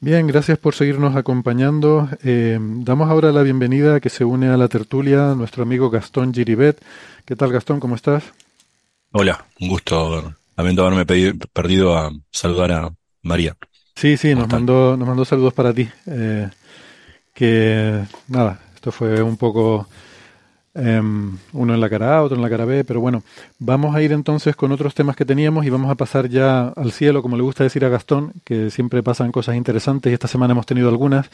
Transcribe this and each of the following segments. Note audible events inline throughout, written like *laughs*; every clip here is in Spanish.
Bien, gracias por seguirnos acompañando. Eh, damos ahora la bienvenida a que se une a la tertulia nuestro amigo Gastón Giribet. ¿Qué tal, Gastón? ¿Cómo estás? Hola, un gusto. Lamento haberme perdido a saludar a María. Sí, sí, nos mandó, nos mandó saludos para ti. Eh, que nada, esto fue un poco Em, uno en la cara A, otro en la cara B, pero bueno, vamos a ir entonces con otros temas que teníamos y vamos a pasar ya al cielo, como le gusta decir a Gastón, que siempre pasan cosas interesantes y esta semana hemos tenido algunas.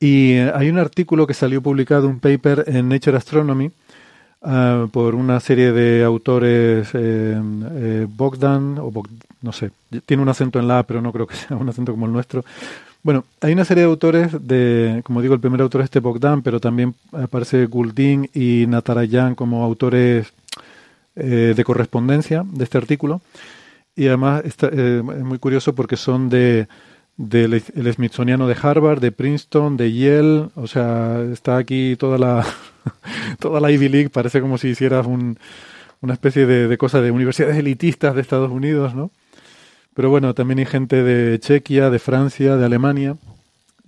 Y eh, hay un artículo que salió publicado, un paper en Nature Astronomy, ah, por una serie de autores, em, eh, Bogdan, o no sé, tiene un acento en la A, pero no creo que sea un acento como el nuestro, bueno, hay una serie de autores, de, como digo, el primer autor es este Bogdan, pero también aparece Goulding y Natarajan como autores eh, de correspondencia de este artículo. Y además eh, es muy curioso porque son de del Smithsoniano de Harvard, de Princeton, de Yale, o sea, está aquí toda la *laughs* toda la Ivy League, parece como si hicieras un, una especie de, de cosa de universidades elitistas de Estados Unidos, ¿no? Pero bueno, también hay gente de Chequia, de Francia, de Alemania.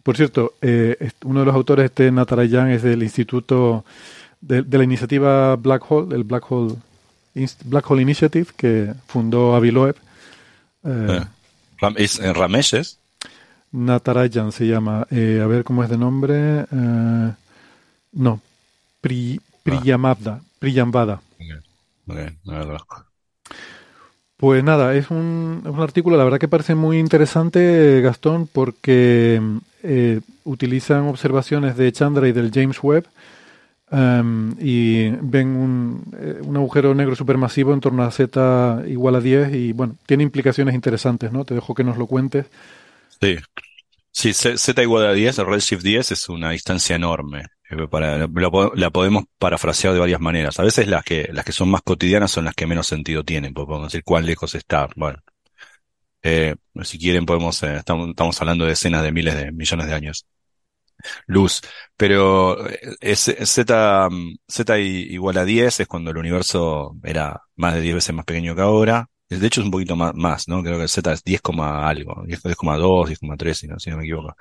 Por cierto, eh, uno de los autores, este Natarajan, es del Instituto de, la iniciativa Black Hole, el Black Hole, Black Hole Initiative, que fundó Aviloev. Eh, eh ¿Es en Rameses? Natarajan se llama. Eh, a ver cómo es de nombre. no, Pri, Priyamavda. Priyambada. Pues nada, es un, artículo, la verdad que parece muy interesante, Gastón, porque eh, utilizan observaciones de Chandra y del James Webb em, y ven un, eh, un, agujero negro supermasivo en torno a Z igual a 10 y bueno, tiene implicaciones interesantes, ¿no? Te dejo que nos lo cuentes. Sí, sí Z igual a 10, el redshift 10 es una distancia enorme. Eh, para, la, podemos parafrasear de varias maneras. A veces las que, las que son más cotidianas son las que menos sentido tienen, podemos decir cuán lejos está. Bueno, eh, si quieren podemos, eh, estamos, estamos, hablando de decenas de miles de millones de años. Luz. Pero Z, Z igual a 10 es cuando el universo era más de 10 veces más pequeño que ahora. De hecho es un poquito más, más ¿no? Creo que Z es 10, algo, 10,2, 10,3 si no, si no me equivoco.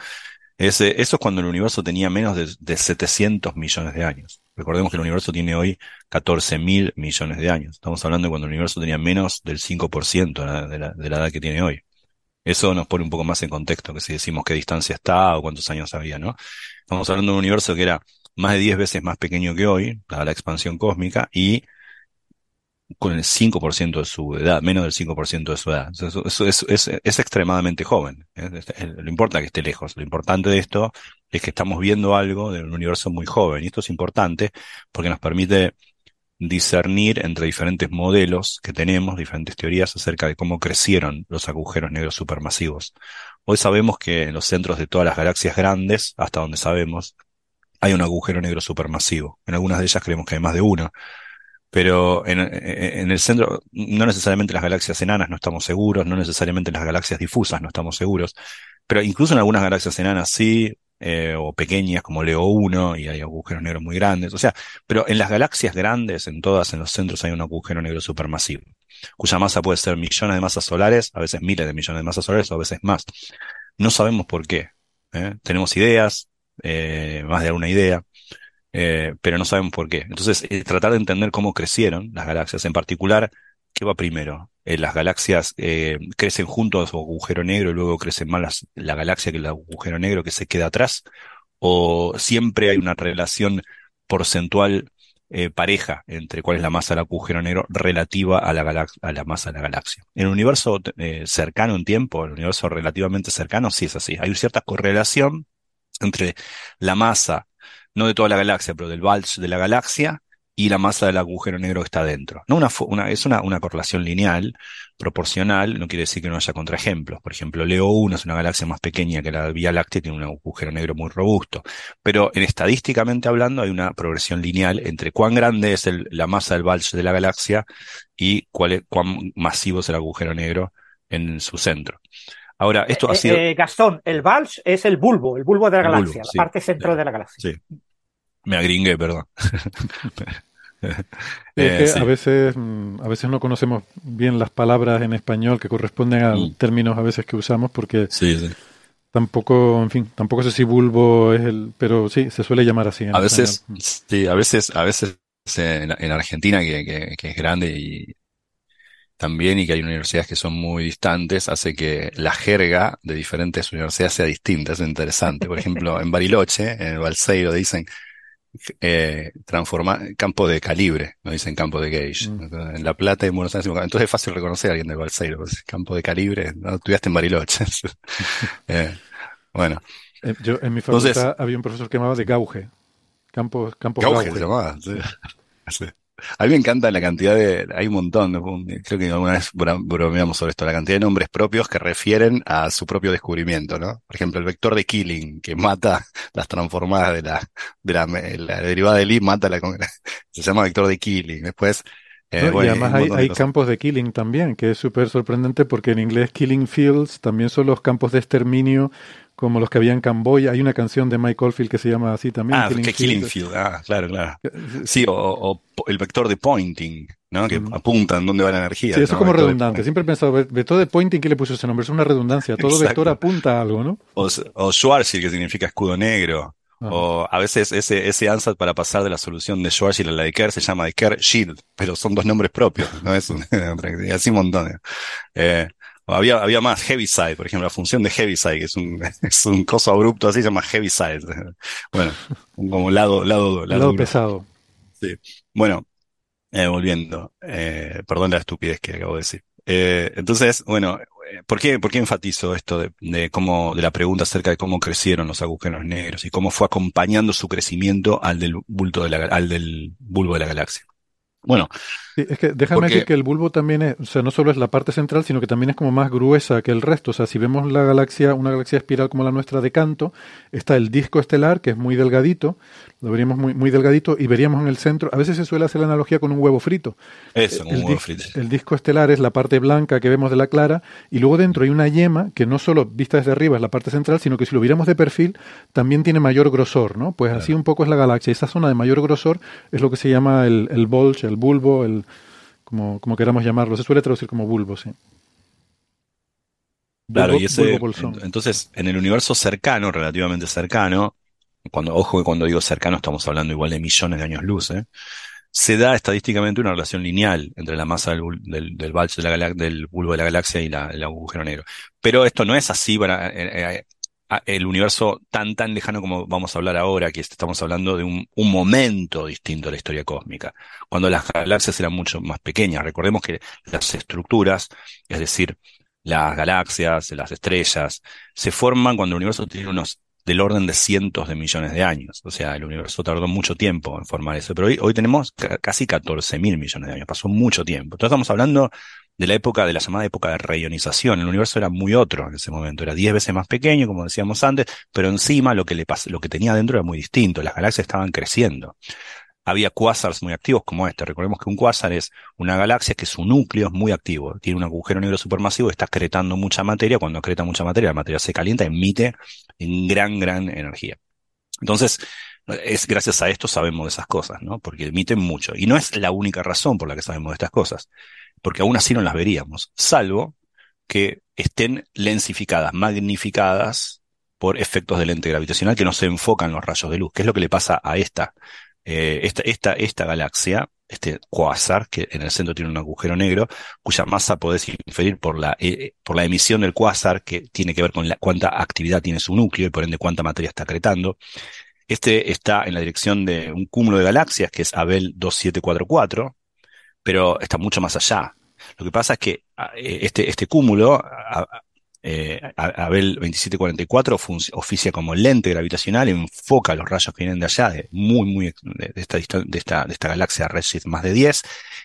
Ese, eso es cuando el universo tenía menos de, de 700 millones de años. Recordemos que el universo tiene hoy 14 mil millones de años. Estamos hablando de cuando el universo tenía menos del 5% de la, de la edad que tiene hoy. Eso nos pone un poco más en contexto, que si decimos qué distancia está o cuántos años había, ¿no? Estamos hablando de un universo que era más de 10 veces más pequeño que hoy, la expansión cósmica, y con el 5% de su edad, menos del 5% de su edad. Es, extremadamente joven. Lo importa que esté lejos. Lo importante de esto es que estamos viendo algo de un universo muy joven. Y esto es importante porque nos permite discernir entre diferentes modelos que tenemos, diferentes teorías acerca de cómo crecieron los agujeros negros supermasivos. Hoy sabemos que en los centros de todas las galaxias grandes, hasta donde sabemos, hay un agujero negro supermasivo. En algunas de ellas creemos que hay más de uno pero en, en, el centro, no necesariamente las galaxias enanas no estamos seguros, no necesariamente las galaxias difusas no estamos seguros, pero incluso en algunas galaxias enanas sí, eh, o pequeñas como Leo 1 y hay agujeros negros muy grandes, o sea, pero en las galaxias grandes, en todas, en los centros hay un agujero negro supermasivo, cuya masa puede ser millones de masas solares, a veces miles de millones de masas solares o a veces más. No sabemos por qué. ¿eh? Tenemos ideas, eh, más de alguna idea, eh, pero no sabemos por qué. Entonces, eh, tratar de entender cómo crecieron las galaxias, en particular, ¿qué va primero? Eh, ¿Las galaxias crecen junto a su agujero negro y luego crecen más la galaxia que el agujero negro que se queda atrás? ¿O siempre hay una relación porcentual pareja entre cuál es la masa del agujero negro relativa a la, masa de la galaxia? En el universo cercano en tiempo, el universo relativamente cercano, sí es así. Hay cierta correlación entre la masa no de toda la galaxia, pero del bulge de la galaxia y la masa del agujero negro que está dentro. No una, una es una, una, correlación lineal, proporcional, no quiere decir que no haya contraejemplos. Por ejemplo, Leo 1 es una galaxia más pequeña que la Vía Láctea, tiene un agujero negro muy robusto. Pero en estadísticamente hablando hay una progresión lineal entre cuán grande es la masa del bulge de la galaxia y cuál es, cuán masivo es el agujero negro en su centro. Ahora, esto ha eh, sido... Eh, Gastón, el bulge es el bulbo, el bulbo de la galaxia, bulbo, la parte central de la galaxia. Sí. Me agringué, perdón. *laughs* es que sí. a veces mm, a veces no conocemos bien las palabras en español que corresponden a mm. términos a veces que usamos porque sí, sí. tampoco, en fin, tampoco sé si bulbo es el, pero sí, se suele llamar así. a veces, español. sí, a veces, a veces en, en Argentina que, que, que, es grande y también y que hay universidades que son muy distantes hace que la jerga de diferentes universidades sea distinta, es interesante. Por ejemplo, en Bariloche, en el Balseiro dicen eh, transforma campo de calibre, no dicen campo de gauge. Mm. En La Plata y en Buenos Aires, entonces es fácil reconocer a alguien del Balseiro, pues, campo de calibre, no estudiaste en Bariloche. *laughs* eh, bueno. Eh, yo en mi facultad entonces, había un profesor que llamaba de gauge. Campo, campo gauge. gauge. se llamaba, sí. sí. *laughs* A mí me encanta la cantidad de, hay un montón, creo que alguna vez bromeamos sobre esto, la cantidad de nombres propios que refieren a su propio descubrimiento, ¿no? Por ejemplo, el vector de Killing, que mata las transformadas de la, de la, derivada de Lee, mata la, *laughs* se llama vector de Killing. Después, eh, bueno, y además hay, hay campos de killing también, que es súper sorprendente porque en inglés killing fields también son los campos de exterminio como los que había en Camboya. Hay una canción de Mike Oldfield que se llama así también. Ah, Killing, que Killing Field. Ah, claro, claro. Sí, o, o, el vector de pointing, ¿no? Que apuntan dónde va la energía. Sí, eso ¿no? es como vector redundante. Siempre he pensado, vector de pointing, ¿qué le puso ese nombre? Es una redundancia. Todo Exacto. vector apunta a algo, ¿no? O, o Schwarzschild, que significa escudo negro. Ah. O a veces ese, ese ansatz para pasar de la solución de Schwarzschild a la de Kerr se llama de Kerr Shield, pero son dos nombres propios, no es un, *laughs* así un montón. Eh, había, había más Heaviside, por ejemplo, la función de Heaviside, que es un, *laughs* es un coso abrupto así, se llama Heaviside. Bueno, como lado, lado, lado, lado pesado. Sí. Bueno, eh, volviendo, eh, perdón la estupidez que acabo de decir. Eh, entonces, bueno, ¿por qué, por qué enfatizo esto de, de cómo, de la pregunta acerca de cómo crecieron los agujeros negros y cómo fue acompañando su crecimiento al del bulto de la, al del bulbo de la galaxia? Bueno. Sí, es que déjame porque- decir que el bulbo también es, o sea, no solo es la parte central, sino que también es como más gruesa que el resto. O sea, si vemos la galaxia, una galaxia espiral como la nuestra de Canto, está el disco estelar, que es muy delgadito, lo veríamos muy, muy delgadito, y veríamos en el centro, a veces se suele hacer la analogía con un huevo frito. Eso, el, un huevo frito. el disco estelar es la parte blanca que vemos de la clara, y luego dentro hay una yema que no solo vista desde arriba es la parte central, sino que si lo viéramos de perfil, también tiene mayor grosor, ¿no? Pues así un poco es la galaxia. Esa zona de mayor grosor es lo que se llama el, el bulge, el bulbo, el como, como queramos llamarlo. Se suele traducir como bulbo, sí. Claro, Bulbo- y ese, entonces, en el universo cercano, relativamente cercano, cuando, ojo que cuando digo cercano estamos hablando igual de millones de años luz, ¿eh? se da estadísticamente una relación lineal entre la masa del, bulbo de la galaxia y el agujero negro. Pero esto no es así para eh, eh, a- el universo tan tan lejano como vamos a hablar ahora, que estamos hablando de un, un momento distinto de la historia cósmica, cuando las galaxias eran mucho más pequeñas. Recordemos que las estructuras, es decir, las galaxias, las estrellas, se forman cuando el universo tiene unos del orden de cientos de millones de años. O sea, el universo tardó mucho tiempo en formar eso, pero hoy, hoy tenemos ca- casi 14 mil millones de años, pasó mucho tiempo. Entonces estamos hablando de la época, de la llamada época de reionización. El universo era muy otro en ese momento, era 10 veces más pequeño, como decíamos antes, pero encima lo que le lo que tenía dentro era muy distinto, las galaxias estaban creciendo. Había quasars muy activos como este. Recordemos que un quasar es una galaxia que su núcleo es muy activo. Tiene un agujero negro supermasivo, está excretando mucha materia. Cuando excreta mucha materia, la materia se calienta, emite en gran, gran energía. Entonces, es gracias a esto sabemos de esas cosas, ¿no? Porque emiten mucho. Y no es la única razón por la que sabemos de estas cosas. Porque aún así no las veríamos. Salvo que estén lensificadas, magnificadas por efectos de lente gravitacional que no se enfocan los rayos de luz. ¿Qué es lo que le pasa a esta, eh, esta, esta, esta galaxia, este quasar, que en el centro tiene un agujero negro, cuya masa podés inferir por la, eh, por la emisión del quasar, que tiene que ver con la, cuánta actividad tiene su núcleo y por ende cuánta materia está acretando. Este está en la dirección de un cúmulo de galaxias, que es Abel 2744, pero está mucho más allá. Lo que pasa es que ah, eh, este, este cúmulo ah, ah, eh, Abel 2744 oficia como lente gravitacional, enfoca los rayos que vienen de allá, de muy, muy, de, esta, de, esta, de esta galaxia Redshift más de 10,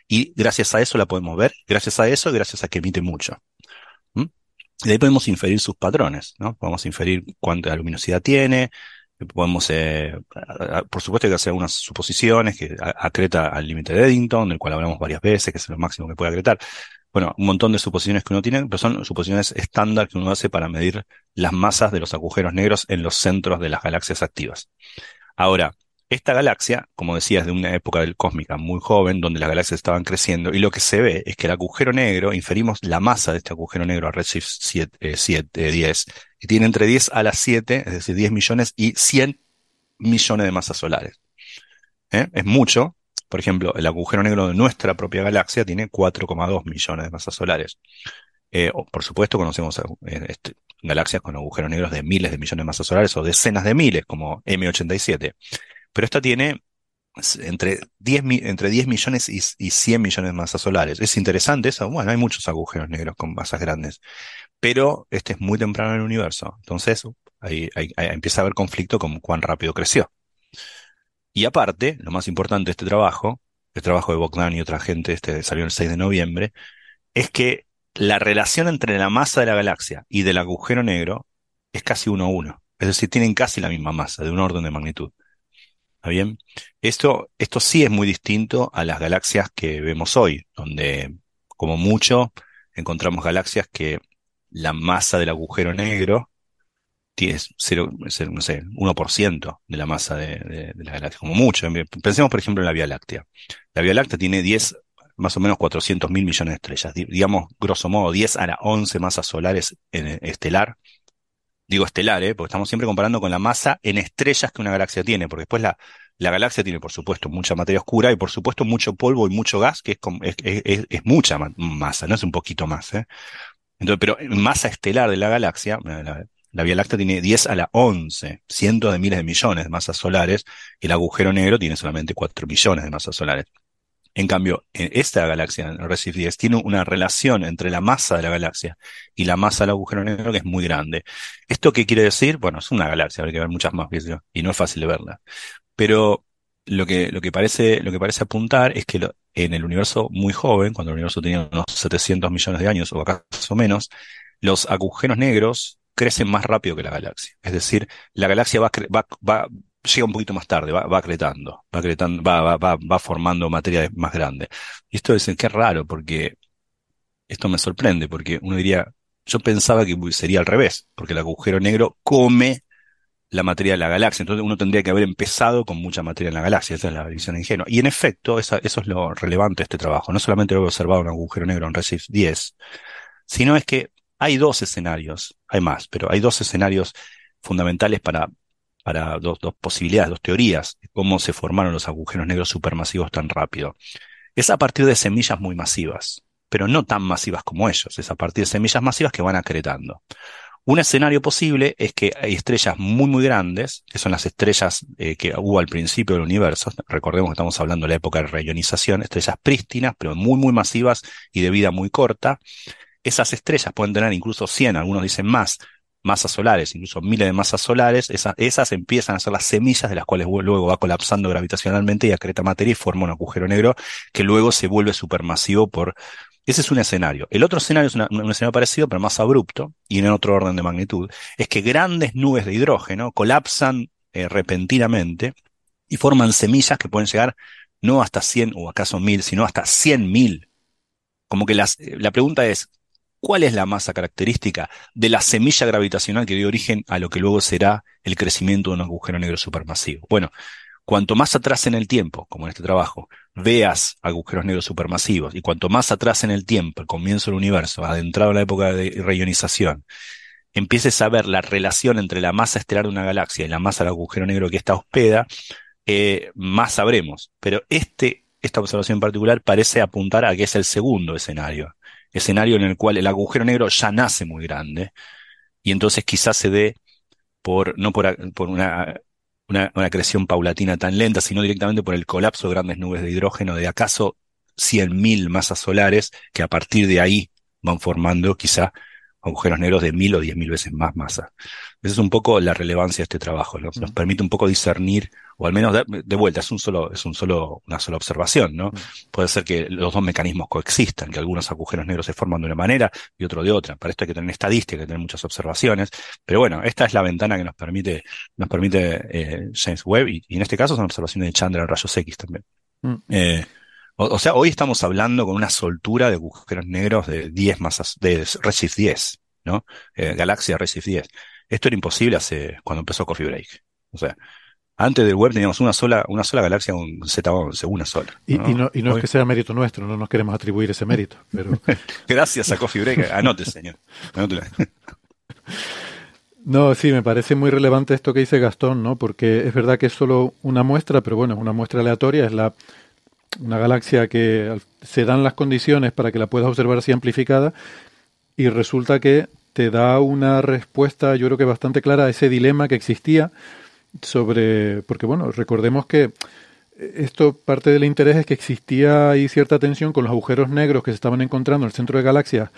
y gracias a eso la podemos ver, gracias a eso, gracias a que emite mucho. Y de ahí podemos inferir sus patrones, ¿no? Podemos inferir cuánta luminosidad tiene, podemos, eh, por supuesto hay que hacer algunas suposiciones que acreta al límite de Eddington, del cual hablamos varias veces, que es lo máximo que puede acretar. Bueno, un montón de suposiciones que uno tiene, pero son suposiciones estándar que uno hace para medir las masas de los agujeros negros en los centros de las galaxias activas. Ahora, esta galaxia, como decía, es de una época del cósmica muy joven, donde las galaxias estaban creciendo, y lo que se ve es que el agujero negro, inferimos la masa de este agujero negro a Redshift 7, 7 10, y tiene entre 10 a las 7, es decir, 10 millones y 100 millones de masas solares. ¿Eh? Es mucho. Por ejemplo, el agujero negro de nuestra propia galaxia tiene 4,2 millones de masas solares. Eh, por supuesto, conocemos eh, este, galaxias con agujeros negros de miles de millones de masas solares o decenas de miles, como M87 pero esta tiene entre 10, entre 10 millones y, 100 millones de masas solares. Es interesante eso. Bueno, hay muchos agujeros negros con masas grandes, pero este es muy temprano en el universo. Entonces, ahí, empieza a haber conflicto con cuán rápido creció. Y aparte, lo más importante de este trabajo, el trabajo de Bogdan y otra gente, este salió el 6 de noviembre, es que la relación entre la masa de la galaxia y del agujero negro es casi uno a uno. Es decir, tienen casi la misma masa, de un orden de magnitud. ¿Está bien? Esto, esto sí es muy distinto a las galaxias que vemos hoy, donde como mucho encontramos galaxias que la masa del agujero negro tiene 0, no sé, 1% de la masa de, la galaxia, como mucho. Pensemos, por ejemplo, en la Vía Láctea. La Vía Láctea tiene 10, más o menos 400 mil millones de estrellas. Digamos, grosso modo, 10 a la 11 masas solares en estelar digo estelar, ¿eh? porque estamos siempre comparando con la masa en estrellas que una galaxia tiene, porque después la, la galaxia tiene, por supuesto, mucha materia oscura y, por supuesto, mucho polvo y mucho gas, que es, es, es, mucha masa, no es un poquito más. ¿eh? Entonces, pero masa estelar de la galaxia, la, la Vía Láctea tiene 10 a la 11, cientos de miles de millones de masas solares, y el agujero negro tiene solamente 4 millones de masas solares. En cambio, esta galaxia, Redshift 10, tiene una relación entre la masa de la galaxia y la masa del agujero negro que es muy grande. ¿Esto qué quiere decir? Bueno, es una galaxia, hay que ver muchas más, y no es fácil de verla. Pero lo que, lo que parece, lo que parece apuntar es que en el universo muy joven, cuando el universo tenía unos 700 millones de años o acaso menos, los agujeros negros crecen más rápido que la galaxia. Es decir, la galaxia va, va, va, llega un poquito más tarde, va, va acretando, va acretando, va, va, va, formando materia más grande. Y esto es qué raro, porque esto me sorprende, porque uno diría, yo pensaba que sería al revés, porque el agujero negro come la materia de la galaxia. Entonces uno tendría que haber empezado con mucha materia en la galaxia. Esa es la visión ingenua. Y en efecto, eso es lo relevante de este trabajo. No solamente lo he observado un agujero negro en Redshift 10, sino es que hay dos escenarios, hay más, pero hay dos escenarios fundamentales para para dos, dos posibilidades, dos teorías cómo se formaron los agujeros negros supermasivos tan rápido. Es a partir de semillas muy masivas, pero no tan masivas como ellos, es a partir de semillas masivas que van acretando. Un escenario posible es que hay estrellas muy, muy grandes, que son las estrellas eh, que hubo al principio del universo. Recordemos que estamos hablando de la época de reionización, estrellas prístinas, pero muy, muy masivas y de vida muy corta. Esas estrellas pueden tener incluso 100, algunos dicen más, masas solares, incluso miles de masas solares, esas empiezan a ser las semillas de las cuales luego va colapsando gravitacionalmente y acreta materia y forma un agujero negro que luego se vuelve supermasivo por... Ese es un escenario. El otro escenario es un escenario parecido, pero más abrupto y en otro orden de magnitud. Es que grandes nubes de hidrógeno colapsan eh, repentinamente y forman semillas que pueden llegar no hasta 100 o acaso 1000, sino hasta 100.000. Como que las, eh, la pregunta es, ¿Cuál es la masa característica de la semilla gravitacional que dio origen a lo que luego será el crecimiento de un agujero negro supermasivo? Bueno, cuanto más atrás en el tiempo, como en este trabajo, veas agujeros negros supermasivos y cuanto más atrás en el tiempo, el comienzo del universo, adentrado en la época de reionización, empieces a ver la relación entre la masa estelar de una galaxia y la masa del agujero negro que está hospeda, eh, más sabremos. Pero este, esta observación en particular parece apuntar a que es el segundo escenario escenario en el cual el agujero negro ya nace muy grande y entonces quizás se dé por, no por, por una, una, una, creación paulatina tan lenta, sino directamente por el colapso de grandes nubes de hidrógeno de acaso 100.000 masas solares que a partir de ahí van formando quizá agujeros negros de mil o diez mil veces más masa. Esa es un poco la relevancia de este trabajo. Nos, nos permite un poco discernir, o al menos de, de, vuelta, es un solo, es un solo, una sola observación, ¿no? Puede ser que los dos mecanismos coexistan, que algunos agujeros negros se forman de una manera y otro de otra. Para esto hay que tener estadística, hay que tener muchas observaciones. Pero bueno, esta es la ventana que nos permite, nos permite eh, James Webb, y, y, en este caso son observaciones de Chandra en rayos X también. Mm. Eh, o, o, sea, hoy estamos hablando con una soltura de agujeros negros de 10 masas, de Redshift 10, ¿no? Eh, galaxia Redshift 10. Esto era imposible hace, cuando empezó Coffee Break. O sea, antes del web teníamos una sola, una sola galaxia, un Z11, una sola. Y no, y no, y no es que sea mérito nuestro, no nos queremos atribuir ese mérito. Pero... *laughs* Gracias a Coffee Break, anote, señor. Anote. No, sí, me parece muy relevante esto que dice Gastón, ¿no? Porque es verdad que es solo una muestra, pero bueno, es una muestra aleatoria, es la una galaxia que se dan las condiciones para que la puedas observar así amplificada y resulta que te da una respuesta, yo creo que bastante clara a ese dilema que existía sobre, porque bueno, recordemos que esto parte del interés es que existía ahí cierta tensión con los agujeros negros que se estaban encontrando en el centro de galaxias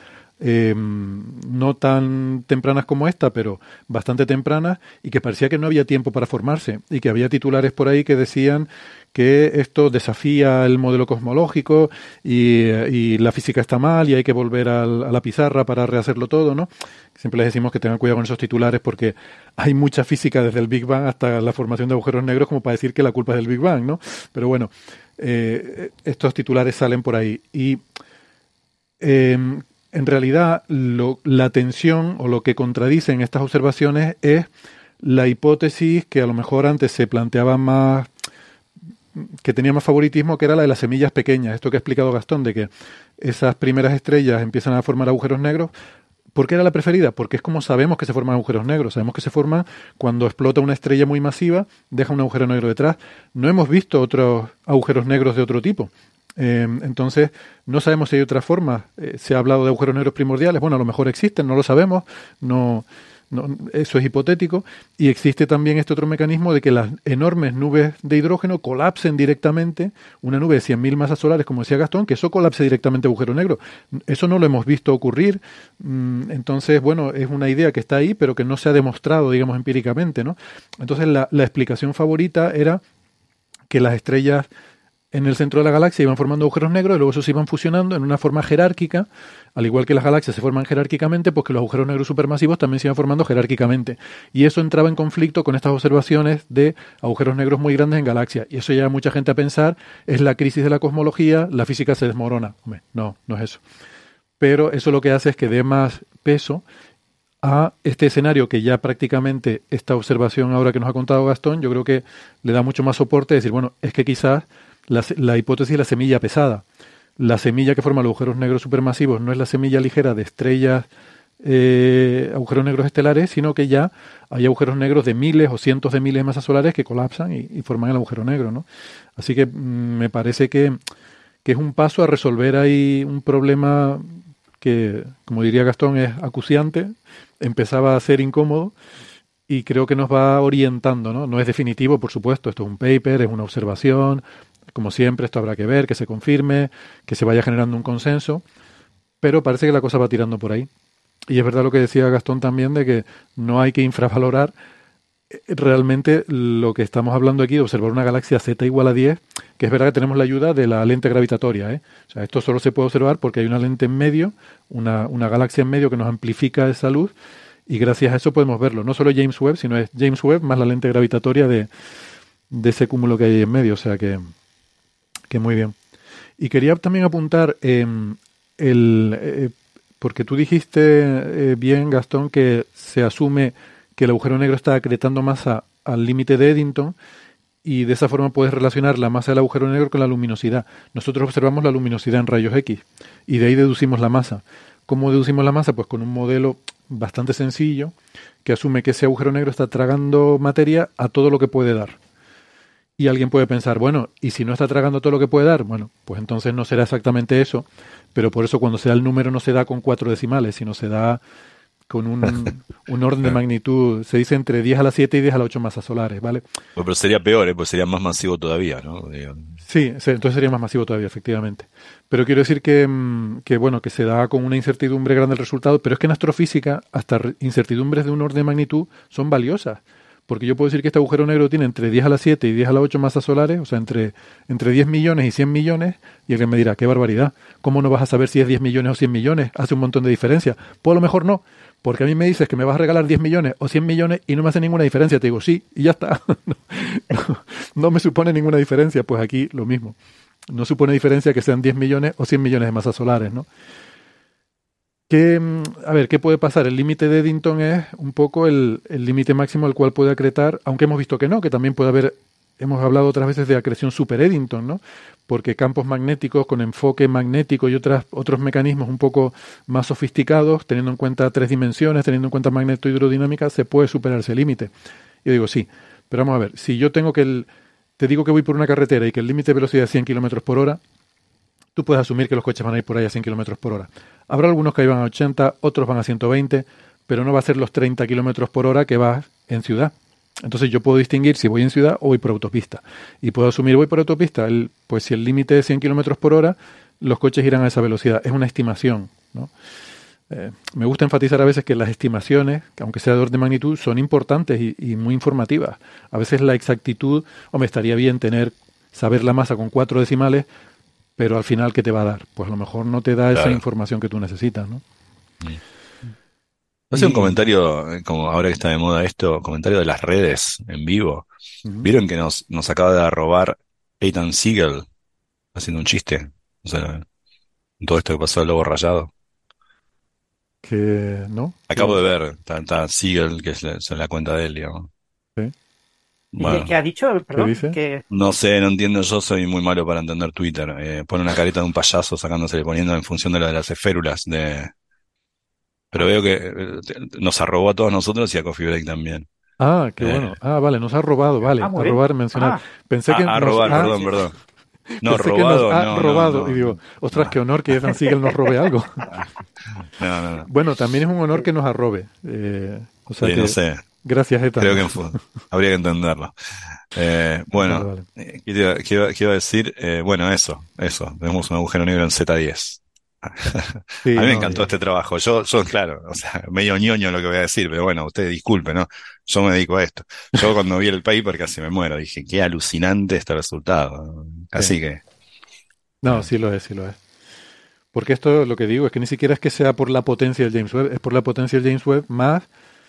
eh, no tan tempranas como esta, pero bastante tempranas, y que parecía que no había tiempo para formarse, y que había titulares por ahí que decían que esto desafía el modelo cosmológico y, la física está mal y hay que volver a la pizarra para rehacerlo todo, ¿no? Siempre les decimos que tengan cuidado con esos titulares porque hay mucha física desde el Big Bang hasta la formación de agujeros negros como para decir que la culpa es del Big Bang, ¿no? Pero bueno, eh, estos titulares salen por ahí. Y eh, en realidad lo, la tensión o lo que contradicen estas observaciones es la hipótesis que a lo mejor antes se planteaba más que tenía más favoritismo, que era la de las semillas pequeñas. Esto que ha explicado Gastón, de que esas primeras estrellas empiezan a formar agujeros negros. ¿Por qué era la preferida? Porque es como sabemos que se forman agujeros negros. Sabemos que se forman cuando explota una estrella muy masiva, deja un agujero negro detrás. No hemos visto otros agujeros negros de otro tipo. Eh, entonces, no sabemos si hay otra forma. Eh, se ha hablado de agujeros negros primordiales. Bueno, a lo mejor existen, no lo sabemos. No, eso es hipotético. Y existe también este otro mecanismo de que las enormes nubes de hidrógeno colapsen directamente. Una nube de 100.000 masas solares, como decía Gastón, que eso colapse directamente agujero negro. Eso no lo hemos visto ocurrir. Mm, entonces, bueno, es una idea que está ahí, pero que no se ha demostrado, digamos, empíricamente. ¿no? Entonces, la explicación favorita era que las estrellas en el centro de la galaxia iban formando agujeros negros y luego esos se iban fusionando en una forma jerárquica, al igual que las galaxias se forman jerárquicamente, pues que los agujeros negros supermasivos también se iban formando jerárquicamente. Y eso entraba en conflicto con estas observaciones de agujeros negros muy grandes en galaxias. Y eso lleva mucha gente a pensar, es la crisis de la cosmología, la física se desmorona. Hombre, no, no es eso. Pero eso lo que hace es que dé más peso a este escenario que ya prácticamente esta observación ahora que nos ha contado Gastón, yo creo que le da mucho más soporte, decir, bueno, es que quizás la, la, hipótesis de la semilla pesada. La semilla que forma los agujeros negros supermasivos no es la semilla ligera de estrellas, eh, agujeros negros estelares, sino que ya hay agujeros negros de miles o cientos de miles de masas solares que colapsan y, forman el agujero negro. ¿no? Así que mm, me parece que, que es un paso a resolver ahí un problema que, como diría Gastón, es acuciante, empezaba a ser incómodo y creo que nos va orientando, ¿no? No es definitivo, por supuesto, esto es un paper, es una observación, como siempre, esto habrá que ver, que se confirme, que se vaya generando un consenso, pero parece que la cosa va tirando por ahí. Y es verdad lo que decía Gastón también de que no hay que infravalorar eh, realmente lo que estamos hablando aquí de observar una galaxia Z igual a 10, que es verdad que tenemos la ayuda de la lente gravitatoria. ¿eh? O sea, esto solo se puede observar porque hay una lente en medio, una, una galaxia en medio que nos amplifica esa luz y gracias a eso podemos verlo. No solo James Webb, sino es James Webb más la lente gravitatoria de, de ese cúmulo que hay en medio. O sea que, que muy bien. Y quería también apuntar eh, el eh, porque tú dijiste eh, bien, Gastón, que se asume que el agujero negro está acretando masa al límite de Eddington y de esa forma puedes relacionar la masa del agujero negro con la luminosidad. Nosotros observamos la luminosidad en rayos X y de ahí deducimos la masa. ¿Cómo deducimos la masa? Pues con un modelo bastante sencillo que asume que ese agujero negro está tragando materia a todo lo que puede dar. Y alguien puede pensar, bueno, ¿y si no está tragando todo lo que puede dar? Bueno, pues entonces no será exactamente eso, pero por eso cuando se da el número no se da con cuatro decimales, sino se da con un, *laughs* un orden de magnitud, se dice entre 10 a la 7 y 10 a la 8 masas solares, ¿vale? Pero sería peor, ¿eh? pues sería más masivo todavía, ¿no? Sí, entonces sería más masivo todavía, efectivamente. Pero quiero decir que, mm, que, bueno, que se da con una incertidumbre grande el resultado, pero es que en astrofísica hasta incertidumbres de un orden de magnitud son valiosas. Porque yo puedo decir que este agujero negro tiene entre 10 a la 7 y 10 a la 8 masas solares, o sea, entre, entre 10 millones y 100 millones, y alguien me dirá, qué barbaridad, ¿cómo no vas a saber si es 10 millones o 100 millones? Hace un montón de diferencia. Pues a lo mejor no, porque a mí me dices que me vas a regalar 10 millones o 100 millones y no me hace ninguna diferencia. Te digo, sí, y ya está. *laughs* no, no, me supone ninguna diferencia. Pues aquí lo mismo. No supone diferencia que sean 10 millones o 100 millones de masas solares, ¿no? ¿Qué, a ver, ¿qué puede pasar? El límite de Eddington es un poco el límite máximo al cual puede acretar, aunque hemos visto que no, que también puede haber, hemos hablado otras veces de acreción super Eddington, ¿no? Porque campos magnéticos con enfoque magnético y otras, otros mecanismos un poco más sofisticados, teniendo en cuenta tres dimensiones, teniendo en cuenta magneto-hidrodinámica, se puede superar ese límite. Yo digo, sí, pero vamos a ver, si yo tengo que el, te digo que voy por una carretera y que el límite de velocidad es 100 kilómetros por hora, tú puedes asumir que los coches van a ir por ahí a 100 kilómetros por hora. Habrá algunos que van a 80, otros van a 120, pero no va a ser los 30 kilómetros por hora que vas en ciudad. Entonces yo puedo distinguir si voy en ciudad o voy por autopista. Y puedo asumir voy por autopista. Pues si el límite es 100 kilómetros por hora, los coches irán a esa velocidad. Es una estimación. ¿no? Eh, me gusta enfatizar a veces que las estimaciones, aunque sea de orden de magnitud, son importantes y, y muy informativas. A veces la exactitud, o me estaría bien tener, saber la masa con cuatro decimales, pero al final, ¿qué te va a dar? Pues a lo mejor no te da esa información que tú necesitas, ¿no? Hace un comentario, eh, como ahora que está de moda esto, comentario de las redes en vivo. ¿Vieron que nos, nos acaba de robar Ethan Siegel haciendo un chiste? O sea, todo esto que pasó el lobo rayado. Que no. Acabo de ver, está, Siegel, que es la, es la, cuenta de él, digamos. Sí. Bueno, ¿Qué ha dicho? Perdón, dice? que... No sé, no entiendo, yo soy muy malo para entender Twitter. Eh, pone una careta de un payaso sacándose poniendo en función de lo de las esférulas de... Pero veo que eh, nos arrobó a todos nosotros y a Coffee Break también. Ah, qué Eh, bueno. Ah, vale, nos ha robado, vale. Ah, a robar, mencionar. Ah. Pensé que a, a nos robar, ha- perdón, *laughs* perdón. No, pensé robado, que nos ha no, robado. no. Y digo, ostras, qué honor que Ethan Siegel nos robe algo. *laughs* No, no, no. bueno, también es un honor que nos arrobe. Eh, o sea Sí, que, no sé. Gracias, Ethan. Creo que habría que entenderlo. Eh, bueno, Vale, vale. eh, ¿qué iba, qué iba- qué iba a decir? Eh, bueno, eso, eso. Tenemos un agujero negro en Z10. Sí, a mí me encantó este trabajo. Yo, yo, claro, o sea, medio ñoño lo que voy a decir, pero bueno, usted disculpe, ¿no? Yo me dedico a esto. Yo cuando vi el paper casi me muero. Dije, qué alucinante este resultado. Así que, No, sí lo es, sí lo es. Porque esto, lo que digo, es que ni siquiera es que sea por la potencia del James Webb, es por la potencia del James Webb más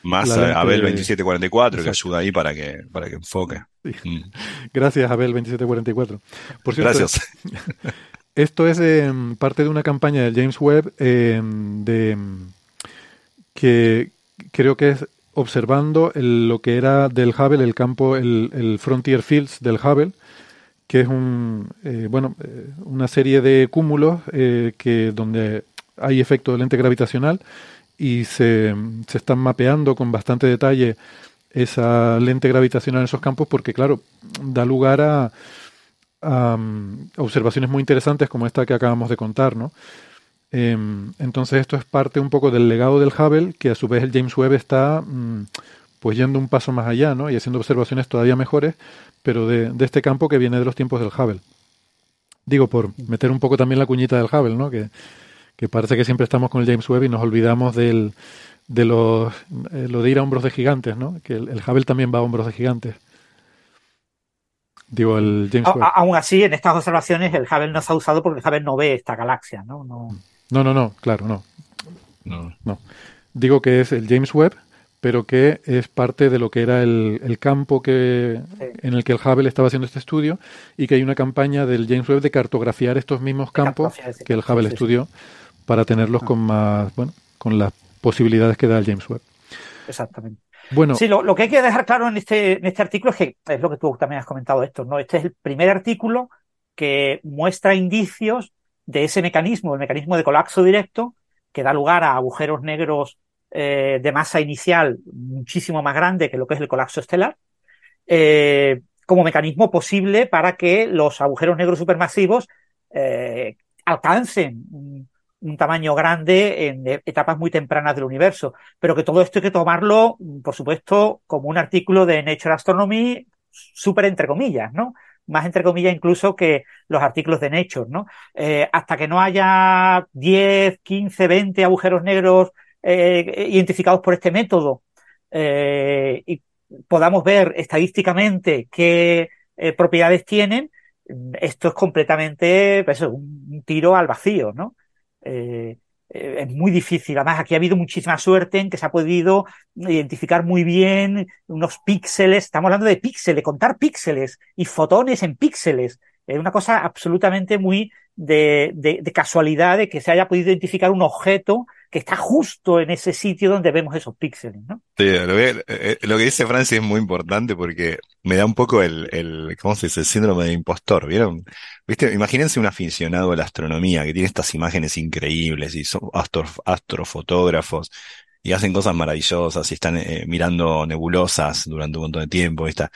más lente Abel de- 2744 que ayuda ahí para que, para que enfoque. Sí. Mm. Gracias, Abel 2744. Por cierto, Gracias. *laughs* esto es eh, parte de una campaña del James Webb eh, de que creo que es observando el- lo que era del Hubble, el campo, el, el Frontier Fields del Hubble, que es un eh, bueno eh, una serie de cúmulos eh, que donde hay efecto de lente gravitacional y se, se están mapeando con bastante detalle esa lente gravitacional en esos campos porque claro da lugar a, a, um, observaciones muy interesantes como esta que acabamos de contar no Em, entonces esto es parte un poco del legado del Hubble que a su vez el James Webb está mm, pues yendo un paso más allá ¿no? y haciendo observaciones todavía mejores pero de, de este campo que viene de los tiempos del Hubble. Digo por meter un poco también la cuñita del Hubble no que, que parece que siempre estamos con el James Webb y nos olvidamos del, de los, eh, lo de ir a hombros de gigantes, ¿no? Que el, el Hubble también va a hombros de gigantes. Digo, el James A- Webb. aún así, en estas observaciones, el Hubble no se ha usado porque el Hubble no ve esta galaxia, ¿no? no No, no, no, claro, no. No. Digo que es el James Webb, pero que es parte de lo que era el, el campo que, Sí. en el que el Hubble estaba haciendo este estudio y que hay una campaña del James Webb de cartografiar estos mismos campos que el Hubble sí, sí. estudió para tenerlos Ah. con más, bueno, con las posibilidades que da el James Webb. exactamente. Bueno, Sí, lo, lo que hay que dejar claro en este, en este artículo es que es lo que tú también has comentado, esto, ¿no? Este es el primer artículo que muestra indicios de ese mecanismo, el mecanismo de colapso directo, que da lugar a agujeros negros eh, de masa inicial muchísimo más grande que lo que es el colapso estelar, eh, como mecanismo posible para que los agujeros negros supermasivos eh, alcancen un, tamaño grande en etapas muy tempranas del universo. Pero que todo esto hay que tomarlo, por supuesto, como un artículo de Nature Astronomy súper entre comillas, ¿no? Más entre comillas incluso que los artículos de Nature, ¿no? Eh, hasta que no haya 10, 15, 20 agujeros negros eh, identificados por este método eh, y podamos ver estadísticamente qué propiedades tienen, esto es completamente pues, un, tiro al vacío, ¿no? Eh, eh, es muy difícil. Además, aquí ha habido muchísima suerte en que se ha podido identificar muy bien unos píxeles. Estamos hablando de píxeles, contar píxeles y fotones en píxeles. Es una cosa absolutamente muy de, de, de casualidad de que se haya podido identificar un objeto que está justo en ese sitio donde vemos esos píxeles, ¿no? Sí, lo que, eh, lo que dice Francis es muy importante porque me da un poco el, el, ¿cómo se dice? El síndrome de impostor, ¿vieron? Viste, imagínense un aficionado a la astronomía que tiene estas imágenes increíbles y son astro, astrofotógrafos y hacen cosas maravillosas y están eh, mirando nebulosas durante un montón de tiempo, ¿viste?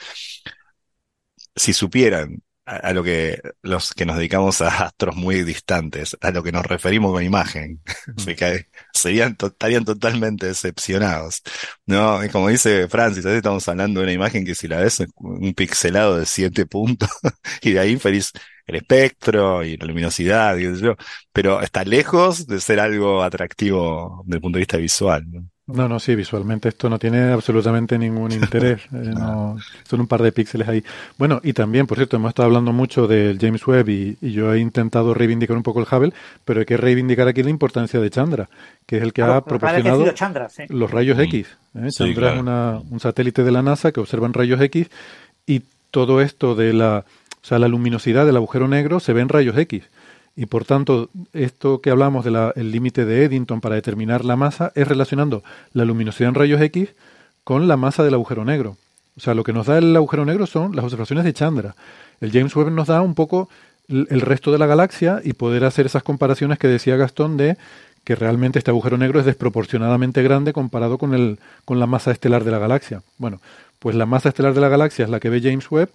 Si supieran a, lo que los que nos dedicamos a astros muy distantes, a lo que nos referimos con imagen, *laughs* se cae, serían estarían totalmente decepcionados. No, y como dice Francis, estamos hablando de una imagen que si la ves un pixelado de siete puntos *laughs* y de ahí feliz el espectro y la luminosidad, pero está lejos de ser algo atractivo desde el punto de vista visual. ¿no? No, no, sí, visualmente esto no tiene absolutamente ningún interés. *laughs* Eh, no, son un par de píxeles ahí. Bueno, y también, por cierto, hemos estado hablando mucho del James Webb y, yo he intentado reivindicar un poco el Hubble, pero hay que reivindicar aquí la importancia de Chandra, que es el que ha proporcionado los rayos X. ¿eh? Chandra es una, un satélite de la NASA que observa rayos X y todo esto de la, o sea, la luminosidad del agujero negro se ve en rayos X. Y por tanto, esto que hablamos del límite de Eddington para determinar la masa es relacionando la luminosidad en rayos X con la masa del agujero negro. O sea, lo que nos da el agujero negro son las observaciones de Chandra. El James Webb nos da un poco el resto de la galaxia y poder hacer esas comparaciones que decía Gastón de que realmente este agujero negro es desproporcionadamente grande comparado con, el, con la masa estelar de la galaxia. Bueno, pues la masa estelar de la galaxia es la que ve James Webb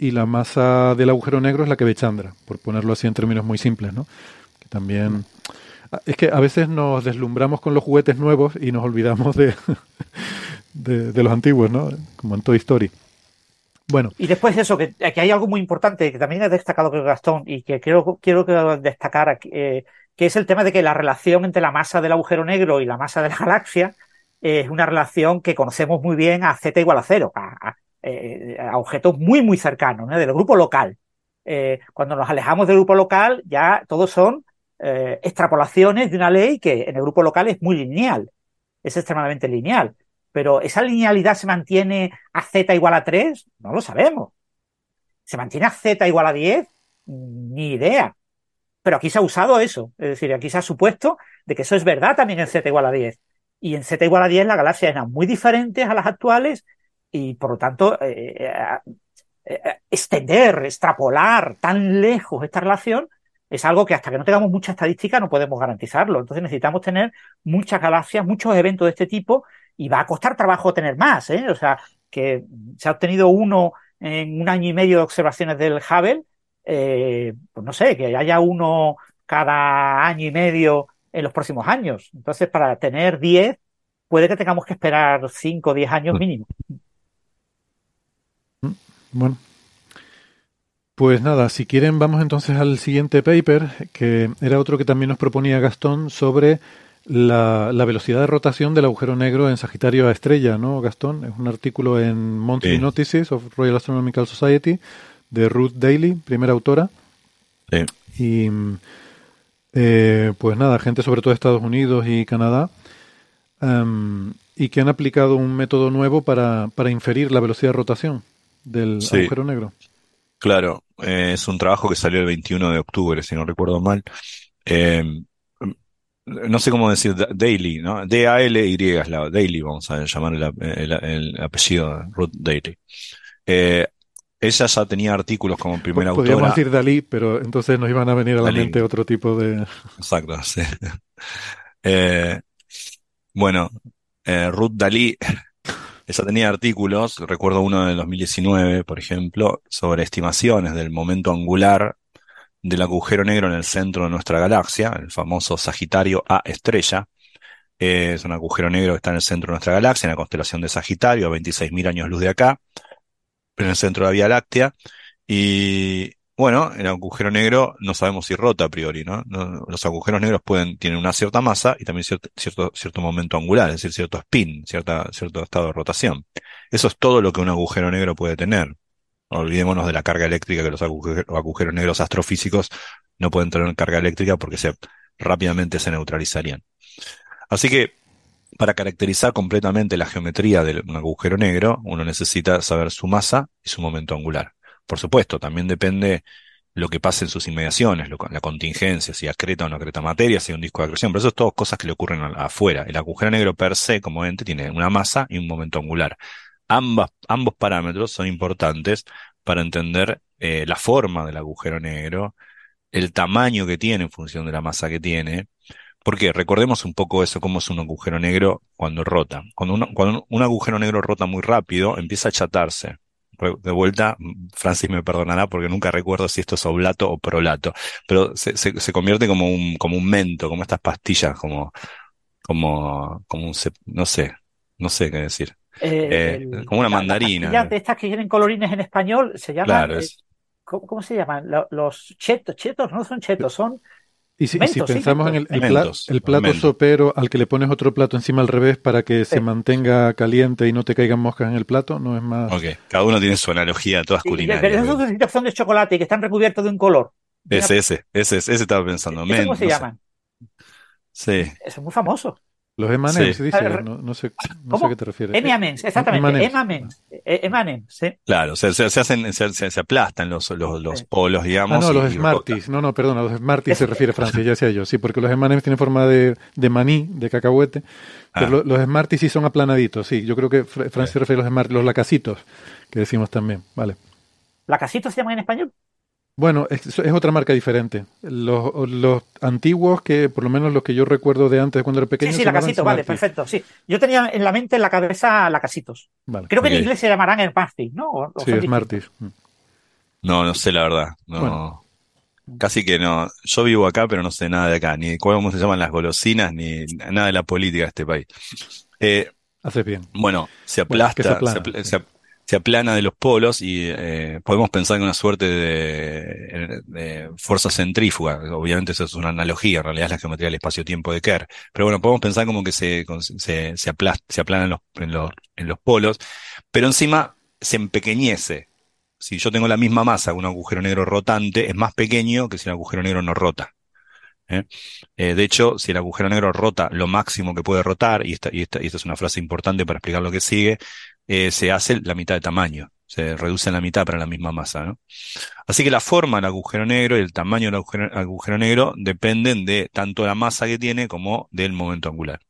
y la masa del agujero negro es la que ve Chandra, por ponerlo así en términos muy simples, ¿no? Que también es que a veces nos deslumbramos con los juguetes nuevos y nos olvidamos *laughs* de, de, los antiguos, ¿no? Como en Toy Story. Bueno. Y después eso, que, que hay algo muy importante que también he destacado que Gastón y que quiero, quiero destacar aquí, eh, que es el tema de que la relación entre la masa del agujero negro y la masa de la galaxia es una relación que conocemos muy bien a z igual a cero, a, eh, a objetos muy, muy cercanos, ¿no? del grupo local. Eh, cuando nos alejamos del grupo local, ya todos son eh, extrapolaciones de una ley que en el grupo local es muy lineal, es extremadamente lineal. Pero ¿esa linealidad se mantiene a z igual a 3? No lo sabemos. ¿Se mantiene a z igual a 10? Ni idea. Pero aquí se ha usado eso. Es decir, aquí se ha supuesto de que eso es verdad también en z igual a 10. Y en z igual a 10 las galaxias eran muy diferentes a las actuales y por lo tanto eh, eh, eh, extender, extrapolar tan lejos esta relación es algo que hasta que no tengamos mucha estadística no podemos garantizarlo. Entonces necesitamos tener muchas galaxias, muchos eventos de este tipo y va a costar trabajo tener más. ¿eh? O sea, que se ha obtenido uno en un año y medio de observaciones del Hubble, eh, pues no sé, que haya uno cada año y medio en los próximos años. Entonces, para tener 10, puede que tengamos que esperar 5 o 10 años pues mínimo. Bueno. Pues nada, si quieren vamos entonces al siguiente paper, que era otro que también nos proponía Gastón sobre la, velocidad de rotación del agujero negro en Sagitario a estrella, ¿no, Gastón? Es un artículo en Monthly Notices of Royal Astronomical Society de Ruth Daly, primera autora. Sí. Y eh, pues nada, gente sobre todo de Estados Unidos y Canadá, em, y que han aplicado un método nuevo para, para inferir la velocidad de rotación del agujero negro. Claro, eh, es un trabajo que salió el 21 de octubre, si no recuerdo mal. Eh, no sé cómo decir, Daily, ¿no? D-A-L-Y es la Daily, vamos a llamar el, apellido Ruth Daily. Eh, ella ya tenía artículos como primera autora. Podríamos decir Dalí, pero entonces nos iban a venir a la mente otro tipo de. Exacto, sí. *laughs* bueno, Ruth Dalí ella tenía artículos, recuerdo uno del 2019, por ejemplo, sobre estimaciones del momento angular del agujero negro en el centro de nuestra galaxia, el famoso Sagitario A estrella. Es un agujero negro que está en el centro de nuestra galaxia, en la constelación de Sagitario, a 26.000 años luz de acá, en el centro de la Vía Láctea. Y bueno, el agujero negro no sabemos si rota a priori, ¿no? los agujeros negros pueden, tienen una cierta masa y también cierto, cierto, cierto momento angular, es decir, cierto spin, cierta, cierto estado de rotación. Eso es todo lo que un agujero negro puede tener. Olvidémonos de la carga eléctrica que los agujeros negros astrofísicos no pueden tener carga eléctrica porque rápidamente se neutralizarían. Así que, para caracterizar completamente la geometría de un agujero negro, uno necesita saber su masa y su momento angular. Por supuesto, también depende lo que pase en sus inmediaciones, la contingencia, si acreta o no acreta materia, si hay un disco de acreción, pero eso es todo cosas que le ocurren afuera. El agujero negro per se, como ente, tiene una masa y un momento angular ambos parámetros son importantes para entender eh, la forma del agujero negro, el tamaño que tiene en función de la masa que tiene. Porque recordemos un poco eso, cómo es un agujero negro cuando rota. Cuando, cuando un agujero negro rota muy rápido, empieza a achatarse. De vuelta, Francis me perdonará porque nunca recuerdo si esto es oblato o prolato, pero se, se, convierte como un, como un mento, como estas pastillas, como, como, como un, no sé, no sé qué decir. Eh, como una mandarina. de estas que tienen colorines en español se llaman. Eh, ¿cómo, se llaman? Los chetos. Chetos no son chetos, son. Y si, pensamos en el, el, plato sopero al que le pones otro plato encima al revés para que se mantenga caliente y no te caigan moscas en el plato, no es más. Ok, cada uno tiene su analogía, todas culinarias. Pero esos son de chocolate y que están recubiertos de un color. Ese, ese, ese, ese estaba pensando. ¿Cómo se llaman? Sí. Eso es muy famoso. Los emanems, sí. dice, no, no, sé, no sé a qué te refieres. Emanems, exactamente. Emanems. Emanems, sí. Claro, se, se, se hacen, se, se, aplastan los, los, los polos, digamos. Ah, no, los Smarties. No, no, perdón, los Smarties se refiere a Francia, ya decía yo. Sí, porque los Emanems tienen forma de, de maní, de cacahuete. Pero ah. los Smarties sí son aplanaditos, sí. Yo creo que Francia se refiere a los Smarties, los lacasitos, que decimos también. Vale. ¿Lacasitos se llaman en español? Bueno, es, otra marca diferente. Los, los, antiguos, que por lo menos los que yo recuerdo de antes cuando era pequeño. Sí, sí, la casitos, vale, perfecto. Sí. Yo tenía en la mente, en la cabeza, la casitos. Creo que en inglés se llamarán el Smarties, ¿no? sí, Smarties. Mm. No, no sé la verdad. No. Casi que no. Yo vivo acá, pero no sé nada de acá, ni cómo se llaman las golosinas, ni nada de la política de este país. Eh, Hace bien. Bueno, se aplasta, se, se aplana de los polos y eh, podemos pensar en una suerte de, fuerza centrífuga. Obviamente eso es una analogía, en realidad es la geometría del espacio-tiempo de Kerr. Pero bueno, podemos pensar como que se, se, se, se aplana en los, en, los, en los polos, pero encima se empequeñece. Si yo tengo la misma masa un agujero negro rotante, es más pequeño que si un agujero negro no rota. ¿Eh? Eh, de hecho, si el agujero negro rota lo máximo que puede rotar, y esta, y esta, y esta es una frase importante para explicar lo que sigue, eh, se hace la mitad de tamaño, se reduce en la mitad para la misma masa. ¿no? Así que la forma del agujero negro y el tamaño del agujero, agujero negro dependen de tanto la masa que tiene como del momento angular.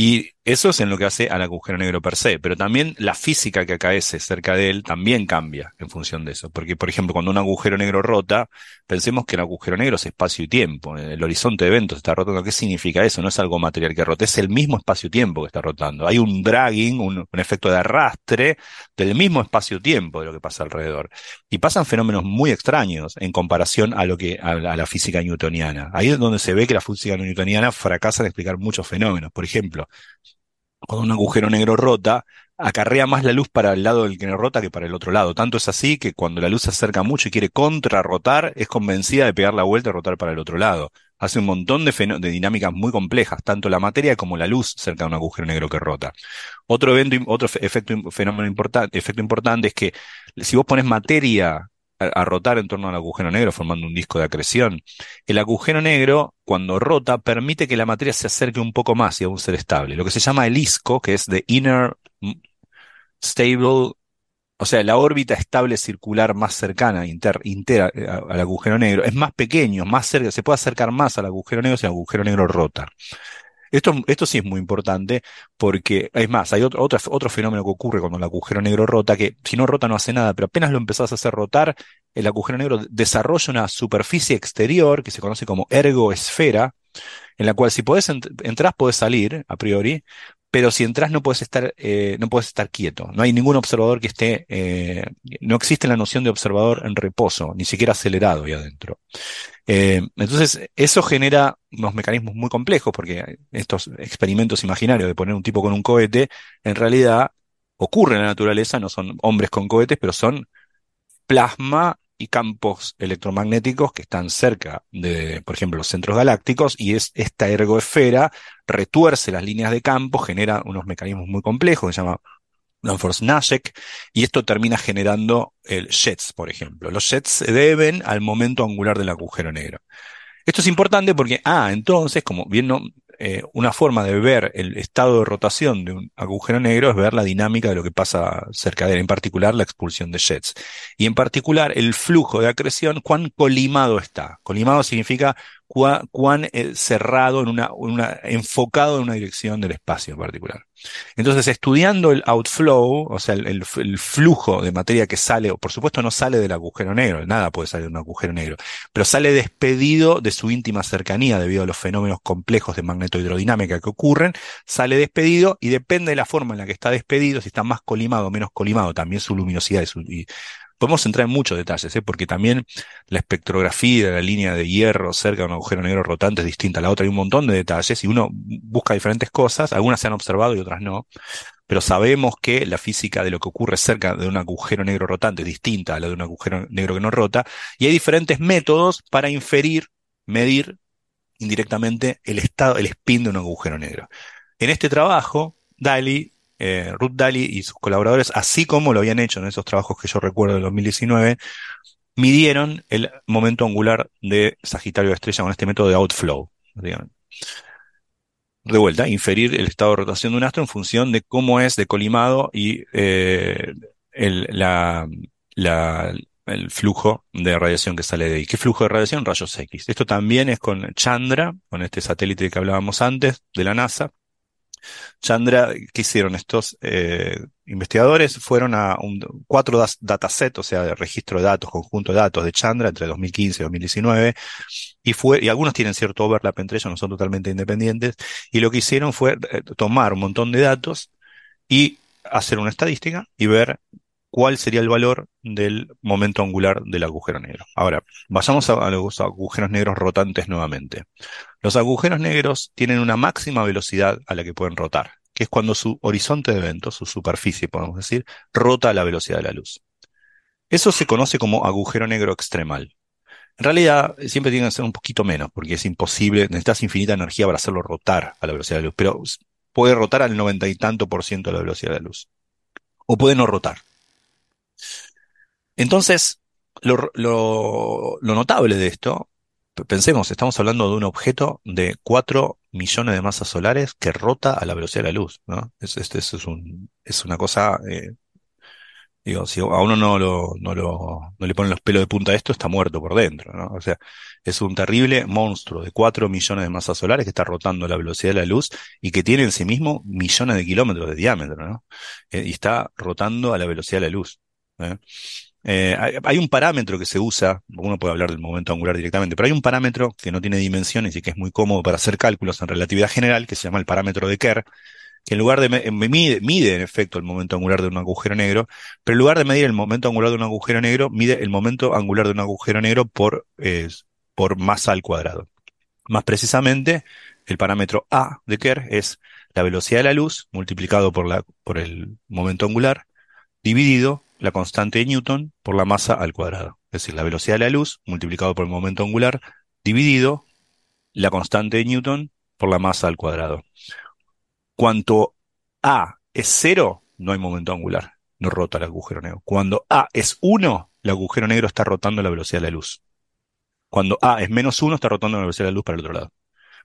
Y eso es en lo que hace al agujero negro per se, pero también la física que acaece cerca de él también cambia en función de eso. Porque, por ejemplo, cuando un agujero negro rota, pensemos que el agujero negro es espacio y tiempo. El horizonte de eventos está rotando. ¿Qué significa eso? No es algo material que rota, es el mismo espacio-tiempo que está rotando. Hay un dragging, un, efecto de arrastre del mismo espacio-tiempo de lo que pasa alrededor. Y pasan fenómenos muy extraños en comparación a lo que, a, a la física newtoniana. Ahí es donde se ve que la física newtoniana fracasa en explicar muchos fenómenos. Por ejemplo, cuando un agujero negro rota, acarrea más la luz para el lado del que rota que para el otro lado. Tanto es así que cuando la luz se acerca mucho y quiere contrarrotar, es convencida de pegar la vuelta y rotar para el otro lado. Hace un montón de, de dinámicas muy complejas, tanto la materia como la luz cerca de un agujero negro que rota. Otro evento, otro efecto, fenómeno importante, efecto importante es que si vos pones materia a, rotar en torno al agujero negro formando un disco de acreción. El agujero negro, cuando rota, permite que la materia se acerque un poco más y a un ser estable. Lo que se llama el isco, que es de Inner Stable, o sea, la órbita estable circular más cercana, inter, eh, al agujero negro, es más pequeño, más cerca, se puede acercar más al agujero negro si el agujero negro rota. Esto, esto sí es muy importante porque, es más, hay otro, otro, otro fenómeno que ocurre cuando el agujero negro rota, que si no rota no hace nada, pero apenas lo empezás a hacer rotar, el agujero negro desarrolla una superficie exterior que se conoce como ergoesfera, en la cual si podés entrar, podés salir, a priori, pero si entras no puedes estar, eh, no puedes estar quieto. No hay ningún observador que esté, eh, no existe la noción de observador en reposo, ni siquiera acelerado ahí adentro. Eh, entonces, eso genera unos mecanismos muy complejos, porque estos experimentos imaginarios de poner un tipo con un cohete, en realidad ocurren en la naturaleza, no son hombres con cohetes, pero son plasma y campos electromagnéticos que están cerca de, por ejemplo, los centros galácticos, y es esta ergoesfera retuerce las líneas de campo, genera unos mecanismos muy complejos que se llama Danforth-Nashek, y esto termina generando el jets, por ejemplo. Los jets se deben al momento angular del agujero negro. Esto es importante porque, ah, entonces, como bien no, eh, una forma de ver el estado de rotación de un agujero negro es ver la dinámica de lo que pasa cerca de él, en particular la expulsión de jets. Y en particular el flujo de acreción, cuán colimado está. Colimado significa cuán, eh, cerrado, en una, una, enfocado en una dirección del espacio en particular. Entonces, estudiando el outflow, o sea, el, flujo de materia que sale, por supuesto no sale del agujero negro, nada puede salir de un agujero negro, pero sale despedido de su íntima cercanía debido a los fenómenos complejos de magnetohidrodinámica que ocurren, sale despedido y depende de la forma en la que está despedido, si está más colimado o menos colimado, también su luminosidad y su, Podemos entrar en muchos detalles, ¿eh? porque también la espectrografía de la línea de hierro cerca de un agujero negro rotante es distinta a la otra. Hay un montón de detalles y uno busca diferentes cosas, algunas se han observado y otras no, pero sabemos que la física de lo que ocurre cerca de un agujero negro rotante es distinta a la de un agujero negro que no rota, y hay diferentes métodos para inferir, medir indirectamente el estado, el spin de un agujero negro. En este trabajo, Daly eh, Ruth Daly y sus colaboradores, así como lo habían hecho en esos trabajos que yo recuerdo de 2019, midieron el momento angular de Sagitario de Estrella con este método de outflow. De vuelta, inferir el estado de rotación de un astro en función de cómo es decolimado y eh, el, el flujo de radiación que sale de ahí. ¿Qué flujo de radiación? Rayos X. Esto también es con Chandra, con este satélite que hablábamos antes de la NASA, Chandra, ¿qué hicieron estos eh, investigadores? Fueron a cuatro datasets, o sea, de registro de datos, conjunto de datos de Chandra entre 2015 y 2019, y fue, y algunos tienen cierto overlap entre ellos, no son totalmente independientes, y lo que hicieron fue eh, tomar un montón de datos y hacer una estadística y ver cuál sería el valor del momento angular del agujero negro. Ahora, vayamos a, los agujeros negros rotantes nuevamente. Los agujeros negros tienen una máxima velocidad a la que pueden rotar, que es cuando su horizonte de evento, su superficie, podemos decir, rota a la velocidad de la luz. Eso se conoce como agujero negro extremal. En realidad, siempre tiene que ser un poquito menos, porque es imposible, necesitas infinita energía para hacerlo rotar a la velocidad de la luz, pero puede rotar al noventa y tanto por ciento de la velocidad de la luz. O puede no rotar. Entonces, lo, notable de esto, pensemos, estamos hablando de un objeto de 4 millones de masas solares que rota a la velocidad de la luz, ¿no? Es, este es, un, es una cosa, eh, digo, si a uno no, lo, no, lo, no le ponen los pelos de punta a esto, está muerto por dentro, ¿no? O sea, es un terrible monstruo de 4 millones de masas solares que está rotando a la velocidad de la luz y que tiene en sí mismo millones de kilómetros de diámetro, ¿no? Eh, y está rotando a la velocidad de la luz. ¿eh? Eh, hay, un parámetro que se usa, uno puede hablar del momento angular directamente, pero hay un parámetro que no tiene dimensiones y que es muy cómodo para hacer cálculos en relatividad general, que se llama el parámetro de Kerr, que en lugar de mide, mide en efecto el momento angular de un agujero negro, pero en lugar de medir el momento angular de un agujero negro, mide el momento angular de un agujero negro por, por masa al cuadrado. Más precisamente, el parámetro A de Kerr es la velocidad de la luz multiplicado por, la, por el momento angular dividido la constante de Newton por la masa al cuadrado. Es decir, la velocidad de la luz multiplicado por el momento angular dividido la constante de Newton por la masa al cuadrado. Cuanto A es cero, no hay momento angular, no rota el agujero negro. Cuando A es 1, el agujero negro está rotando la velocidad de la luz. Cuando A es menos 1, está rotando la velocidad de la luz para el otro lado.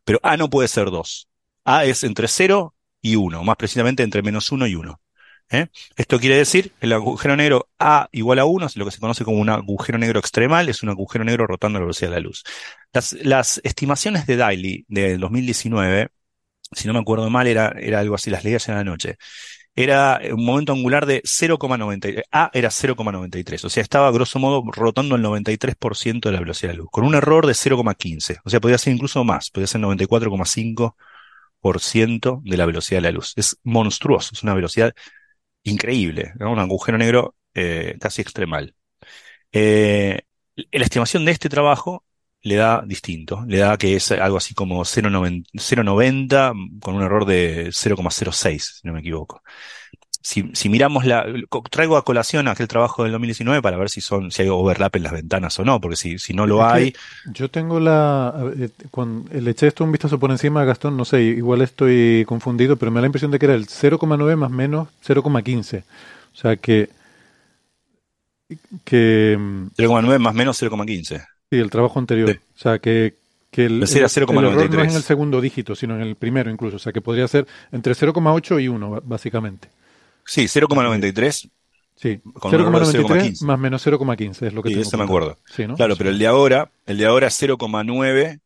Pero A no puede ser 2. A es entre 0 y 1, más precisamente entre menos 1 y 1. ¿Eh? Esto quiere decir que el agujero negro A igual a 1 es lo que se conoce como un agujero negro extremal, es un agujero negro rotando a la velocidad de la luz. Las, estimaciones de Daly de 2019, si no me acuerdo mal, era, era algo así, las leí ayer en la noche. Era un momento angular de 0,93. A era 0,93. O sea, estaba grosso modo rotando el 93% de la velocidad de la luz. Con un error de 0,15. O sea, podía ser incluso más. Podía ser 94,5 1% de la velocidad de la luz. Es monstruoso, es una velocidad increíble, un agujero negro eh, casi extremal. Eh, la estimación de este trabajo le da distinto, le da que es algo así como 0,90 con un error de 0,06, si no me equivoco. Si, si, miramos la, traigo a colación aquel trabajo del 2019 para ver si son, si hay overlap en las ventanas o no, porque si, si no lo hay. Yo tengo la, cuando le eché esto un vistazo por encima, Gastón, no sé, igual estoy confundido, pero me da la impresión de que era el 0,9 más menos 0,15. O sea que, que 0,9 más menos 0,15. Sí, el trabajo anterior. O sea, que, que el, el, error no es en el segundo dígito, sino en el primero incluso. O sea, que podría ser entre 0,8 y 1, básicamente. Sí, 0,93. Sí, 0,93 más menos 0,15 es lo que sí, tengo. eso me acuerdo. Sí, ¿no? Claro, pero el de ahora, el de ahora es 0,9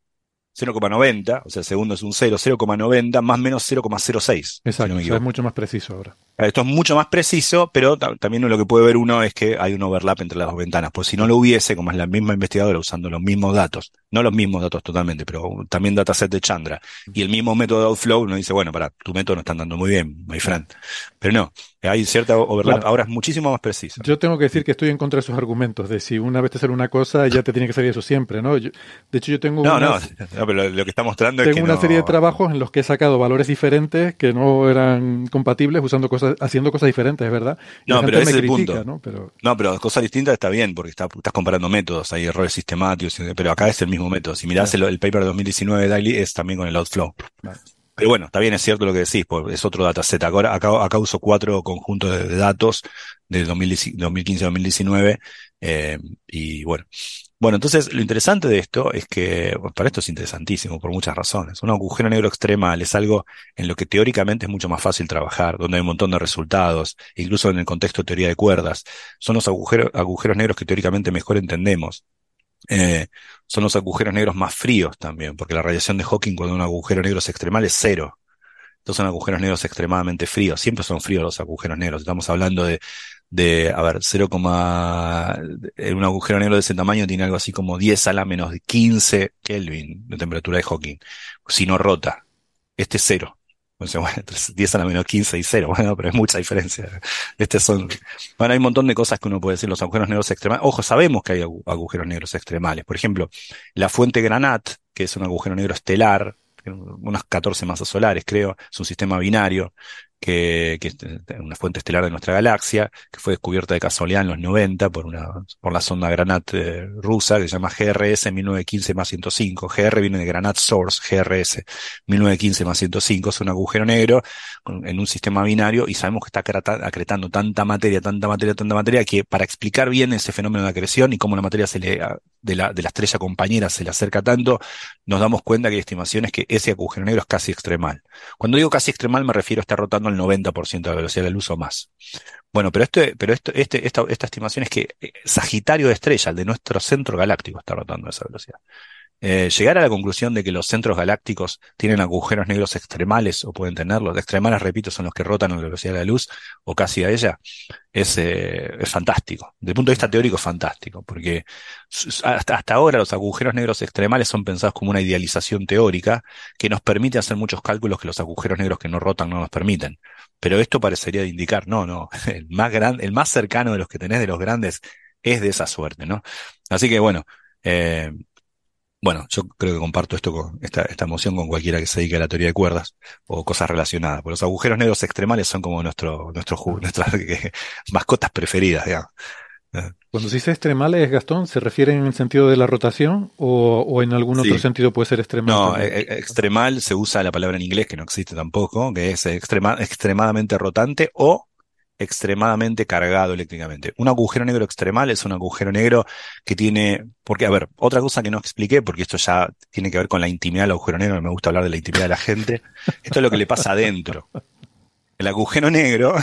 0,90, o sea, el segundo es un 0, 0,90 más menos 0,06. Exacto, si no es mucho más preciso ahora. Esto es mucho más preciso, pero también lo que puede ver uno es que hay un overlap entre las dos ventanas. Pues si no lo hubiese, como es la misma investigadora usando los mismos datos, no los mismos datos totalmente, pero también dataset de Chandra, y el mismo método de Outflow, uno dice, bueno, para, tu método no está andando muy bien, my friend. Pero no, hay cierta overlap, Bueno. ahora es muchísimo más preciso. Yo tengo que decir que estoy en contra de esos argumentos, de si una vez te sale una cosa, ya te tiene que salir eso siempre, ¿no? Yo- de hecho, yo tengo, No, no, unas- no, pero lo, que está mostrando es tengo que una no- serie de trabajos en los que he sacado valores diferentes que no eran compatibles usando cosas, haciendo cosas diferentes, es verdad. Y No, pero ese me es el critica, punto. ¿no? Pero No, pero cosas distintas está bien, porque está- estás comparando métodos, hay errores sistemáticos, pero acá es el mismo método. Si mirás el, el paper de 2019 de Daily, es también con el Outflow. Vale. Pero bueno, bien, es cierto lo que decís, pues es otro dataset. Ahora, acá, acá uso cuatro conjuntos de, datos de 2015-2019, eh, y bueno. Bueno, entonces lo interesante de esto es que, para esto es interesantísimo por muchas razones. Un agujero negro extremal es algo en lo que teóricamente es mucho más fácil trabajar, donde hay un montón de resultados, incluso en el contexto de teoría de cuerdas. Son los agujeros, agujeros negros que teóricamente mejor entendemos. Eh, son los agujeros negros más fríos también, porque la radiación de Hawking cuando un agujero negro es extremal es cero. Entonces son agujeros negros extremadamente fríos. Siempre son fríos los agujeros negros. Estamos hablando de, de a ver, 0, eh, un agujero negro de ese tamaño tiene algo así como 10 a la menos 15 Kelvin de temperatura de Hawking. Si no rota. Este es cero. Bueno, entonces 10 a la menos 15 y cero. *laughs* Bueno, pero es mucha diferencia. Este son, bueno, hay un montón de cosas que uno puede decir. Los agujeros negros extremales. Ojo, sabemos que hay agu- agujeros negros extremales. Por ejemplo, la fuente Granat, que es un agujero negro estelar, unas 14 masas solares, creo, es un sistema binario, que, es una fuente estelar de nuestra galaxia, que fue descubierta de casualidad en los 90 por una, por la sonda Granat eh, rusa, que se llama GRS 1915 más 105. GR viene de Granat Source, GRS 1915 más 105, es un agujero negro en un sistema binario y sabemos que está acreta- acretando tanta materia, tanta materia, tanta materia, que para explicar bien ese fenómeno de acreción y cómo la materia se le, de la, de la estrella compañera se le acerca tanto, nos damos cuenta que hay estimaciones que ese agujero negro es casi extremal. Cuando digo casi extremal me refiero a estar rotando al 90% de la velocidad de la luz o más. Bueno, pero este, pero esto, este, esta, esta estimación es que eh, Sagitario de estrella, el de nuestro centro galáctico, está rotando a esa velocidad. Eh, llegar a la conclusión de que los centros galácticos tienen agujeros negros extremales o pueden tenerlos, extremales, repito, son los que rotan a la velocidad de la luz o casi a ella, es, eh, es fantástico. Desde el punto de vista teórico es fantástico, porque hasta, hasta ahora los agujeros negros extremales son pensados como una idealización teórica que nos permite hacer muchos cálculos que los agujeros negros que no rotan no nos permiten. Pero esto parecería indicar, no, no, *laughs* el más grande, el más cercano de los que tenés de los grandes es de esa suerte, ¿no? Así que bueno, eh, bueno, yo creo que comparto esto con esta, esta emoción con cualquiera que se dedique a la teoría de cuerdas o cosas relacionadas. Porque los agujeros negros extremales son como nuestro, nuestro, nuestras *laughs* eh, mascotas preferidas, digamos. cuando se dice extremales, Gastón, ¿se refiere en el sentido de la rotación o, o en algún otro sentido puede ser extremal? No, e- e- extremal se usa la palabra en inglés que no existe tampoco, que es extrema, extremadamente rotante o extremadamente cargado eléctricamente. Un agujero negro extremal es un agujero negro que tiene, porque, a ver, otra cosa que no expliqué, porque esto ya tiene que ver con la intimidad del agujero negro, me gusta hablar de la intimidad de la gente, esto es lo que le pasa adentro. El agujero negro,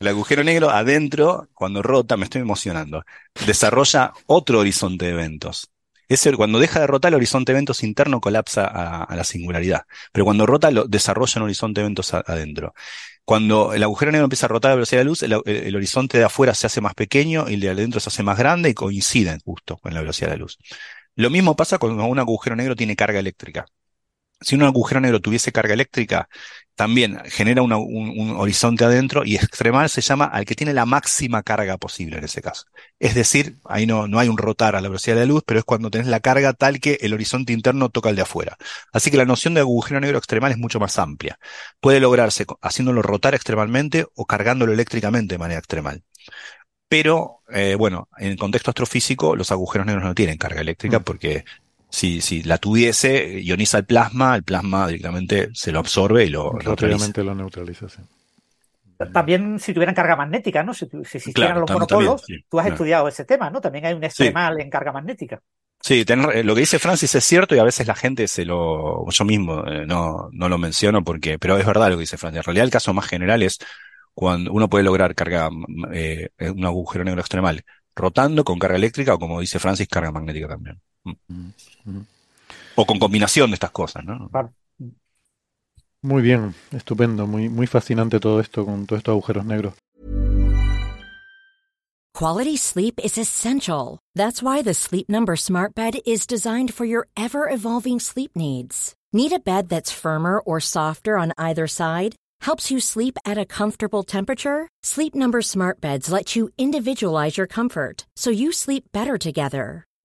el agujero negro adentro, cuando rota, me estoy emocionando, desarrolla otro horizonte de eventos. Ese, cuando deja de rotar, el horizonte de eventos interno colapsa a, la singularidad. Pero cuando rota, lo, desarrolla un horizonte de eventos adentro. Cuando el agujero negro empieza a rotar a la velocidad de la luz, el, el- el horizonte de afuera se hace más pequeño y el de adentro se hace más grande y coinciden justo con la velocidad de la luz. Lo mismo pasa cuando un agujero negro tiene carga eléctrica. Si un agujero negro tuviese carga eléctrica, también genera un, un, horizonte adentro y extremal se llama al que tiene la máxima carga posible en ese caso. Es decir, ahí no, no hay un rotar a la velocidad de la luz, pero es cuando tenés la carga tal que el horizonte interno toca el de afuera. Así que la noción de agujero negro extremal es mucho más amplia. Puede lograrse haciéndolo rotar extremalmente o cargándolo eléctricamente de manera extremal. Pero, eh, bueno, en el contexto astrofísico, los agujeros negros no tienen carga eléctrica mm. porque si, si la tuviese, ioniza el plasma, el plasma directamente se lo absorbe y lo, neutraliza. lo neutraliza, También si tuvieran carga magnética, ¿no? Si, si existieran los monopolos, tú has estudiado ese tema, ¿no? También hay un extremal en carga magnética. Sí, eh, lo que dice Francis es cierto y a veces la gente se lo, yo mismo eh, no, no lo menciono porque, pero es verdad lo que dice Francis. En realidad el caso más general es cuando uno puede lograr carga, eh, un agujero negro extremal rotando con carga eléctrica o como dice Francis, carga magnética también. Mm. O con combinación de estas cosas, ¿no? Muy bien, estupendo, muy, muy fascinante todo esto con todos estos agujeros negros. Quality sleep is essential. That's why the Sleep Number Smart Bed is designed for your ever evolving sleep needs. Need a bed that's firmer or softer on either side? Helps you sleep at a comfortable temperature? Sleep Number Smart Beds let you individualize your comfort so you sleep better together.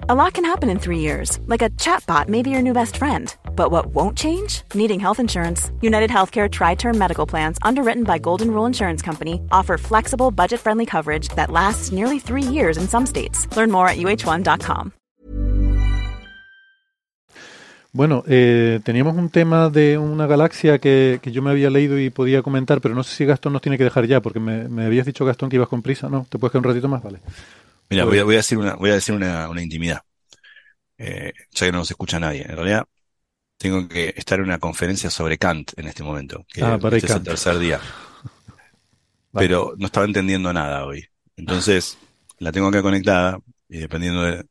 A lot can happen in 3 years. Like a chatbot may be your new best friend. But what won't change? Needing health insurance. United Healthcare tri-term medical plans underwritten by Golden Rule Insurance Company offer flexible, budget-friendly coverage that lasts nearly 3 years in some states. Learn more at uh1.com. Bueno, eh, teníamos un tema de una galaxia que, que, yo me había leído y podía comentar, pero no sé si Gastón nos tiene que dejar ya, porque me, me habías dicho, Gastón, que ibas con prisa. No, ¿te puedes quedar un ratito más? Vale. Mira, voy a, voy a decir, una, voy a decir una, una intimidad, eh, ya que no nos escucha nadie. En realidad, tengo que estar en una conferencia sobre Kant en este momento, que ah, para este es el tercer día. *laughs* Pero no estaba entendiendo nada hoy. Entonces, la tengo acá conectada y dependiendo de...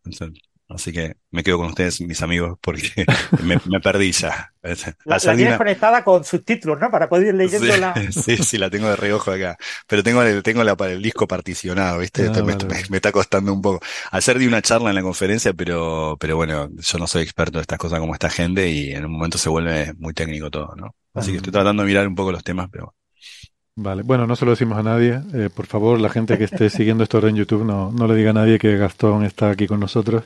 Así que me quedo con ustedes, mis amigos, porque *laughs* me, perdí ya. La, tienes conectada con subtítulos, ¿no? Para poder ir leyendo la... *laughs* Sí, sí, la tengo de reojo acá. Pero tengo el, tengo la, el disco particionado, ¿viste? Ah, me, me, está costando un poco. Ayer di una charla en la conferencia, pero, pero bueno, yo no soy experto de estas cosas como esta gente y en un momento se vuelve muy técnico todo, ¿no? Así que estoy tratando de mirar un poco los temas, pero Vale, bueno, no se lo decimos a nadie. Eh, por favor, la gente que esté siguiendo esto ahora en YouTube, no, no le diga a nadie que Gastón está aquí con nosotros.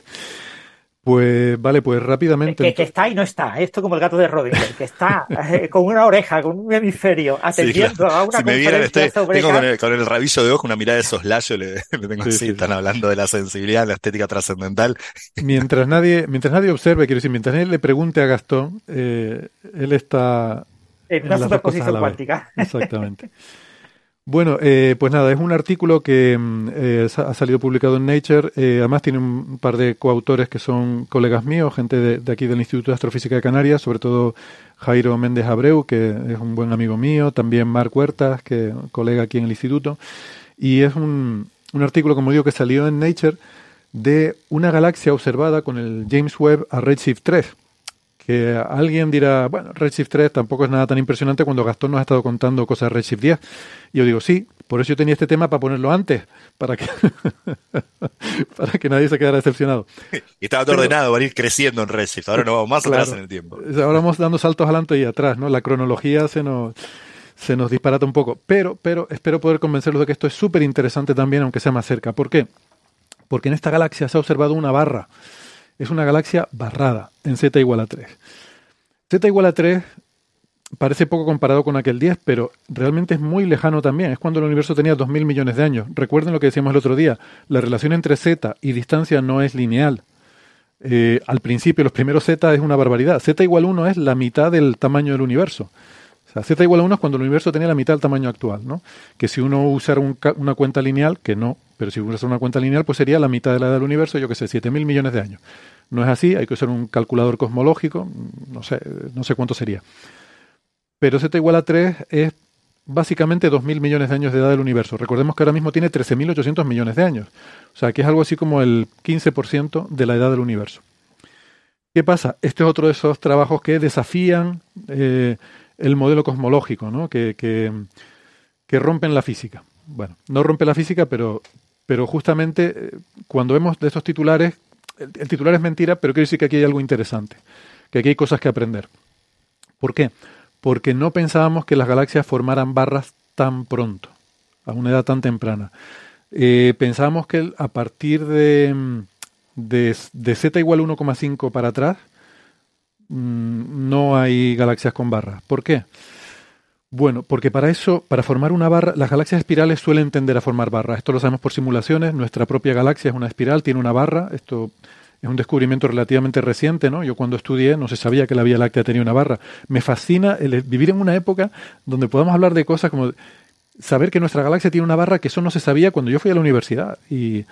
Pues vale, pues rápidamente. Que, está y no está. Esto como el gato de Rodinger, que está eh, con una oreja, con un hemisferio, atendiendo a una si me vieran, tengo con el, con el, rabillo de ojo una mirada de soslayo, le, *laughs* le tengo así, están hablando de la sensibilidad, la estética trascendental. *laughs* Mientras nadie, mientras nadie observe, quiero decir, mientras nadie le pregunte a Gastón, eh, él está en una superposición cuántica. *laughs* Exactamente. Bueno, eh, pues nada, es un artículo que mm, eh, ha salido publicado en Nature. Eh, además tiene un par de coautores que son colegas míos, gente de, aquí del Instituto de Astrofísica de Canarias, sobre todo Jairo Méndez Abreu, que es un buen amigo mío, también Marc Huertas, que es colega aquí en el instituto. Y es un, un artículo, como digo, que salió en Nature de una galaxia observada con el James Webb a Redshift 3 que alguien dirá, bueno, Redshift 3 tampoco es nada tan impresionante cuando Gastón nos ha estado contando cosas de Redshift 10. Y yo digo, sí, por eso yo tenía este tema para ponerlo antes, para que, *laughs* para que nadie se quedara decepcionado. Y estaba todo ordenado, va a ir creciendo en Redshift, ahora no vamos más atrás en el tiempo. Ahora vamos dando saltos adelante y atrás, ¿no? La cronología se nos, se nos disparata un poco. Pero, pero espero poder convencerlos de que esto es súper interesante también, aunque sea más cerca. ¿Por qué? Porque en esta galaxia se ha observado una barra es una galaxia barrada en z igual a 3. z igual a 3 parece poco comparado con aquel 10, pero realmente es muy lejano también. Es cuando el universo tenía 2.000 millones de años. Recuerden lo que decíamos el otro día, la relación entre z y distancia no es lineal. Eh, al principio, los primeros z es una barbaridad. z igual a 1 es la mitad del tamaño del universo. O sea, z igual a 1 es cuando el universo tenía la mitad del tamaño actual, ¿no? Que si uno usara una cuenta lineal, que no, pero si usara una cuenta lineal, pues sería la mitad de la edad del universo, yo que sé, 7.000 millones de años. No es así, hay que usar un calculador cosmológico, no sé, no sé cuánto sería. Pero z igual a 3 es básicamente 2.000 millones de años de edad del universo. Recordemos que ahora mismo tiene 13.800 millones de años. O sea, que es algo así como el 15% de la edad del universo. ¿Qué pasa? Este es otro de esos trabajos que desafían eh, el modelo cosmológico, ¿no? que, que, que, rompen la física. Bueno, no rompe la física, pero, pero justamente eh, cuando vemos de estos titulares, el, titular es mentira, pero quiere decir que aquí hay algo interesante, que aquí hay cosas que aprender. ¿Por qué? Porque no pensábamos que las galaxias formaran barras tan pronto, a una edad tan temprana. Eh, pensábamos que a partir de de, de z igual 1,5 para atrás, mmm, no hay galaxias con barras. ¿Por qué? Bueno, porque para eso, para formar una barra, las galaxias espirales suelen tender a formar barras. Esto lo sabemos por simulaciones. Nuestra propia galaxia es una espiral, tiene una barra. Esto es un descubrimiento relativamente reciente, ¿no? Yo cuando estudié no se sabía que la Vía Láctea tenía una barra. Me fascina el vivir en una época donde podamos hablar de cosas como saber que nuestra galaxia tiene una barra que eso no se sabía cuando yo fui a la universidad. Y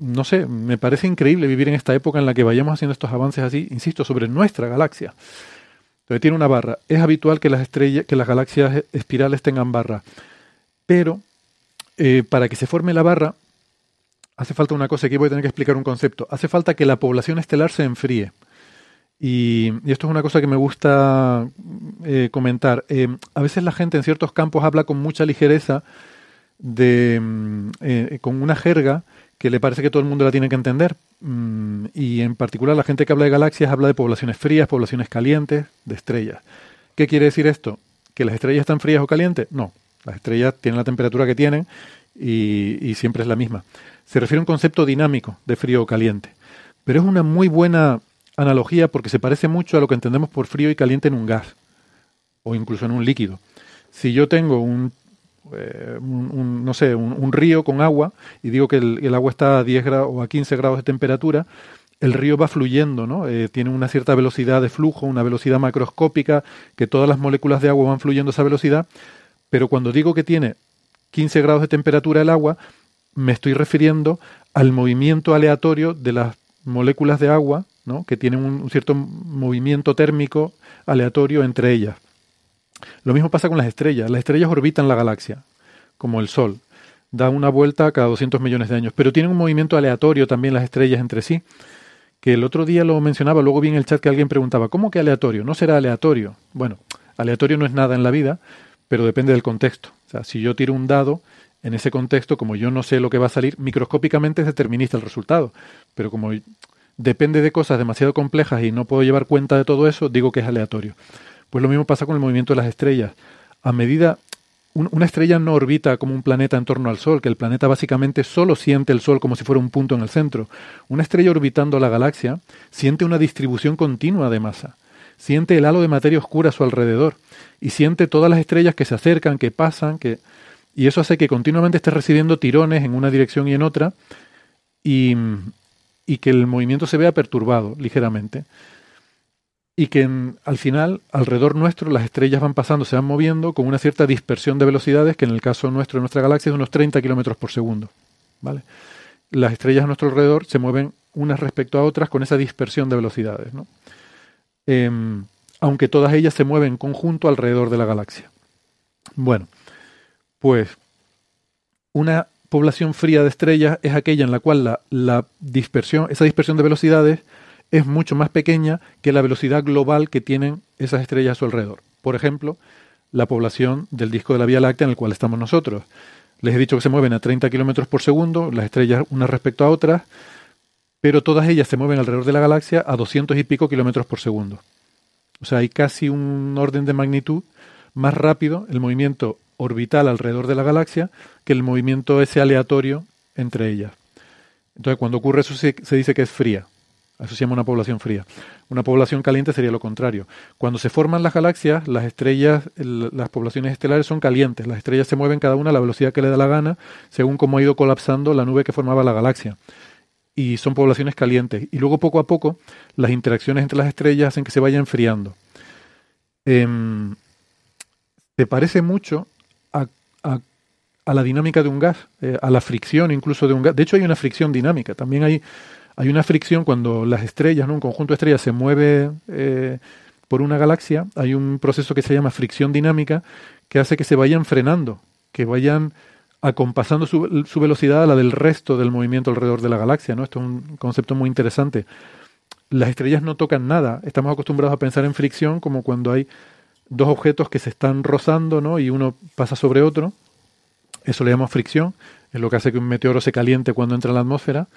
no sé, me parece increíble vivir en esta época en la que vayamos haciendo estos avances así, insisto, sobre nuestra galaxia. Entonces tiene una barra. Es habitual que las estrellas, que las galaxias espirales tengan barra. Pero eh, para que se forme la barra, hace falta una cosa, aquí voy a tener que explicar un concepto. Hace falta que la población estelar se enfríe. Y, y esto es una cosa que me gusta eh, comentar. Eh, a veces la gente en ciertos campos habla con mucha ligereza de, mm, con una jerga que le parece que todo el mundo la tiene que entender. Mm, y en particular la gente que habla de galaxias habla de poblaciones frías, poblaciones calientes, de estrellas. ¿Qué quiere decir esto? ¿Que las estrellas están frías o calientes? No, las estrellas tienen la temperatura que tienen y, y siempre es la misma. Se refiere a un concepto dinámico de frío o caliente. Pero es una muy buena analogía porque se parece mucho a lo que entendemos por frío y caliente en un gas o incluso en un líquido. Si yo tengo un eh, un, no sé, un, río con agua y digo que el, agua está a 10 grados o a 15 grados de temperatura, el río va fluyendo, ¿no? Eh, tiene una cierta velocidad de flujo, una velocidad macroscópica, que todas las moléculas de agua van fluyendo a esa velocidad, pero cuando digo que tiene 15 grados de temperatura el agua, me estoy refiriendo al movimiento aleatorio de las moléculas de agua, ¿no? que tienen un cierto movimiento térmico aleatorio entre ellas. Lo mismo pasa con las estrellas. Las estrellas orbitan la galaxia, como el Sol. Da una vuelta cada 200 millones de años. Pero tienen un movimiento aleatorio también las estrellas entre sí. Que el otro día lo mencionaba, luego vi en el chat que alguien preguntaba, ¿cómo que aleatorio? ¿No será aleatorio? Bueno, aleatorio no es nada en la vida, pero depende del contexto. O sea, si yo tiro un dado, en ese contexto, como yo no sé lo que va a salir, microscópicamente es determinista el resultado. Pero como depende de cosas demasiado complejas y no puedo llevar cuenta de todo eso, digo que es aleatorio. Pues lo mismo pasa con el movimiento de las estrellas. A medida un, una estrella no orbita como un planeta en torno al Sol, que el planeta básicamente solo siente el Sol como si fuera un punto en el centro. Una estrella orbitando la galaxia siente una distribución continua de masa, siente el halo de materia oscura a su alrededor y siente todas las estrellas que se acercan, que pasan, que y eso hace que continuamente esté recibiendo tirones en una dirección y en otra y que el movimiento se vea perturbado ligeramente y que en, al final, alrededor nuestro, las estrellas van pasando, se van moviendo con una cierta dispersión de velocidades, que en el caso nuestro, de nuestra galaxia, es de unos 30 kilómetros por segundo. ¿vale? Las estrellas a nuestro alrededor se mueven unas respecto a otras con esa dispersión de velocidades. ¿no? Eh, aunque todas ellas se mueven en conjunto alrededor de la galaxia. Bueno, pues una población fría de estrellas es aquella en la cual la, la dispersión, esa dispersión de velocidades es mucho más pequeña que la velocidad global que tienen esas estrellas a su alrededor. Por ejemplo, la población del disco de la Vía Láctea en el cual estamos nosotros. Les he dicho que se mueven a 30 kilómetros por segundo, las estrellas unas respecto a otras, pero todas ellas se mueven alrededor de la galaxia a 200 y pico kilómetros por segundo. O sea, hay casi un orden de magnitud más rápido el movimiento orbital alrededor de la galaxia que el movimiento ese aleatorio entre ellas. Entonces, cuando ocurre eso se, se dice que es fría. Eso se llama una población fría. Una población caliente sería lo contrario. Cuando se forman las galaxias, las estrellas, las poblaciones estelares son calientes. Las estrellas se mueven cada una a la velocidad que le da la gana, según cómo ha ido colapsando la nube que formaba la galaxia. Y son poblaciones calientes. Y luego, poco a poco, las interacciones entre las estrellas hacen que se vaya enfriando. Eh, se parece mucho a, a, a, la dinámica de un gas, eh, a la fricción incluso de un gas. De hecho, hay una fricción dinámica. También hay hay una fricción cuando las estrellas, un conjunto de estrellas se mueve, eh, por una galaxia hay un proceso que se llama fricción dinámica que hace que se vayan frenando, que vayan acompasando su, su, velocidad a la del resto del movimiento alrededor de la galaxia. ¿no? Esto es un concepto muy interesante. Las estrellas no tocan nada. Estamos acostumbrados a pensar en fricción como cuando hay dos objetos que se están rozando ¿no? y uno pasa sobre otro. Eso le llamamos fricción. Es lo que hace que un meteoro se caliente cuando entra en la atmósfera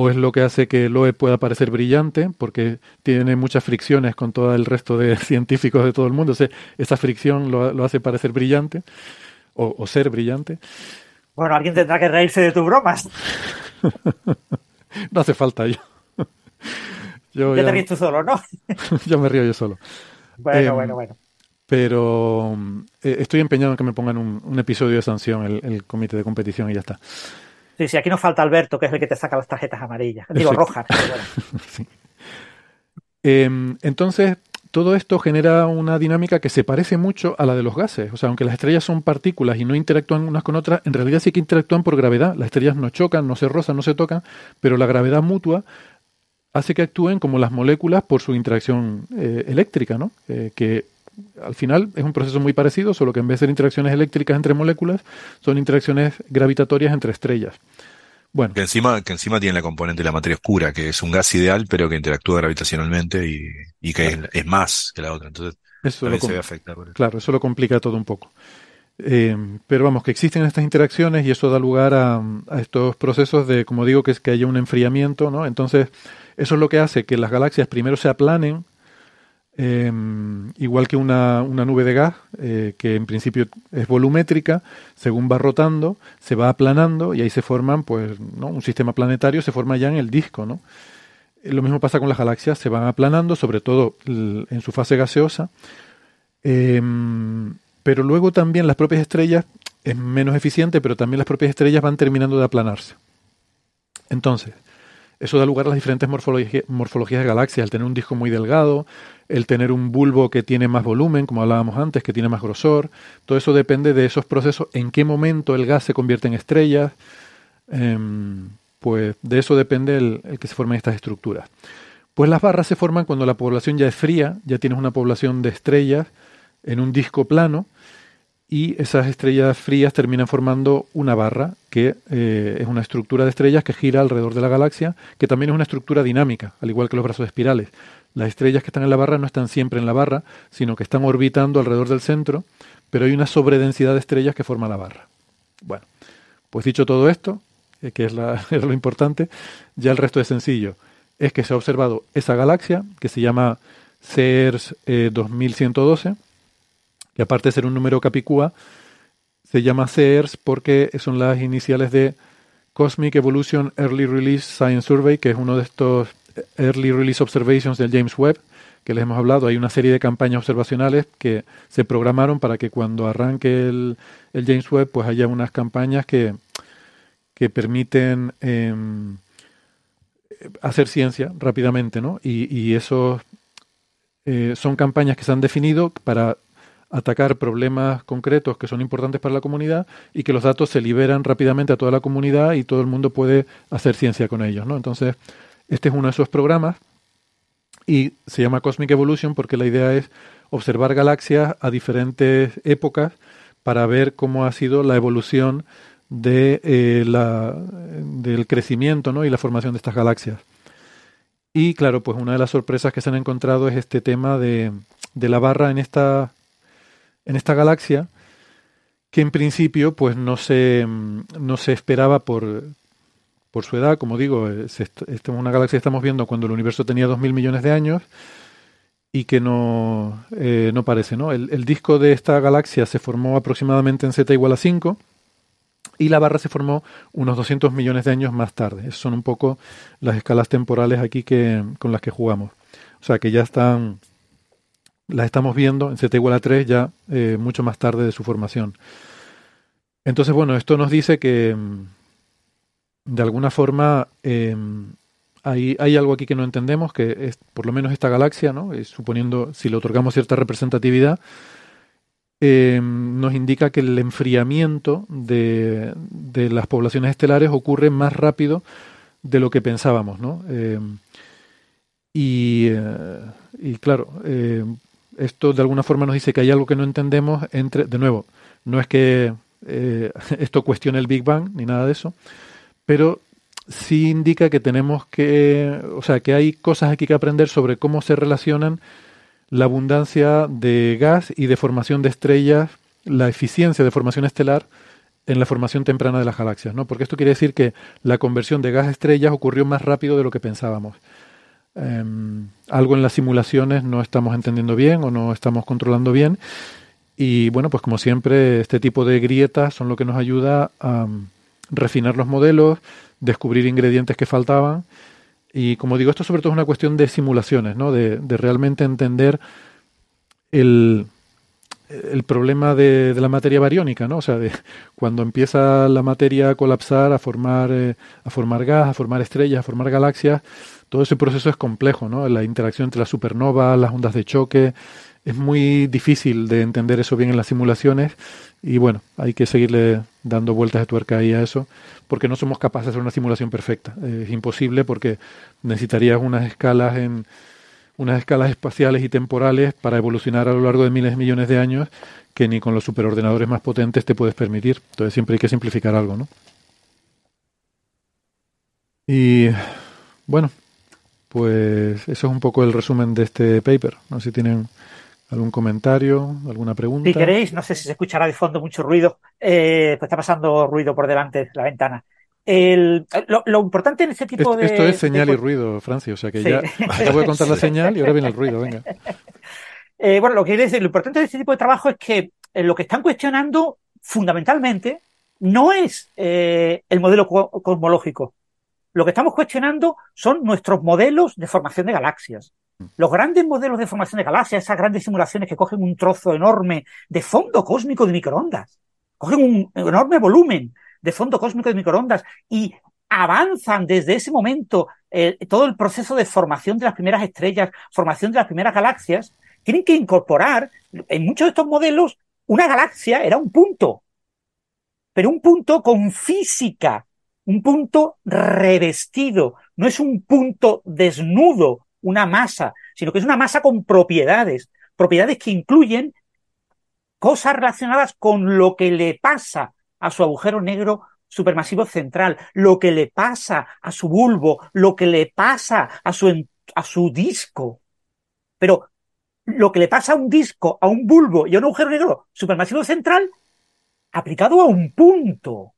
o es lo que hace que Loe pueda parecer brillante, porque tiene muchas fricciones con todo el resto de *laughs* científicos de todo el mundo. O sea, esa fricción lo, hace parecer brillante, o, ser brillante. Bueno, alguien tendrá que reírse de tus bromas. *laughs* no hace falta yo. *laughs* yo ya, te ríes tú solo, ¿no? yo me río yo solo. Bueno, em, bueno, bueno. Pero eh, estoy empeñado en que me pongan un, episodio de sanción, el comité de competición, y ya está. Sí, sí, aquí nos falta Alberto, que es el que te saca las tarjetas amarillas. Digo, rojas. *laughs* Em, entonces, todo esto genera una dinámica que se parece mucho a la de los gases. O sea, aunque las estrellas son partículas y no interactúan unas con otras, en realidad sí que interactúan por gravedad. Las estrellas no chocan, no se rozan, no se tocan, pero la gravedad mutua hace que actúen como las moléculas por su interacción eh, eléctrica, ¿no? Eh, que al final es un proceso muy parecido, solo que en vez de ser interacciones eléctricas entre moléculas, son interacciones gravitatorias entre estrellas. Bueno. Que encima, que encima tiene la componente de la materia oscura, que es un gas ideal, pero que interactúa gravitacionalmente y, que es, más que la otra. Entonces, eso también se ve afectado. Claro, eso lo complica todo un poco. Eh, pero vamos, que existen estas interacciones y eso da lugar a, a, estos procesos de, como digo, que es que haya un enfriamiento, ¿no? Entonces, eso es lo que hace que las galaxias primero se aplanen eh, igual que una, una, nube de gas, eh, que en principio es volumétrica, según va rotando, se va aplanando y ahí se forman, pues, ¿no? un sistema planetario se forma ya en el disco, ¿no? Eh, lo mismo pasa con las galaxias, se van aplanando, sobre todo en su fase gaseosa, em, pero luego también las propias estrellas es menos eficiente, pero también las propias estrellas van terminando de aplanarse. Entonces, eso da lugar a las diferentes morfologías de galaxias, el tener un disco muy delgado, el tener un bulbo que tiene más volumen, como hablábamos antes, que tiene más grosor, todo eso depende de esos procesos, en qué momento el gas se convierte en estrellas, em, pues de eso depende el, el, que se formen estas estructuras. Pues las barras se forman cuando la población ya es fría, ya tienes una población de estrellas en un disco plano, y esas estrellas frías terminan formando una barra, que eh, es una estructura de estrellas que gira alrededor de la galaxia, que también es una estructura dinámica, al igual que los brazos espirales. Las estrellas que están en la barra no están siempre en la barra, sino que están orbitando alrededor del centro, pero hay una sobredensidad de estrellas que forma la barra. Bueno, pues dicho todo esto, eh, que es, *laughs* lo importante, ya el resto es sencillo. Es que se ha observado esa galaxia, que se llama CERS 2112, y aparte de ser un número capicúa, se llama CERS porque son las iniciales de Cosmic Evolution Early Release Science Survey, que es uno de estos Early Release Observations del James Webb, que les hemos hablado. Hay una serie de campañas observacionales que se programaron para que cuando arranque el, James Webb, pues haya unas campañas que, que permiten em, hacer ciencia rápidamente, ¿no? Y, y esos eh, son campañas que se han definido para atacar problemas concretos que son importantes para la comunidad y que los datos se liberan rápidamente a toda la comunidad y todo el mundo puede hacer ciencia con ellos. ¿no? Entonces, este es uno de esos programas y se llama Cosmic Evolution porque la idea es observar galaxias a diferentes épocas para ver cómo ha sido la evolución eh, del crecimiento ¿no? y la formación de estas galaxias. Y claro, pues una de las sorpresas que se han encontrado es este tema de, de la barra en esta en esta galaxia que en principio pues no se, no se esperaba por, por su edad, como digo, es, es una galaxia que estamos viendo cuando el universo tenía 2.000 millones de años y que no, eh, no parece. ¿no? El, el, disco de esta galaxia se formó aproximadamente en z igual a 5 y la barra se formó unos 200 millones de años más tarde. Esas son un poco las escalas temporales aquí que, con las que jugamos. O sea que ya están las estamos viendo en Z igual a 3 ya eh, mucho más tarde de su formación. Entonces, bueno, esto nos dice que mm, de alguna forma em, hay, hay, algo aquí que no entendemos, que es por lo menos esta galaxia, ¿no? suponiendo si le otorgamos cierta representatividad, em, nos indica que el enfriamiento de, de, las poblaciones estelares ocurre más rápido de lo que pensábamos, ¿no? Em, Y, eh, y claro, eh, esto de alguna forma nos dice que hay algo que no entendemos entre, de nuevo, no es que eh, *laughs* esto cuestione el Big Bang ni nada de eso, pero sí indica que tenemos que, o sea, que hay cosas aquí que aprender sobre cómo se relacionan la abundancia de gas y de formación de estrellas, la eficiencia de formación estelar en la formación temprana de las galaxias, ¿no? Porque esto quiere decir que la conversión de gas a estrellas ocurrió más rápido de lo que pensábamos. Em, algo en las simulaciones no estamos entendiendo bien o no estamos controlando bien. Y bueno, pues como siempre, este tipo de grietas son lo que nos ayuda a refinar los modelos, descubrir ingredientes que faltaban. Y como digo, esto sobre todo es una cuestión de simulaciones, ¿no? de, de realmente entender el, el problema de, de, la materia bariónica, ¿no? O sea, de cuando empieza la materia a colapsar, a formar, eh, a formar gas, a formar estrellas, a formar galaxias, todo ese proceso es complejo, ¿no? La interacción entre las supernovas, las ondas de choque, es muy difícil de entender eso bien en las simulaciones y bueno, hay que seguirle dando vueltas de tuerca ahí a eso, porque no somos capaces de hacer una simulación perfecta. Es imposible porque necesitarías unas escalas en unas escalas espaciales y temporales para evolucionar a lo largo de miles de millones de años que ni con los superordenadores más potentes te puedes permitir. Entonces siempre hay que simplificar algo, ¿no? Y bueno, pues eso es un poco el resumen de este paper. No sé si tienen algún comentario, alguna pregunta. Si queréis, no sé si se escuchará de fondo mucho ruido, eh, pues está pasando ruido por delante de la ventana. El, lo, lo, importante en este tipo de. Esto es señal de... y ruido, Francia. O sea que sí. ya acabo de contar la *laughs* señal y ahora viene el ruido. Venga. *laughs* Eh, bueno, lo que quiero decir, lo importante de este tipo de trabajo es que eh, lo que están cuestionando fundamentalmente no es eh, el modelo co cosmológico. Lo que estamos cuestionando son nuestros modelos de formación de galaxias. Los grandes modelos de formación de galaxias, esas grandes simulaciones que cogen un trozo enorme de fondo cósmico de microondas, cogen un enorme volumen de fondo cósmico de microondas y avanzan desde ese momento eh, todo el proceso de formación de las primeras estrellas, formación de las primeras galaxias, tienen que incorporar en muchos de estos modelos una galaxia era un punto, pero un punto con física, un punto revestido, no es un punto desnudo, una masa, sino que es una masa con propiedades, propiedades que incluyen cosas relacionadas con lo que le pasa a su agujero negro supermasivo central, lo que le pasa a su bulbo, lo que le pasa a su, a su disco. Pero lo que le pasa a un disco, a un bulbo y a un agujero negro supermasivo central, aplicado a un punto.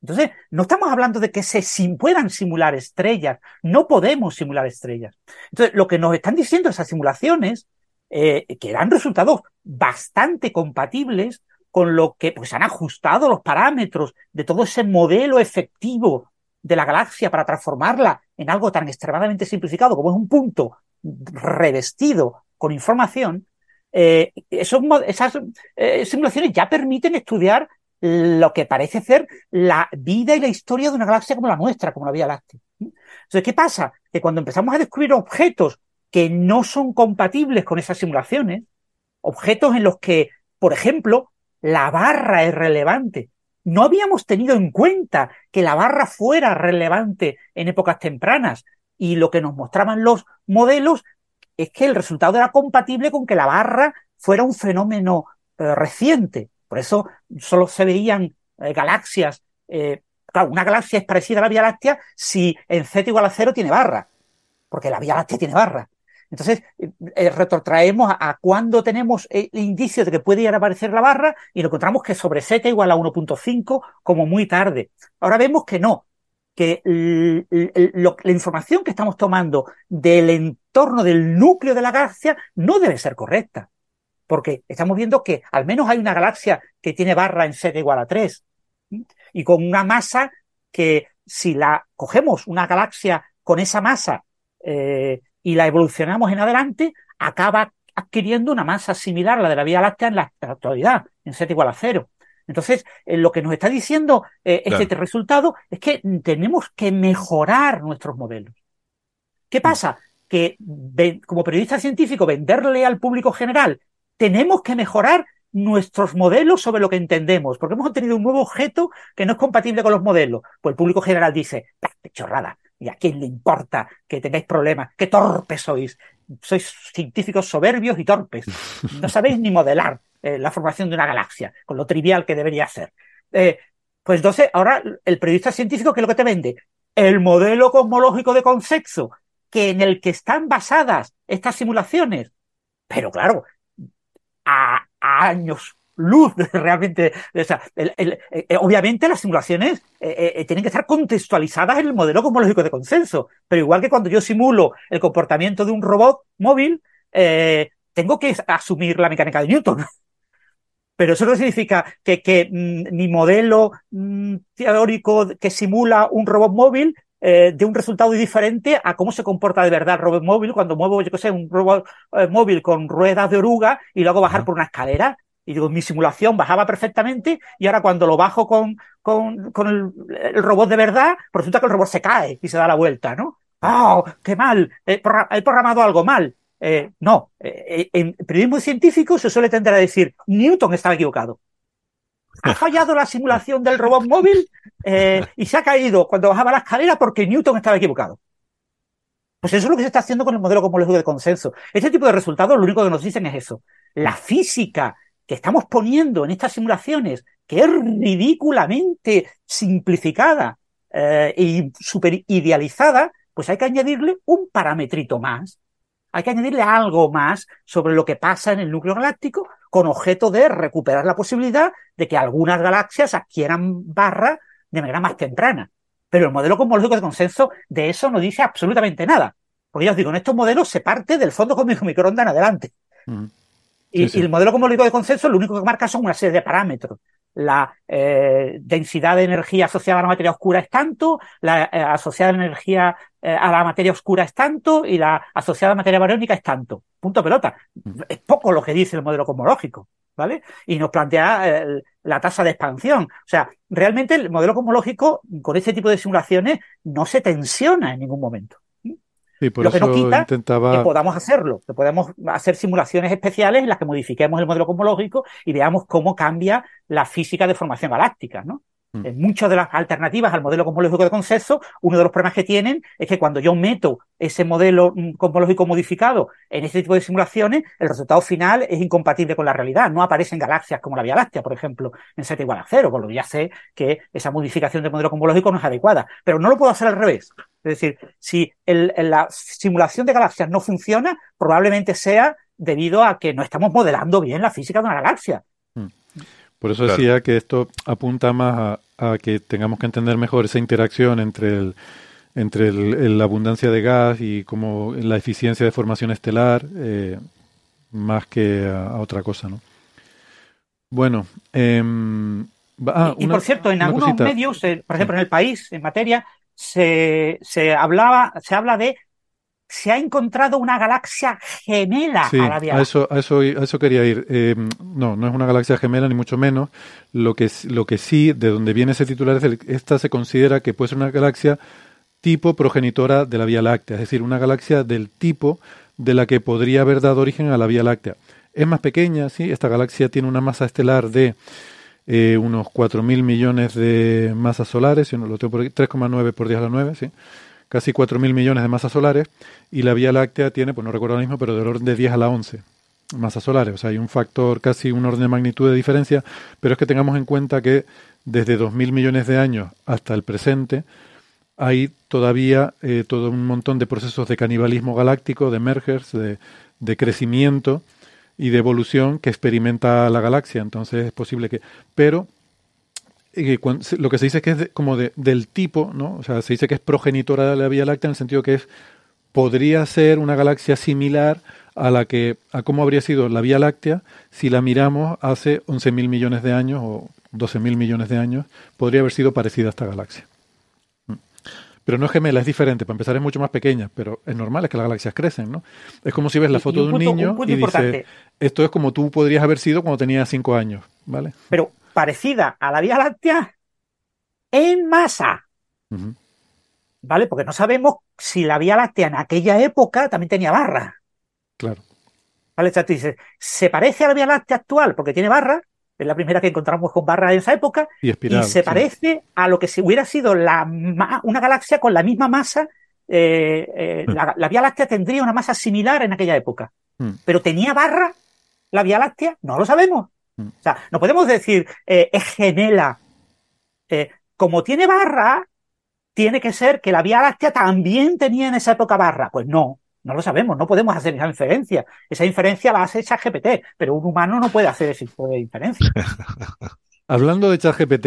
Entonces, no estamos hablando de que se sim puedan simular estrellas, no podemos simular estrellas. Entonces, lo que nos están diciendo esas simulaciones, eh, que dan resultados bastante compatibles con lo que pues han ajustado los parámetros de todo ese modelo efectivo de la galaxia para transformarla en algo tan extremadamente simplificado como es un punto revestido con información, eh, esas eh, simulaciones ya permiten estudiar lo que parece ser la vida y la historia de una galaxia como la nuestra, como la Vía Láctea. Entonces, ¿qué pasa? Que cuando empezamos a descubrir objetos que no son compatibles con esas simulaciones, objetos en los que, por ejemplo, la barra es relevante. No habíamos tenido en cuenta que la barra fuera relevante en épocas tempranas y lo que nos mostraban los modelos es que el resultado era compatible con que la barra fuera un fenómeno eh, reciente. Por eso solo se veían eh, galaxias. Eh, claro, una galaxia es parecida a la Vía Láctea si en z igual a cero tiene barra, porque la Vía Láctea tiene barra. Entonces, eh, retrotraemos a, a, cuando tenemos el indicio de que puede ir a aparecer la barra y encontramos que sobre z igual a 1.5 como muy tarde. Ahora vemos que no, que la información que estamos tomando del entorno del núcleo de la galaxia no debe ser correcta porque estamos viendo que al menos hay una galaxia que tiene barra en z igual a 3 y con una masa que si la cogemos una galaxia con esa masa eh, y la evolucionamos en adelante, acaba adquiriendo una masa similar a la de la Vía Láctea en la actualidad, en z igual a 0. Entonces, eh, lo que nos está diciendo eh, este claro. resultado es que tenemos que mejorar nuestros modelos. ¿Qué pasa? Que como periodista científico, venderle al público general tenemos que mejorar nuestros modelos sobre lo que entendemos, porque hemos obtenido un nuevo objeto que no es compatible con los modelos. Pues el público general dice, chorrada, ¿Y a quién le importa que tengáis problemas? ¡Qué torpes sois! Sois científicos soberbios y torpes. *laughs* No sabéis ni modelar eh, la formación de una galaxia, con lo trivial que debería ser. Eh, pues entonces, ahora el periodista científico, ¿qué es lo que te vende? El modelo cosmológico de concepto, que en el que están basadas estas simulaciones. Pero claro, a, años luz *laughs* realmente. O sea, eh, obviamente las simulaciones tienen que estar contextualizadas en el modelo cosmológico de consenso, pero igual que cuando yo simulo el comportamiento de un robot móvil, tengo que asumir la mecánica de Newton. *laughs* Pero eso no significa que, que mm, mi modelo mm, teórico que simula un robot móvil eh, de un resultado diferente a cómo se comporta de verdad el robot móvil cuando muevo, yo qué sé, un robot eh, móvil con ruedas de oruga y lo hago bajar por una escalera. Y digo, mi simulación bajaba perfectamente y ahora cuando lo bajo con, con, con el, robot de verdad, resulta que el robot se cae y se da la vuelta, ¿no? ¡Oh, qué mal! he programado algo mal. Eh, no, en periodismo científico se suele tender a decir Newton estaba equivocado. Ha fallado la simulación del robot móvil eh, y se ha caído cuando bajaba la escalera porque Newton estaba equivocado. Pues eso es lo que se está haciendo con el modelo cosmológico de consenso. Este tipo de resultados lo único que nos dicen es eso. La física que estamos poniendo en estas simulaciones, que es ridículamente simplificada y super idealizada, pues hay que añadirle un parametrito más hay que añadirle algo más sobre lo que pasa en el núcleo galáctico con objeto de recuperar la posibilidad de que algunas galaxias adquieran barra de manera más temprana. Pero el modelo cosmológico de consenso de eso no dice absolutamente nada. Porque ya os digo, en estos modelos se parte del fondo cósmico microonda en adelante. Mm. y, el modelo cosmológico de consenso lo único que marca son una serie de parámetros la eh, densidad de energía asociada a la materia oscura es tanto, la eh, asociada a la energía eh, a la materia oscura es tanto y la asociada a materia barónica es tanto. Punto pelota. Es poco lo que dice el modelo cosmológico, ¿vale? Y nos plantea la tasa de expansión. O sea, realmente el modelo cosmológico con este tipo de simulaciones no se tensiona en ningún momento lo que no quita que podamos hacerlo, que podamos hacer simulaciones especiales en las que modifiquemos el modelo cosmológico y veamos cómo cambia la física de formación galáctica, ¿no? Mm. En muchas de las alternativas al modelo cosmológico de consenso, uno de los problemas que tienen es que cuando yo meto ese modelo mm, cosmológico modificado en este tipo de simulaciones, el resultado final es incompatible con la realidad. No aparecen galaxias como la Vía Láctea, por ejemplo, en Z igual a cero, por lo que ya sé que esa modificación del modelo cosmológico no es adecuada. Pero no lo puedo hacer al revés. Es decir, si la simulación de galaxias no funciona, probablemente sea debido a que no estamos modelando bien la física de una galaxia. Por eso decía que esto apunta más a, que tengamos que entender mejor esa interacción entre el, entre la abundancia de gas y como la eficiencia de formación estelar, eh, más que a, otra cosa, ¿no? Bueno, em, ah, y, por cierto, en algunos medios, eh, por ejemplo, en el país, en materia, se, se hablaba, se habla de se ha encontrado una galaxia gemela a la Vía A eso, a eso, a eso quería ir. Eh, no, no es una galaxia gemela, ni mucho menos. Lo que, lo que sí, de donde viene ese titular, es que esta se considera que puede ser una galaxia tipo progenitora de la Vía Láctea, es decir, una galaxia del tipo de la que podría haber dado origen a la Vía Láctea. Es más pequeña, sí, esta galaxia tiene una masa estelar de eh, unos 4.000 millones de masas solares, si no lo tengo por 3,9 por 10 a la 9, ¿sí? Casi 4.000 millones de masas solares, y la Vía Láctea tiene, pues no recuerdo ahora mismo, pero del orden de 10 a la 11 masas solares. O sea, hay un factor, casi un orden de magnitud de diferencia, pero es que tengamos en cuenta que desde 2.000 millones de años hasta el presente hay todavía eh, todo un montón de procesos de canibalismo galáctico, de mergers, de, de crecimiento, y de evolución que experimenta la galaxia. Entonces es posible que... Pero eh, lo que se dice es que es como del tipo, ¿no? O sea, se dice que es progenitora de la Vía Láctea en el sentido que es podría ser una galaxia similar a la que a cómo habría sido la Vía Láctea si la miramos hace 11.000 millones de años o 12.000 millones de años, podría haber sido parecida a esta galaxia. Pero no es gemela, es diferente. Para empezar es mucho más pequeña, pero es normal, es que las galaxias crecen, ¿no? Es como si ves la foto de un niño y dices, esto es como tú podrías haber sido cuando tenías cinco años, ¿vale? Pero parecida a la Vía Láctea en masa. ¿Vale? Porque no sabemos si la Vía Láctea en aquella época también tenía barra. Claro. ¿Vale? O sea, tú dices, ¿se parece a la Vía Láctea actual porque tiene barra? es la primera que encontramos con barra en esa época, y, espiral, se sí. parece a lo que si hubiera sido la, una galaxia con la misma masa. Eh, eh, Mm. la, la, Vía Láctea tendría una masa similar en aquella época. Mm. Pero ¿tenía barra la Vía Láctea? No lo sabemos. Mm. O sea, no podemos decir eh, es gemela. Eh, como tiene barra, tiene que ser que la Vía Láctea también tenía en esa época barra. Pues no, no lo sabemos, no podemos hacer esa inferencia. Esa inferencia la hace ChatGPT, pero un humano no puede hacer ese tipo de inferencia. *laughs* Hablando de ChatGPT,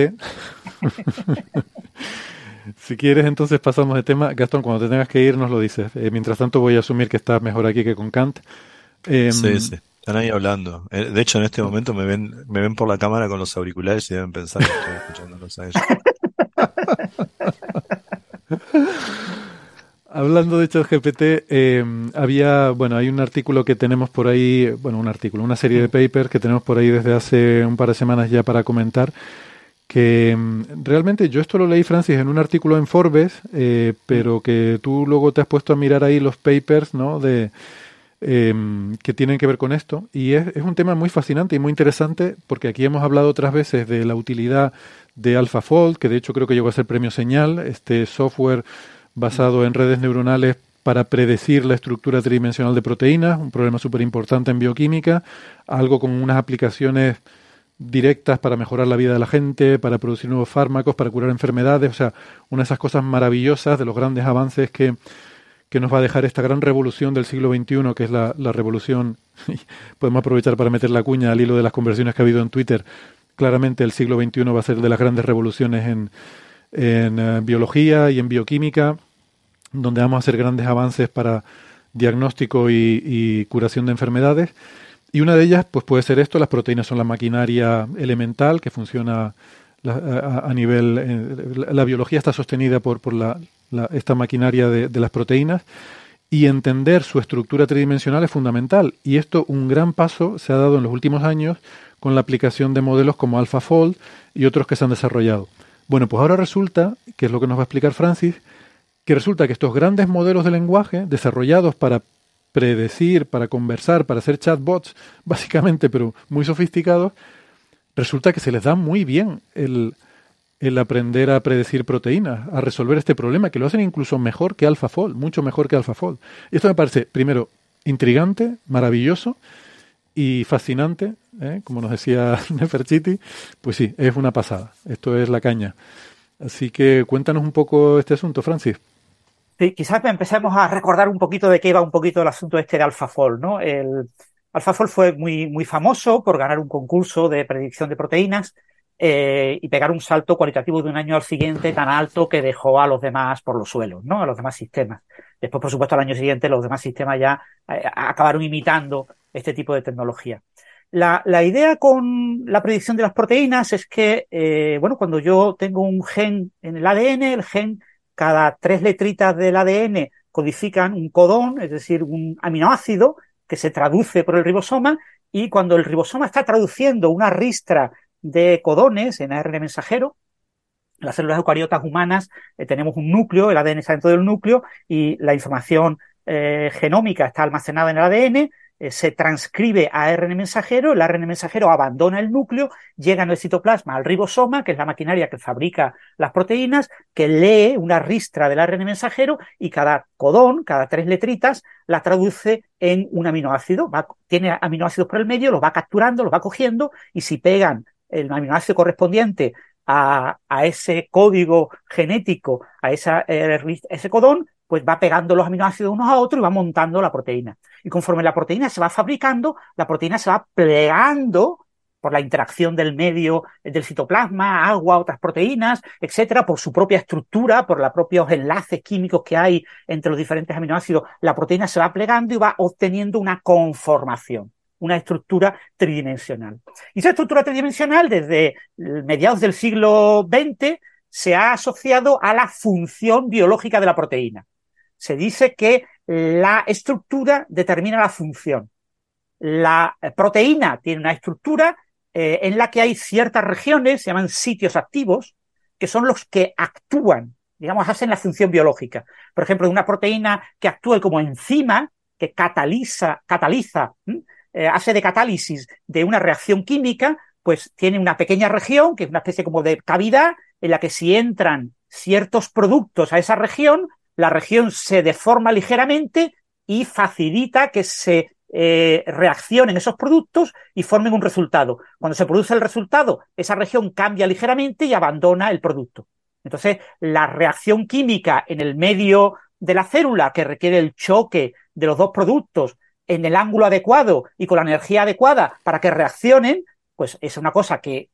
*laughs* si quieres entonces pasamos de tema. Gastón, cuando te tengas que ir nos lo dices. Eh, mientras tanto voy a asumir que estás mejor aquí que con Kant. Eh, Sí, sí. Están ahí hablando. Eh, De hecho, en este momento me ven, me ven por la cámara con los auriculares y deben pensar que estoy escuchándolos a ellos. *laughs* Hablando de ChatGPT, eh, había, bueno, hay un artículo que tenemos por ahí, bueno, un artículo, una serie de papers que tenemos por ahí desde hace un par de semanas ya para comentar, que mm, realmente yo esto lo leí, Francis, en un artículo en Forbes, eh, pero que tú luego te has puesto a mirar ahí los papers, ¿no? De, eh, que tienen que ver con esto. Y es, es un tema muy fascinante y muy interesante porque aquí hemos hablado otras veces de la utilidad de AlphaFold, que de hecho creo que llegó a ser premio señal, este software basado en redes neuronales para predecir la estructura tridimensional de proteínas, un problema súper importante en bioquímica, algo con unas aplicaciones directas para mejorar la vida de la gente, para producir nuevos fármacos, para curar enfermedades, o sea, una de esas cosas maravillosas de los grandes avances que, que nos va a dejar esta gran revolución del siglo XXI, que es la, revolución, *laughs* podemos aprovechar para meter la cuña al hilo de las conversiones que ha habido en Twitter, claramente el siglo XXI va a ser de las grandes revoluciones en, en uh, biología y en bioquímica, donde vamos a hacer grandes avances para diagnóstico y, y, curación de enfermedades. Y una de ellas, pues puede ser esto, las proteínas son la maquinaria elemental que funciona la, a, nivel, eh, la, la, biología está sostenida por, por la, esta maquinaria de, de, las proteínas y entender su estructura tridimensional es fundamental. Y esto, un gran paso se ha dado en los últimos años con la aplicación de modelos como AlphaFold y otros que se han desarrollado. Bueno, pues ahora resulta, que es lo que nos va a explicar Francis, que resulta que estos grandes modelos de lenguaje desarrollados para predecir, para conversar, para hacer chatbots, básicamente, pero muy sofisticados, resulta que se les da muy bien el, el aprender a predecir proteínas, a resolver este problema, que lo hacen incluso mejor que AlphaFold, mucho mejor que AlphaFold. Esto me parece, primero, intrigante, maravilloso y fascinante, ¿eh? como nos decía *laughs* Neferchiti, pues sí, es una pasada. Esto es la caña. Así que cuéntanos un poco este asunto, Francis. Sí, quizás empecemos a recordar un poquito de qué iba un poquito el asunto este de AlphaFold, ¿no? El AlphaFold fue muy, muy famoso por ganar un concurso de predicción de proteínas eh, y pegar un salto cualitativo de un año al siguiente tan alto que dejó a los demás por los suelos, ¿no? A los demás sistemas. Después, por supuesto, al año siguiente los demás sistemas ya eh, acabaron imitando este tipo de tecnología. La, la, idea con la predicción de las proteínas es que, eh, bueno, cuando yo tengo un gen en el ADN, el gen, cada tres letritas del ADN codifican un codón, es decir, un aminoácido que se traduce por el ribosoma y cuando el ribosoma está traduciendo una ristra de codones en ARN mensajero, en las células eucariotas humanas eh, tenemos un núcleo, el ADN está dentro del núcleo y la información eh, genómica está almacenada en el ADN, se transcribe a ARN mensajero, el ARN mensajero abandona el núcleo, llega en el citoplasma al ribosoma, que es la maquinaria que fabrica las proteínas, que lee una ristra del ARN mensajero y cada codón, cada tres letritas, la traduce en un aminoácido, tiene aminoácidos por el medio, los va capturando, los va cogiendo y si pegan el aminoácido correspondiente a, ese código genético, a eh, ese codón, pues va pegando los aminoácidos unos a otros y va montando la proteína. Y conforme la proteína se va fabricando, la proteína se va plegando por la interacción del medio del citoplasma, agua, otras proteínas, etcétera, por su propia estructura, por los propios enlaces químicos que hay entre los diferentes aminoácidos, la proteína se va plegando y va obteniendo una conformación una estructura tridimensional. Y esa estructura tridimensional, desde mediados del siglo XX, se ha asociado a la función biológica de la proteína. Se dice que la estructura determina la función. La proteína tiene una estructura eh, en la que hay ciertas regiones, se llaman sitios activos, que son los que actúan, digamos, hacen la función biológica. Por ejemplo, una proteína que actúe como enzima, que cataliza, cataliza. Eh, hace de catálisis de una reacción química, pues tiene una pequeña región, que es una especie como de cavidad, en la que si entran ciertos productos a esa región, la región se deforma ligeramente y facilita que se eh, reaccionen esos productos y formen un resultado. Cuando se produce el resultado, esa región cambia ligeramente y abandona el producto. Entonces, la reacción química en el medio de la célula que requiere el choque de los dos productos en el ángulo adecuado y con la energía adecuada para que reaccionen, pues es una cosa que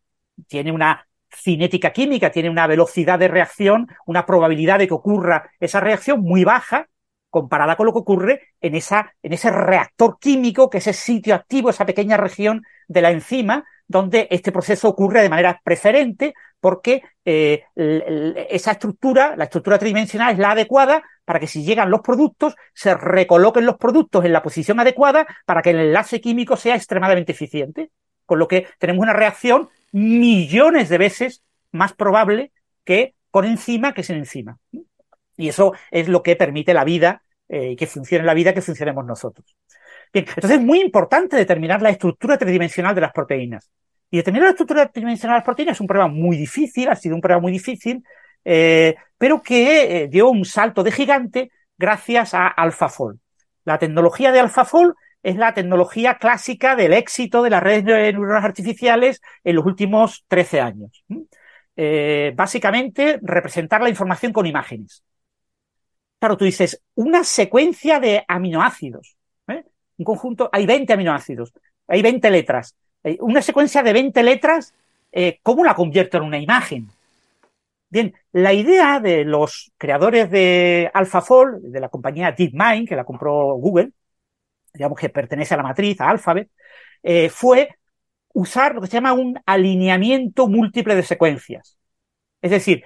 tiene una cinética química, tiene una velocidad de reacción, una probabilidad de que ocurra esa reacción muy baja comparada con lo que ocurre en, esa, en ese reactor químico, que es ese sitio activo, esa pequeña región de la enzima, donde este proceso ocurre de manera preferente porque eh, esa estructura, la estructura tridimensional es la adecuada para que si llegan los productos, se recoloquen los productos en la posición adecuada para que el enlace químico sea extremadamente eficiente. Con lo que tenemos una reacción millones de veces más probable que con enzima que sin enzima. Y eso es lo que permite la vida, eh, que funcione la vida, que funcionemos nosotros. Bien, entonces es muy importante determinar la estructura tridimensional de las proteínas. Y determinar la estructura tridimensional de las proteínas es un problema muy difícil, ha sido un problema muy difícil, eh, pero que eh, dio un salto de gigante gracias a AlphaFold. La tecnología de AlphaFold es la tecnología clásica del éxito de las redes neuronales artificiales en los últimos 13 años. Eh, básicamente, representar la información con imágenes. Claro, tú dices, una secuencia de aminoácidos. ¿eh? Un conjunto, hay 20 aminoácidos, hay 20 letras. Una secuencia de 20 letras, eh, ¿cómo la convierto en una imagen? Bien, la idea de los creadores de AlphaFold, de la compañía DeepMind, que la compró Google, digamos que pertenece a la matriz, a Alphabet, eh, fue usar lo que se llama un alineamiento múltiple de secuencias. Es decir,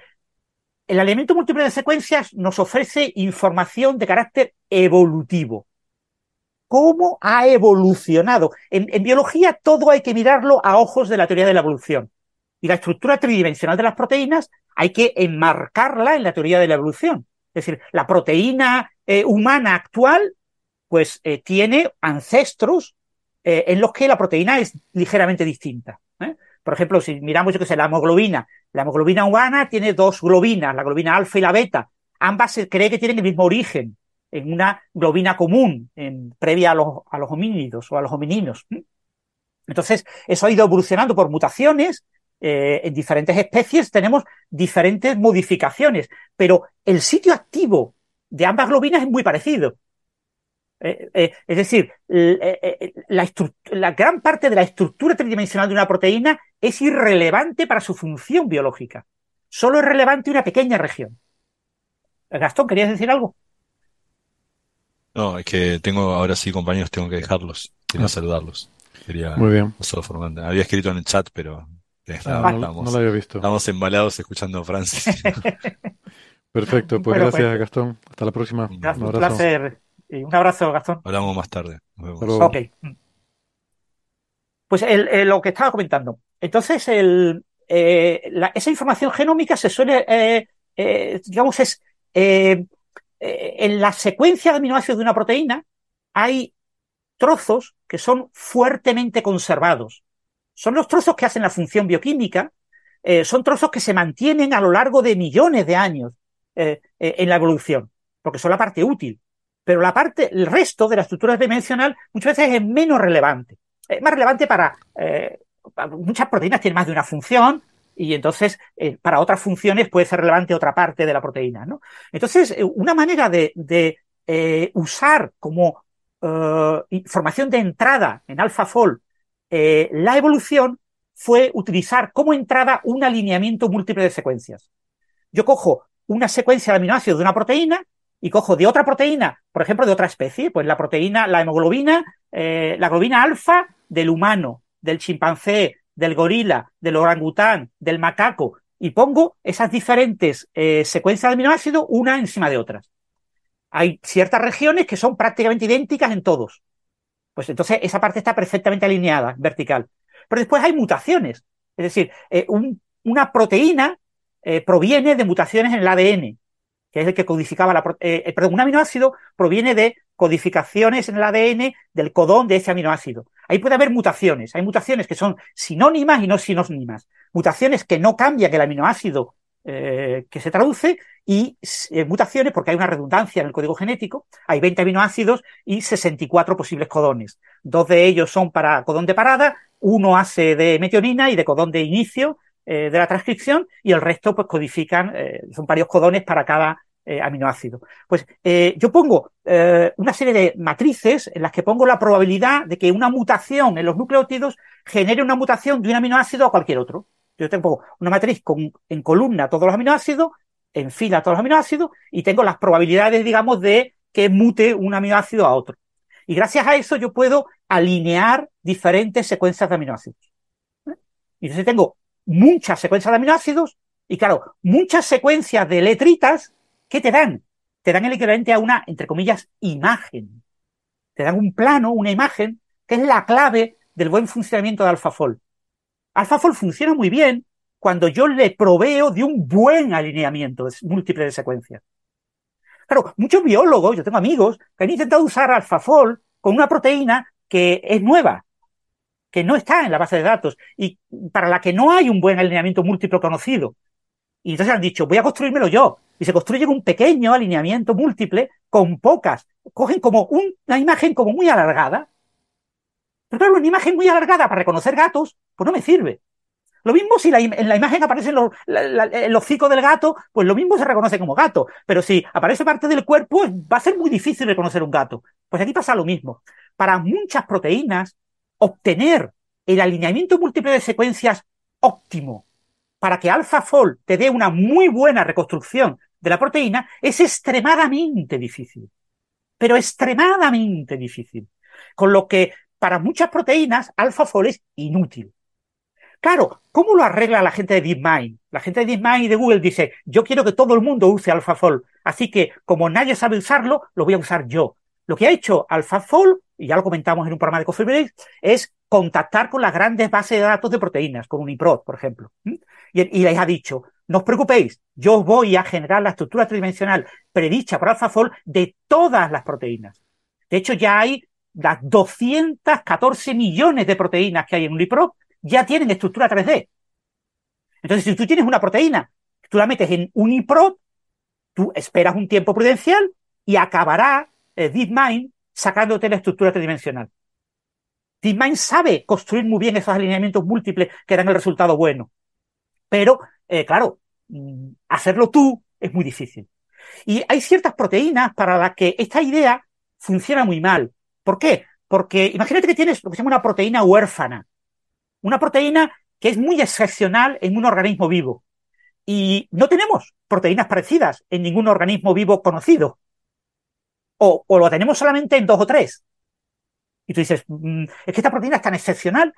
el alineamiento múltiple de secuencias nos ofrece información de carácter evolutivo. ¿Cómo ha evolucionado? En, biología todo hay que mirarlo a ojos de la teoría de la evolución. Y la estructura tridimensional de las proteínas hay que enmarcarla en la teoría de la evolución. Es decir, la proteína eh, humana actual pues eh, tiene ancestros eh, en los que la proteína es ligeramente distinta. ¿eh? Por ejemplo, si miramos, yo que sé, la hemoglobina, la hemoglobina humana tiene dos globinas, la globina alfa y la beta. Ambas se cree que tienen el mismo origen, en una globina común, previa a los, a los homínidos o a los homininos. Entonces, eso ha ido evolucionando por mutaciones. en diferentes especies tenemos diferentes modificaciones, pero el sitio activo de ambas globinas es muy parecido. Eh, eh, es decir, eh, la, gran parte de la estructura tridimensional de una proteína es irrelevante para su función biológica. Solo es relevante una pequeña región. Gastón, ¿querías decir algo? No, es que tengo, ahora sí, compañeros, tengo que dejarlos. Quería ah. saludarlos. Quería Muy bien. Había escrito en el chat, pero ah, no, lo había visto. Estamos embalados escuchando a Francis. *laughs* *laughs* Perfecto, pues gracias, pues, Gastón. Hasta la próxima. Un, placer un abrazo, Gastón. Hablamos más tarde. Ok. Pues lo que estaba comentando. Entonces, el, eh, esa información genómica se suele, eh, eh, digamos, es en la secuencia de aminoácidos de una proteína hay trozos que son fuertemente conservados. Son los trozos que hacen la función bioquímica, son trozos que se mantienen a lo largo de millones de años en la evolución, porque son la parte útil pero la parte, el resto de la estructura dimensional muchas veces es menos relevante. Es más relevante para, eh, muchas proteínas tienen más de una función y entonces eh, para otras funciones puede ser relevante otra parte de la proteína, ¿no? Entonces, eh, una manera de, de usar como información de entrada en AlphaFold la evolución fue utilizar como entrada un alineamiento múltiple de secuencias. Yo cojo una secuencia de aminoácidos de una proteína y cojo de otra proteína, por ejemplo, de otra especie, pues la proteína, la hemoglobina, eh, la globina alfa del humano, del chimpancé, del gorila, del orangután, del macaco, y pongo esas diferentes eh, secuencias de aminoácidos una encima de otras. Hay ciertas regiones que son prácticamente idénticas en todos. Pues entonces esa parte está perfectamente alineada, vertical. Pero después hay mutaciones. Es decir, eh, una proteína proviene de mutaciones en el ADN que es el que codificaba la eh, eh, perdón, un aminoácido proviene de codificaciones en el ADN del codón de ese aminoácido. Ahí puede haber mutaciones. Hay mutaciones que son sinónimas y no sinónimas. Mutaciones que no cambian el aminoácido eh, que se traduce y eh, mutaciones porque hay una redundancia en el código genético. Hay 20 aminoácidos y 64 posibles codones. Dos de ellos son para codón de parada, uno hace de metionina y de codón de inicio eh, de la transcripción y el resto pues codifican, son varios codones para cada aminoácido. Pues yo pongo una serie de matrices en las que pongo la probabilidad de que una mutación en los nucleótidos genere una mutación de un aminoácido a cualquier otro. Yo tengo una matriz con, en columna todos los aminoácidos, en fila todos los aminoácidos, y tengo las probabilidades, digamos, de que mute un aminoácido a otro. Y gracias a eso yo puedo alinear diferentes secuencias de aminoácidos. ¿Eh? Y entonces tengo muchas secuencias de aminoácidos y claro, muchas secuencias de letritas que te dan. Te dan el equivalente a una, entre comillas, imagen. Te dan un plano, una imagen, que es la clave del buen funcionamiento de AlphaFold. AlphaFold funciona muy bien cuando yo le proveo de un buen alineamiento múltiple de secuencias. Claro, muchos biólogos, yo tengo amigos, que han intentado usar AlphaFold con una proteína que es nueva, que no está en la base de datos y para la que no hay un buen alineamiento múltiple conocido. Y entonces han dicho, voy a construírmelo yo. Y se construye un pequeño alineamiento múltiple con pocas. Cogen como una imagen como muy alargada pero claro, una imagen muy alargada para reconocer gatos, pues no me sirve. Lo mismo si en la imagen aparece el hocico del gato, pues lo mismo se reconoce como gato. Pero si aparece parte del cuerpo, va a ser muy difícil reconocer un gato. Pues aquí pasa lo mismo. Para muchas proteínas, obtener el alineamiento múltiple de secuencias óptimo para que AlphaFold te dé una muy buena reconstrucción de la proteína es extremadamente difícil. Pero extremadamente difícil. Con lo que para muchas proteínas, AlphaFold es inútil. Claro, ¿cómo lo arregla la gente de DeepMind? La gente de DeepMind y de Google dice, yo quiero que todo el mundo use AlphaFold, así que como nadie sabe usarlo, lo voy a usar yo. Lo que ha hecho AlphaFold, y ya lo comentamos en un programa de Coffee es contactar con las grandes bases de datos de proteínas, con Uniprot, por ejemplo. Y, y, les ha dicho, no os preocupéis, yo voy a generar la estructura tridimensional predicha por AlphaFold de todas las proteínas. De hecho, ya hay las 214 millones de proteínas que hay en Uniprot ya tienen estructura 3D. Entonces, si tú tienes una proteína, tú la metes en Uniprot, tú esperas un tiempo prudencial y acabará eh, DeepMind sacándote la estructura tridimensional. DeepMind sabe construir muy bien esos alineamientos múltiples que dan el resultado bueno. Pero, eh, claro, mm, hacerlo tú es muy difícil. Y hay ciertas proteínas para las que esta idea funciona muy mal. ¿Por qué? Porque imagínate que tienes lo que se llama una proteína huérfana. Una proteína que es muy excepcional en un organismo vivo. Y no tenemos proteínas parecidas en ningún organismo vivo conocido. O, lo tenemos solamente en dos o tres. Y tú dices, mm, es que esta proteína es tan excepcional.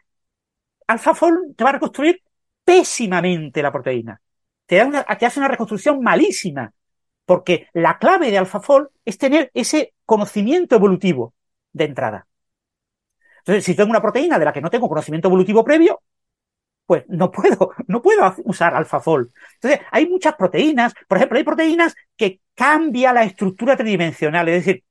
AlphaFold te va a reconstruir pésimamente la proteína. Te, te hace una reconstrucción malísima. Porque la clave de AlphaFold es tener ese conocimiento evolutivo de entrada. Entonces, si tengo una proteína de la que no tengo conocimiento evolutivo previo, pues no puedo, *laughs* no puedo usar AlphaFold. Entonces, hay muchas proteínas, por ejemplo, hay proteínas que cambian la estructura tridimensional, es decir,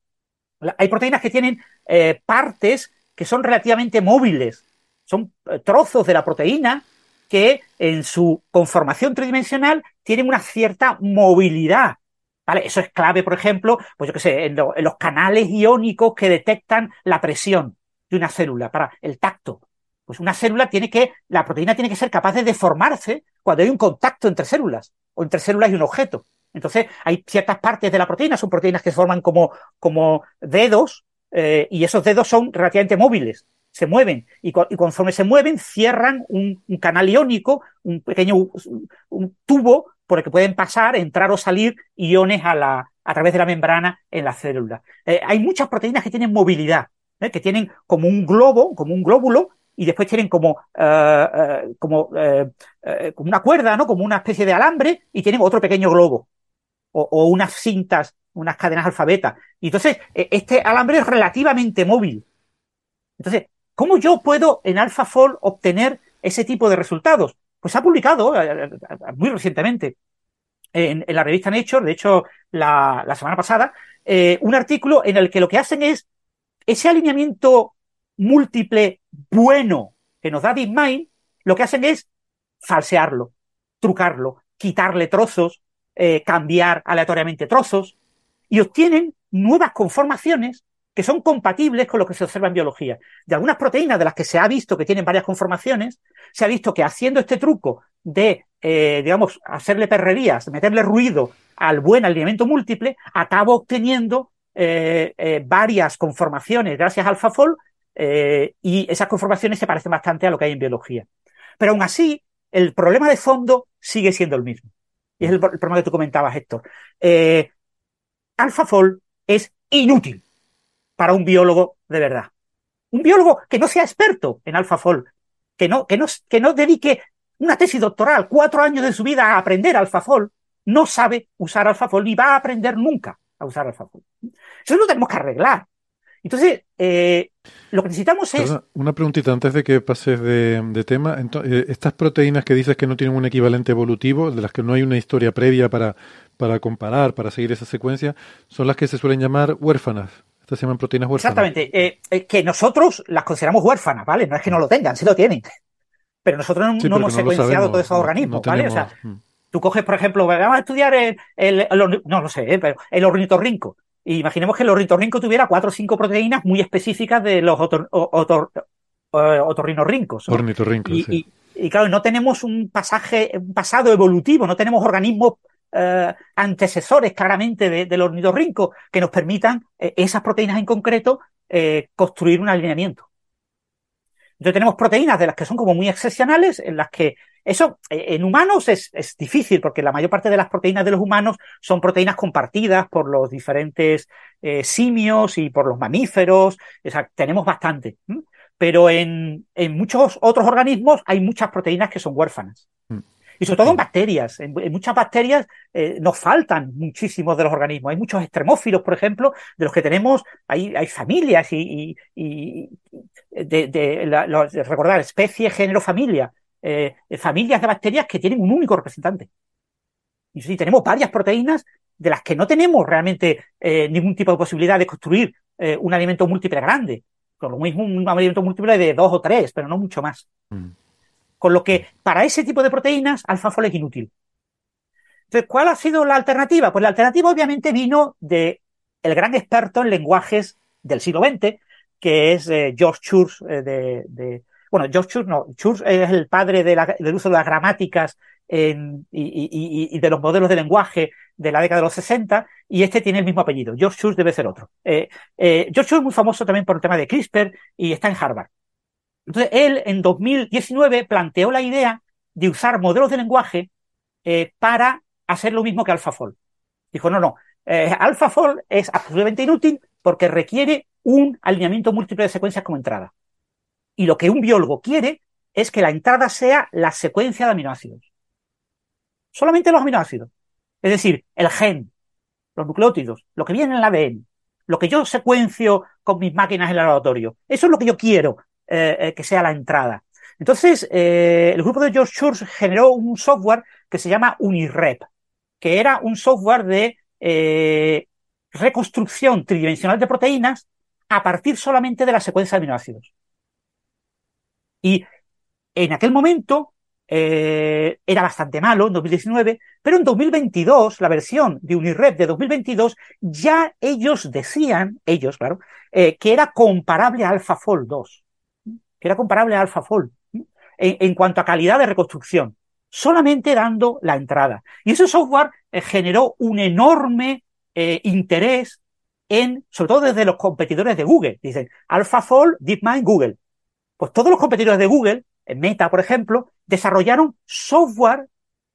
hay proteínas que tienen eh, partes que son relativamente móviles, son eh, trozos de la proteína que en su conformación tridimensional tienen una cierta movilidad. ¿Vale? Eso es clave, por ejemplo, pues yo qué sé, en, los canales iónicos que detectan la presión de una célula para el tacto. Pues una célula tiene que, la proteína tiene que ser capaz de deformarse cuando hay un contacto entre células o entre células y un objeto. Entonces, hay ciertas partes de la proteína, son proteínas que se forman como, como dedos, eh, y esos dedos son relativamente móviles, se mueven, y, conforme se mueven, cierran un, canal iónico, un pequeño un tubo por el que pueden pasar, entrar o salir iones a, la, a través de la membrana en la célula. Eh, hay muchas proteínas que tienen movilidad, ¿eh? que tienen como un globo, como un glóbulo, y después tienen como, eh, como, como una cuerda, ¿no? Como una especie de alambre, y tienen otro pequeño globo. O, unas cintas, unas cadenas alfabetas. Y entonces, este alambre es relativamente móvil. Entonces, ¿cómo yo puedo en AlphaFold obtener ese tipo de resultados? pues ha publicado eh, eh, muy recientemente en, la revista Nature, de hecho la, semana pasada, eh, un artículo en el que lo que hacen es ese alineamiento múltiple bueno que nos da DeepMind, lo que hacen es falsearlo, trucarlo, quitarle trozos, eh, cambiar aleatoriamente trozos y obtienen nuevas conformaciones que son compatibles con lo que se observa en biología. De algunas proteínas de las que se ha visto que tienen varias conformaciones, se ha visto que haciendo este truco de, eh, digamos, hacerle perrerías, meterle ruido al buen alineamiento múltiple, acaba obteniendo eh, varias conformaciones gracias al AlphaFold y esas conformaciones se parecen bastante a lo que hay en biología. Pero aún así, el problema de fondo sigue siendo el mismo. Y es el, problema que tú comentabas, Héctor. AlphaFold es inútil para un biólogo de verdad. Un biólogo que no sea experto en AlphaFold, que no, que no, que no dedique una tesis doctoral, cuatro años de su vida a aprender AlphaFold, no sabe usar AlphaFold ni va a aprender nunca a usar AlphaFold. Eso lo tenemos que arreglar. Entonces, eh, lo que necesitamos es... una preguntita antes de que pases de, tema. Eh, estas proteínas que dices que no tienen un equivalente evolutivo, de las que no hay una historia previa para, para comparar, para seguir esa secuencia, son las que se suelen llamar huérfanas. Estas se llaman proteínas huérfanas. Exactamente. Eh, eh, que nosotros las consideramos huérfanas, ¿vale? No es que no lo tengan, sí lo tienen. Pero nosotros no, hemos secuenciado todos esos organismos, ¿vale? O sea, mm. tú coges, por ejemplo, vamos a estudiar el, no lo sé, pero el ornitorrinco. Imaginemos que el ornitorrinco tuviera cuatro o cinco proteínas muy específicas de los otorrinorrincos. Ornitorrincos, y, y, y, claro, no tenemos un pasaje, un pasado evolutivo, no tenemos organismos eh, antecesores claramente del ornitorrinco que nos permitan eh, esas proteínas en concreto eh, construir un alineamiento. Entonces tenemos proteínas de las que son como muy excepcionales, en las que eso en humanos es, es, difícil porque la mayor parte de las proteínas de los humanos son proteínas compartidas por los diferentes simios y por los mamíferos. O sea, tenemos bastante. Pero en, en, muchos otros organismos hay muchas proteínas que son huérfanas. Mm. Y sobre todo en bacterias. En, muchas bacterias eh, nos faltan muchísimos de los organismos. Hay muchos extremófilos, por ejemplo, de los que tenemos, hay, hay familias y, y, de, de, recordar, especie, género, familia. Eh, familias de bacterias que tienen un único representante. Y sí, tenemos varias proteínas de las que no tenemos realmente eh, ningún tipo de posibilidad de construir eh, un alimento múltiple grande. Con lo mismo un alimento múltiple de dos o tres, pero no mucho más. Mm. Con lo que para ese tipo de proteínas, AlphaFold es inútil. Entonces, ¿cuál ha sido la alternativa? Pues la alternativa obviamente vino de el gran experto en lenguajes del siglo XX, que es eh, George Church eh, de, bueno, George Church no, Church es el padre del uso de las gramáticas y, de los modelos de lenguaje de la década de los 60, y este tiene el mismo apellido. George Church debe ser otro. Eh, George Church es muy famoso también por el tema de CRISPR y está en Harvard. Entonces, él en 2019 planteó la idea de usar modelos de lenguaje eh, para hacer lo mismo que AlphaFold. Dijo, no, no, eh, AlphaFold es absolutamente inútil porque requiere un alineamiento múltiple de secuencias como entrada. Y lo que un biólogo quiere es que la entrada sea la secuencia de aminoácidos. Solamente los aminoácidos. Es decir, el gen, los nucleótidos, lo que viene en el ADN, lo que yo secuencio con mis máquinas en el laboratorio. Eso es lo que yo quiero eh, eh, que sea la entrada. Entonces, eh, el grupo de George Church generó un software que se llama Unirep, que era un software de reconstrucción tridimensional de proteínas a partir solamente de la secuencia de aminoácidos. Y en aquel momento era bastante malo, en 2019, pero en 2022, la versión de Unirep de 2022, ya ellos decían, ellos, claro, que era comparable a AlphaFold 2 que era comparable a AlphaFold en, cuanto a calidad de reconstrucción, solamente dando la entrada. Y ese software eh, generó un enorme eh, interés en, sobre todo desde los competidores de Google. Dicen, AlphaFold, DeepMind, Google. Pues todos los competidores de Google, en Meta, por ejemplo, desarrollaron software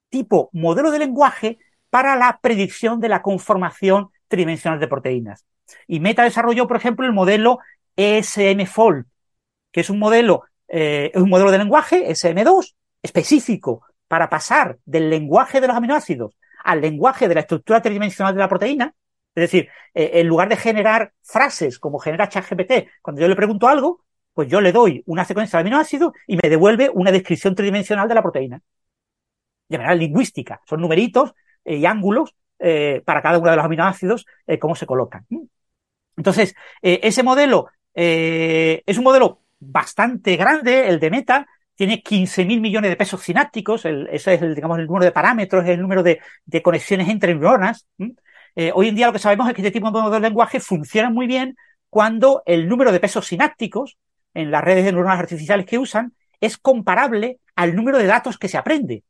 tipo modelo de lenguaje para la predicción de la conformación tridimensional de proteínas. Y Meta desarrolló, por ejemplo, el modelo ESMFold, que es un modelo, eh, un modelo de lenguaje, SM2, específico para pasar del lenguaje de los aminoácidos al lenguaje de la estructura tridimensional de la proteína. Es decir, eh, en lugar de generar frases como genera ChatGPT, cuando yo le pregunto algo, pues yo le doy una secuencia de aminoácidos y me devuelve una descripción tridimensional de la proteína. De manera lingüística. Son numeritos eh, y ángulos para cada uno de los aminoácidos, cómo se colocan. Entonces, ese modelo Eh, es un modelo bastante grande, el de Meta, tiene 15.000 millones de pesos sinápticos, ese es el, digamos, el número de parámetros, el número de, conexiones entre neuronas. Eh, hoy en día lo que sabemos es que este tipo de modelos de lenguaje funcionan muy bien cuando el número de pesos sinápticos en las redes de neuronas artificiales que usan es comparable al número de datos que se aprende.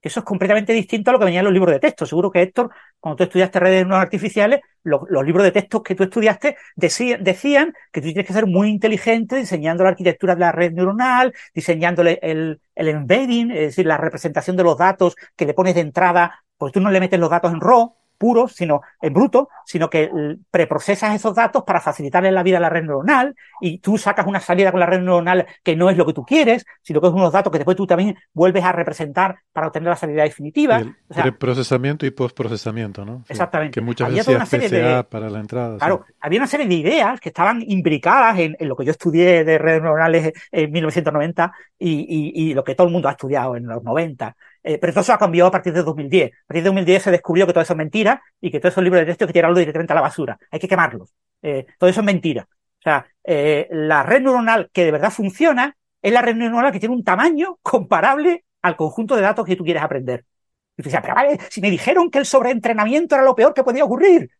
Eso es completamente distinto a lo que venían los libros de texto. Seguro que Héctor, cuando tú estudiaste redes neuronales artificiales, los, libros de texto que tú estudiaste decían que tú tienes que ser muy inteligente diseñando la arquitectura de la red neuronal, diseñándole el, el embedding, es decir, la representación de los datos que le pones de entrada, pues tú no le metes los datos en RAW, puro, sino en bruto, sino que preprocesas esos datos para facilitarle la vida a la red neuronal y tú sacas una salida con la red neuronal que no es lo que tú quieres, sino que es unos datos que después tú también vuelves a representar para obtener la salida definitiva. El preprocesamiento y postprocesamiento, ¿no? exactamente. Que muchas veces PCA para la entrada. Claro, había una serie de ideas que estaban imbricadas en, lo que yo estudié de redes neuronales en 1990 y, y lo que todo el mundo ha estudiado en los 90. Eh, pero todo eso ha cambiado a partir de 2010. A partir de 2010 se descubrió que todo eso es mentira y que todos esos libros de texto hay que tirarlos directamente a la basura. Hay que quemarlos. Eh, todo eso es mentira. O sea, eh, la red neuronal que de verdad funciona es la red neuronal que tiene un tamaño comparable al conjunto de datos que tú quieres aprender. Y tú dices, pero vale, si me dijeron que el sobreentrenamiento era lo peor que podía ocurrir.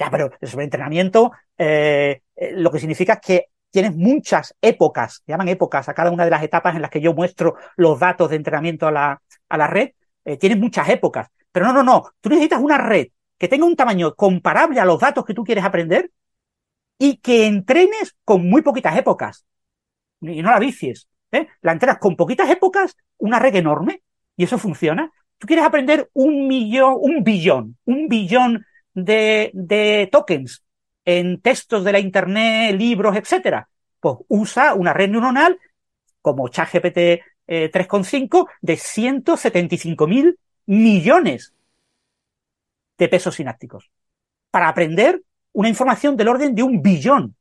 Ya, pero el sobreentrenamiento lo que significa es que tienes muchas épocas, llaman épocas a cada una de las etapas en las que yo muestro los datos de entrenamiento a la, a la red, eh, tienes muchas épocas. Pero no, no, no, tú necesitas una red que tenga un tamaño comparable a los datos que tú quieres aprender y que entrenes con muy poquitas épocas. Y no la vicies. ¿eh? La entrenas con poquitas épocas, una red enorme, y eso funciona. Tú quieres aprender un millón, un billón, un billón de, de tokens en textos de la internet, libros, etcétera. Pues usa una red neuronal como ChatGPT 3,5 eh, de 175 mil millones de pesos sinápticos para aprender una información del orden de un billón.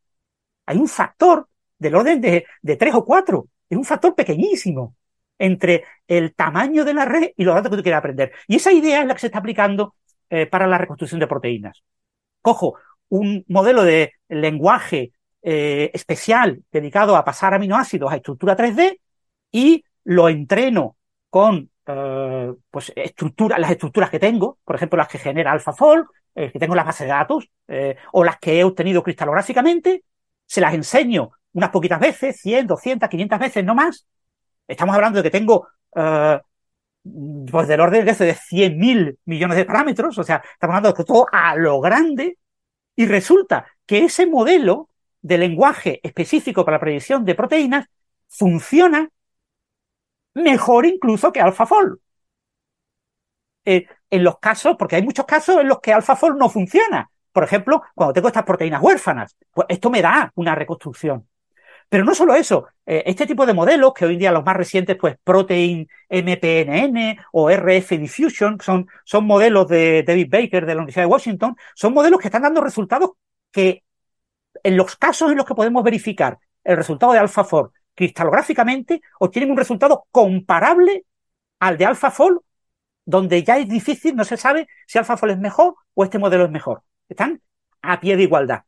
Hay un factor del orden de, de 3 o 4. Es un factor pequeñísimo entre el tamaño de la red y los datos que tú quieres aprender. Y esa idea es la que se está aplicando eh, para la reconstrucción de proteínas. Cojo un modelo de lenguaje eh, especial dedicado a pasar aminoácidos a estructura 3D y lo entreno con eh, pues estructuras, las estructuras que tengo, por ejemplo las que genera AlphaFold, eh, que tengo en la base de datos, o las que he obtenido cristalográficamente, se las enseño unas poquitas veces, 100, 200, 500 veces, no más. Estamos hablando de que tengo pues del orden de, de 100.000 millones de parámetros, o sea, estamos hablando de todo a lo grande, y resulta que ese modelo de lenguaje específico para la predicción de proteínas funciona mejor incluso que AlphaFold. Eh, en los casos, porque hay muchos casos en los que AlphaFold no funciona. Por ejemplo, cuando tengo estas proteínas huérfanas, pues esto me da una reconstrucción. Pero no solo eso, eh, este tipo de modelos, que hoy en día los más recientes, pues Protein MPNN o RF Diffusion, son, son modelos de David Baker de la Universidad de Washington, son modelos que están dando resultados que en los casos en los que podemos verificar el resultado de AlphaFold cristalográficamente, obtienen un resultado comparable al de AlphaFold, donde ya es difícil, no se sabe si AlphaFold es mejor o este modelo es mejor. Están a pie de igualdad.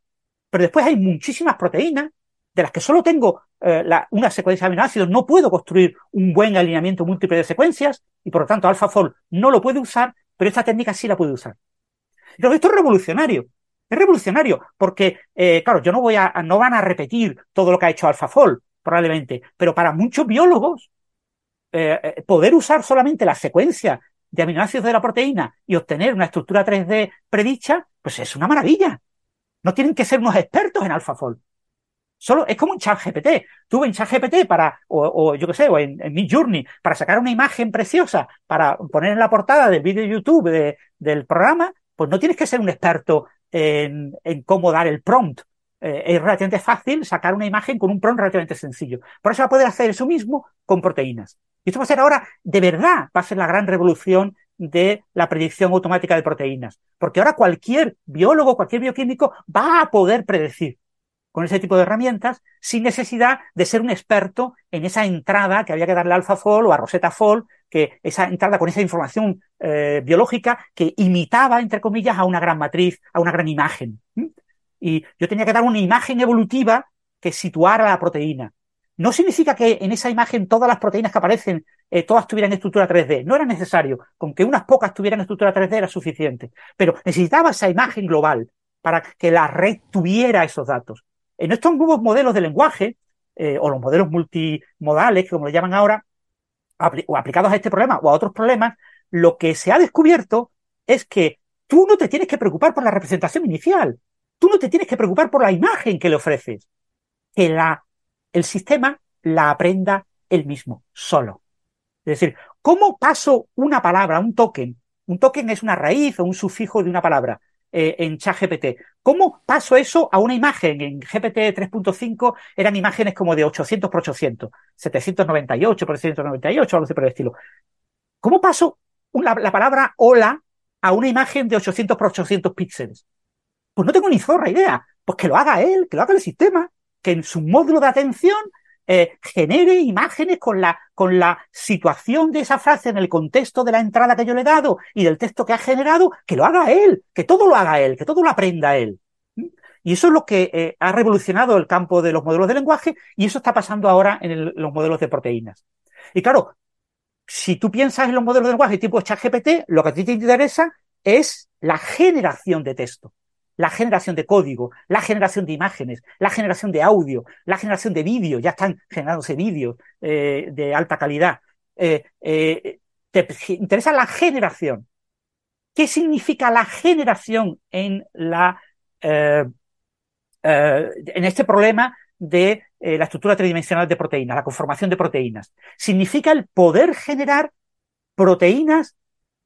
Pero después hay muchísimas proteínas de las que solo tengo eh, una secuencia de aminoácidos, no puedo construir un buen alineamiento múltiple de secuencias y por lo tanto AlphaFold no lo puede usar, pero esta técnica sí la puede usar. Pero esto es revolucionario. Es revolucionario porque, eh, claro, yo no voy a, no van a repetir todo lo que ha hecho AlphaFold, probablemente, pero para muchos biólogos, eh, poder usar solamente la secuencia de aminoácidos de la proteína y obtener una estructura 3D predicha, pues es una maravilla. No tienen que ser unos expertos en AlphaFold. Solo es como un chat GPT. Tuve en chat GPT para, o, yo qué sé, o en, mi Journey, para sacar una imagen preciosa, para poner en la portada del vídeo de YouTube del programa, pues no tienes que ser un experto en, cómo dar el prompt. Eh, es relativamente fácil sacar una imagen con un prompt relativamente sencillo. Por eso va a poder hacer eso mismo con proteínas. Y esto va a ser ahora, de verdad, va a ser la gran revolución de la predicción automática de proteínas. Porque ahora cualquier biólogo, cualquier bioquímico va a poder predecir con ese tipo de herramientas sin necesidad de ser un experto en esa entrada que había que darle a AlphaFold o a Rosetta Fold, que esa entrada con esa información eh, biológica que imitaba, entre comillas, a una gran matriz, a una gran imagen. Y yo tenía que dar una imagen evolutiva que situara la proteína. No significa que en esa imagen todas las proteínas que aparecen, eh, todas tuvieran estructura 3D. No era necesario. Con que unas pocas tuvieran estructura 3D era suficiente. Pero necesitaba esa imagen global para que la red tuviera esos datos. En estos nuevos modelos de lenguaje, eh, o los modelos multimodales, como le llaman ahora, o aplicados a este problema o a otros problemas, lo que se ha descubierto es que tú no te tienes que preocupar por la representación inicial. Tú no te tienes que preocupar por la imagen que le ofreces. Que la el sistema la aprenda él mismo, solo. Es decir, ¿cómo paso una palabra, un token? Un token es una raíz o un sufijo de una palabra eh, en ChatGPT. ¿Cómo paso eso a una imagen? En GPT 3.5 eran imágenes como de 800 por 800, 798 por 798, algo así por el estilo. ¿Cómo paso la palabra hola a una imagen de 800 por 800 píxeles? Pues no tengo ni zorra idea. Pues que lo haga él, que lo haga el sistema que en su módulo de atención eh, genere imágenes con la, con la situación de esa frase en el contexto de la entrada que yo le he dado y del texto que ha generado, que lo haga él, que todo lo haga él, que todo lo aprenda él. Y eso es lo que eh, ha revolucionado el campo de los modelos de lenguaje y eso está pasando ahora en los modelos de proteínas. Y claro, si tú piensas en los modelos de lenguaje tipo ChatGPT, lo que a ti te interesa es la generación de texto la generación de código, la generación de imágenes, la generación de audio, la generación de vídeo, ya están generándose vídeos eh, de alta calidad. Eh, eh, te interesa la generación. ¿Qué significa la generación en la en este problema de la estructura tridimensional de proteínas, la conformación de proteínas? Significa el poder generar proteínas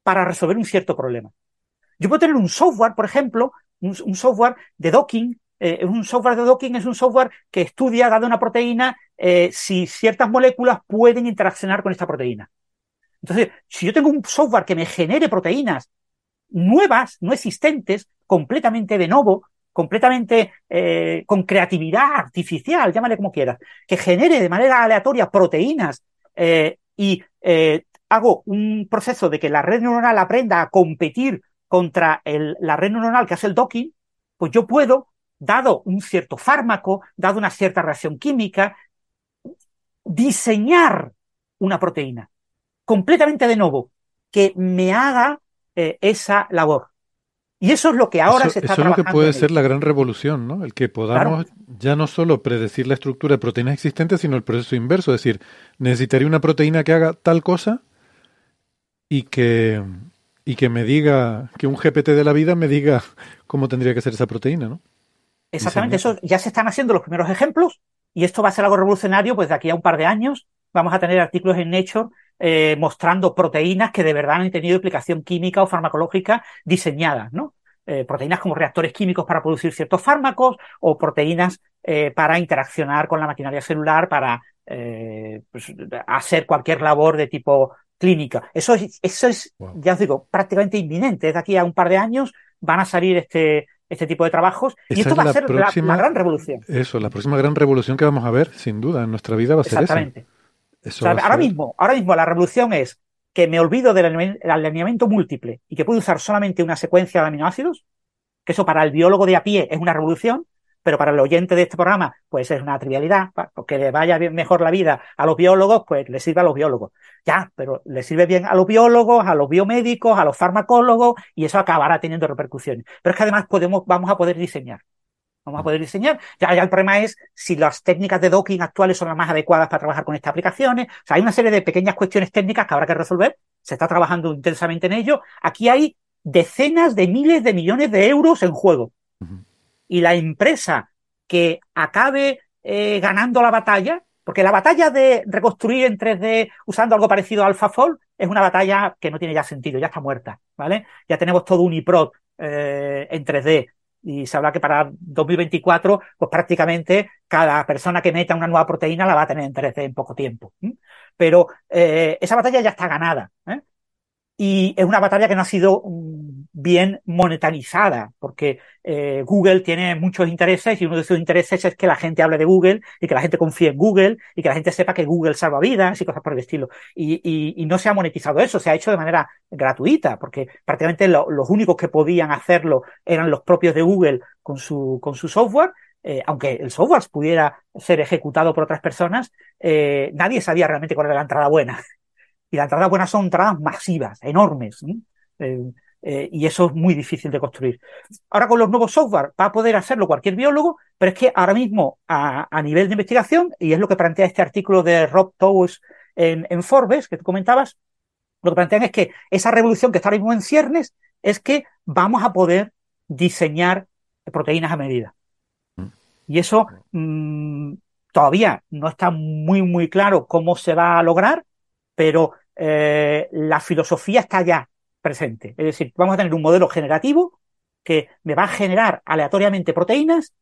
para resolver un cierto problema. Yo puedo tener un software, por ejemplo, un, software de docking. Eh, un software de docking es un software que estudia, dada una proteína, eh, si ciertas moléculas pueden interaccionar con esta proteína. Entonces, si yo tengo un software que me genere proteínas nuevas, no existentes, completamente de nuevo, completamente eh, con creatividad artificial, llámale como quieras, que genere de manera aleatoria proteínas y hago un proceso de que la red neuronal aprenda a competir contra la red neuronal que hace el docking, pues yo puedo, dado un cierto fármaco, dado una cierta reacción química, diseñar una proteína completamente de nuevo que me haga eh, esa labor. Y eso es lo que ahora se está trabajando. Eso es lo que puede ser la gran revolución, ¿no? El que podamos ya no solo predecir la estructura de proteínas existentes, sino el proceso inverso. Es decir, necesitaría una proteína que haga tal cosa y que, y que me diga, que un GPT de la vida me diga *laughs* cómo tendría que ser esa proteína, ¿no? Exactamente, eso ya se están haciendo los primeros ejemplos y esto va a ser algo revolucionario, pues de aquí a un par de años vamos a tener artículos en Nature eh, mostrando proteínas que de verdad han tenido aplicación química o farmacológica diseñadas, ¿no? Eh, proteínas como reactores químicos para producir ciertos fármacos o proteínas eh, para interaccionar con la maquinaria celular para pues, hacer cualquier labor de tipo clínica. Eso es, eso es ya os digo, prácticamente inminente. De aquí a un par de años van a salir este, este tipo de trabajos y esto va a ser la, gran revolución. Eso, la próxima gran revolución que vamos a ver, sin duda, en nuestra vida va a ser Exactamente. ahora mismo, ahora mismo la revolución es que me olvido del alineamiento múltiple y que puedo usar solamente una secuencia de aminoácidos, que eso para el biólogo de a pie es una revolución, pero para el oyente de este programa, pues es una trivialidad, porque le vaya mejor la vida a los biólogos, pues le sirve a los biólogos. Ya, pero le sirve bien a los biólogos, a los biomédicos, a los farmacólogos, y eso acabará teniendo repercusiones. Pero es que además podemos, vamos a poder diseñar. Vamos a poder diseñar. Ya, ya el problema es si las técnicas de docking actuales son las más adecuadas para trabajar con estas aplicaciones. O sea, hay una serie de pequeñas cuestiones técnicas que habrá que resolver. Se está trabajando intensamente en ello. Aquí hay decenas de miles de millones de euros en juego y la empresa que acabe eh, ganando la batalla, porque la batalla de reconstruir en 3D usando algo parecido a AlphaFold es una batalla que no tiene ya sentido, ya está muerta, ¿vale? Ya tenemos todo Uniprot eh, en 3D y se habla que para 2024, pues prácticamente cada persona que meta una nueva proteína la va a tener en 3D en poco tiempo. Pero eh, esa batalla ya está ganada. Y es una batalla que no ha sido bien monetarizada, porque eh, Google tiene muchos intereses y uno de sus intereses es que la gente hable de Google y que la gente confíe en Google y que la gente sepa que Google salva vidas y cosas por el estilo. Y, no se ha monetizado eso, se ha hecho de manera gratuita, porque prácticamente los únicos que podían hacerlo eran los propios de Google con su, con su software eh, aunque el software pudiera ser ejecutado por otras personas, eh, nadie sabía realmente cuál era la entrada buena. Y las entradas buenas son entradas masivas, enormes. y eso es muy difícil de construir. Ahora con los nuevos software va a poder hacerlo cualquier biólogo, pero es que ahora mismo a, nivel de investigación, y es lo que plantea este artículo de Rob Towes en, en Forbes, que tú comentabas, lo que plantean es que esa revolución que está ahora mismo en ciernes es que vamos a poder diseñar proteínas a medida. Y eso mmm, todavía no está muy, muy claro cómo se va a lograr, pero eh, la filosofía está ya presente. Es decir, vamos a tener un modelo generativo que me va a generar aleatoriamente proteínas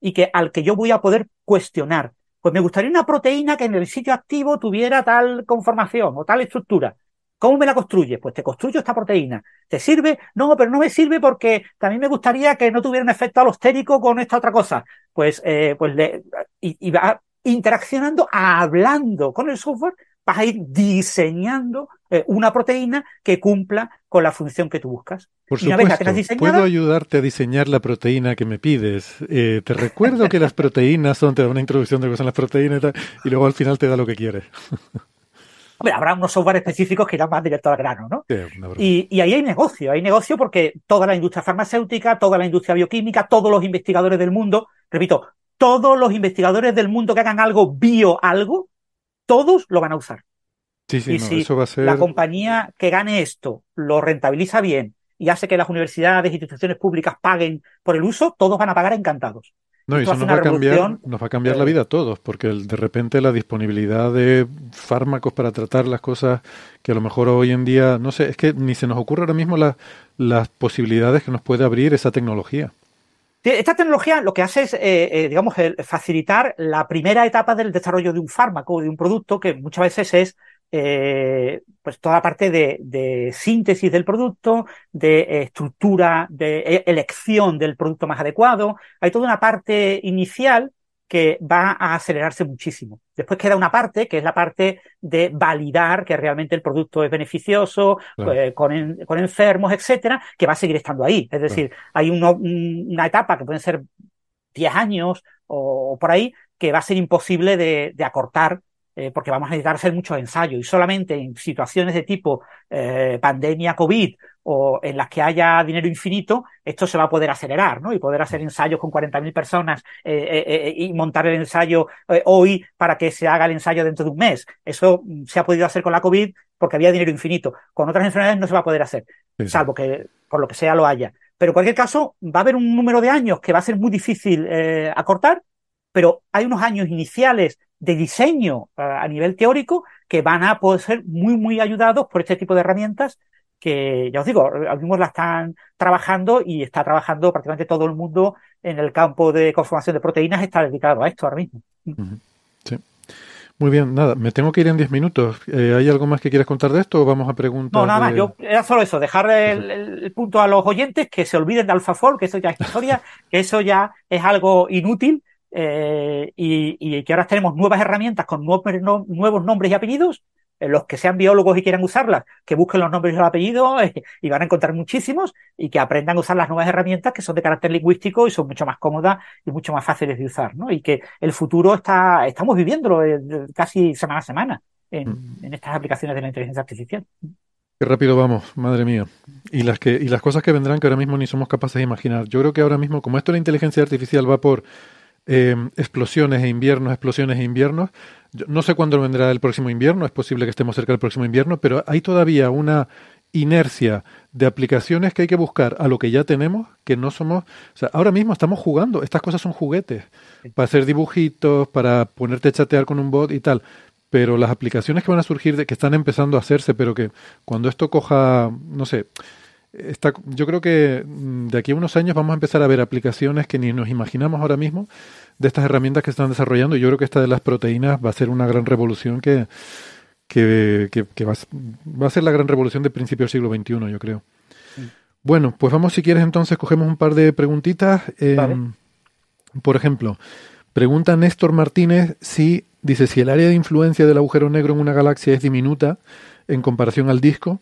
y que al que yo voy a poder cuestionar. Pues me gustaría una proteína que en el sitio activo tuviera tal conformación o tal estructura. ¿Cómo me la construyes? Pues te construyo esta proteína. ¿Te sirve? No, pero no me sirve porque también me gustaría que no tuviera un efecto alostérico con esta otra cosa. Pues, eh, pues le, y, va interaccionando, hablando con el software, vas a ir diseñando eh, una proteína que cumpla con la función que tú buscas. Por supuesto, puedo ayudarte a diseñar la proteína que me pides. Eh, te recuerdo que las proteínas son, te da una introducción de lo que son las proteínas y, tal, y luego al final te da lo que quieres. *laughs* Hombre, habrá unos software específicos que irán más directo al grano, ¿no? y, y, ahí hay negocio, hay negocio porque toda la industria farmacéutica, toda la industria bioquímica, todos los investigadores del mundo, repito, todos los investigadores del mundo que hagan algo bio algo, todos lo van a usar. Sí, sí, y si eso va a ser... la compañía que gane esto lo rentabiliza bien y hace que las universidades instituciones públicas paguen por el uso, todos van a pagar encantados. No, y eso nos va, a cambiar, nos va a cambiar la vida a todos, porque de repente la disponibilidad de fármacos para tratar las cosas que a lo mejor hoy en día, no sé, es que ni se nos ocurre ahora mismo las posibilidades que nos puede abrir esa tecnología. Esta tecnología lo que hace es, eh, eh, digamos, facilitar la primera etapa del desarrollo de un fármaco, de un producto, que muchas veces es eh, pues toda la parte de, síntesis del producto, de estructura, de e, elección del producto más adecuado. Hay toda una parte inicial que va a acelerarse muchísimo. Después queda una parte que es la parte de validar que realmente el producto es beneficioso eh, con, enfermos, etcétera, que va a seguir estando ahí. Es decir, hay una etapa que pueden ser 10 años o, por ahí que va a ser imposible de acortar eh, porque vamos a necesitar hacer muchos ensayos y solamente en situaciones de tipo eh, pandemia COVID o en las que haya dinero infinito, esto se va a poder acelerar, ¿no? Y poder hacer ensayos con 40.000 personas eh, y montar el ensayo hoy para que se haga el ensayo dentro de un mes. Eso mm, se ha podido hacer con la COVID porque había dinero infinito. Con otras enfermedades no se va a poder hacer, salvo que por lo que sea lo haya. Pero en cualquier caso, va a haber un número de años que va a ser muy difícil acortar, pero hay unos años iniciales de diseño a nivel teórico que van a poder ser muy, muy ayudados por este tipo de herramientas que, ya os digo, ahora mismo la están trabajando y está trabajando prácticamente todo el mundo en el campo de conformación de proteínas, está dedicado a esto ahora mismo. Sí. Muy bien, nada, me tengo que ir en 10 minutos. Eh, ¿Hay algo más que quieras contar de esto o vamos a preguntar? No, nada más, yo era solo eso, dejar el, punto a los oyentes que se olviden de AlphaFold, que eso ya es historia, *laughs* que eso ya es algo inútil eh, y, que ahora tenemos nuevas herramientas con nuevos, nombres y apellidos. Eh, los que sean biólogos y quieran usarlas, que busquen los nombres y los apellidos eh, y van a encontrar muchísimos y que aprendan a usar las nuevas herramientas que son de carácter lingüístico y son mucho más cómodas y mucho más fáciles de usar, ¿no? Y que el futuro está, estamos viviéndolo casi semana a semana en, mm. en estas aplicaciones de la inteligencia artificial. Qué rápido vamos, madre mía. Y las que, y las cosas que vendrán que ahora mismo ni somos capaces de imaginar. Yo creo que ahora mismo, como esto de la inteligencia artificial va por eh, explosiones e inviernos, explosiones e inviernos. no sé cuándo vendrá el próximo invierno, es posible que estemos cerca del próximo invierno, pero hay todavía una inercia de aplicaciones que hay que buscar a lo que ya tenemos, que no somos, o sea, ahora mismo estamos jugando, estas cosas son juguetes, para hacer dibujitos, para ponerte a chatear con un bot y tal, pero las aplicaciones que van a surgir, de, que están empezando a hacerse, pero que cuando esto coja, no sé, yo creo que mm, de aquí a unos años vamos a empezar a ver aplicaciones que ni nos imaginamos ahora mismo de estas herramientas que están desarrollando. Y yo creo que esta de las proteínas va a ser una gran revolución que, que, que, va, a ser la gran revolución de principio del siglo XXI, yo creo. Bueno, pues vamos, si quieres, entonces cogemos un par de preguntitas. Em, por ejemplo, pregunta Néstor Martínez si, dice, si el área de influencia del agujero negro en una galaxia es diminuta en comparación al disco,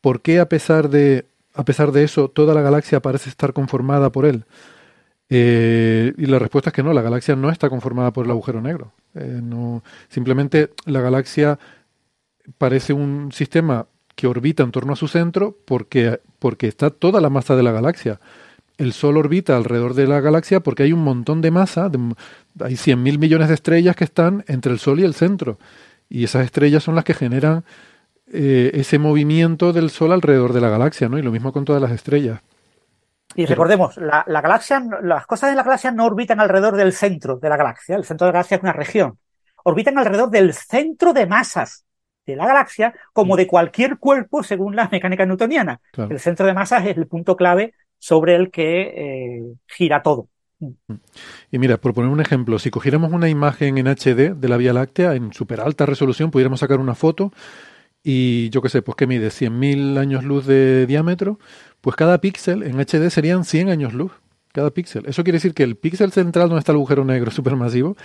¿por qué a pesar de a pesar de eso, toda la galaxia parece estar conformada por él. Eh, y la respuesta es que no, la galaxia no está conformada por el agujero negro. Eh, no, simplemente la galaxia parece un sistema que orbita en torno a su centro porque, porque está toda la masa de la galaxia. El Sol orbita alrededor de la galaxia porque hay un montón de masa, de, hay 100.000 millones de estrellas que están entre el Sol y el centro. Y esas estrellas son las que generan eh, ese movimiento del Sol alrededor de la galaxia, ¿no? Y lo mismo con todas las estrellas. Y recordemos, la, la, galaxia, las cosas de la galaxia no orbitan alrededor del centro de la galaxia. El centro de la galaxia es una región. Orbitan alrededor del centro de masas de la galaxia, como de cualquier cuerpo según la mecánica newtoniana. Claro. El centro de masas es el punto clave sobre el que eh, gira todo. Y mira, por poner un ejemplo, si cogiéramos una imagen en HD de la Vía Láctea en super alta resolución, pudiéramos sacar una foto y yo qué sé, pues que mide 100.000 años luz de diámetro, pues cada píxel en HD serían 100 años luz, cada píxel. Eso quiere decir que el píxel central donde está el agujero negro *laughs* supermasivo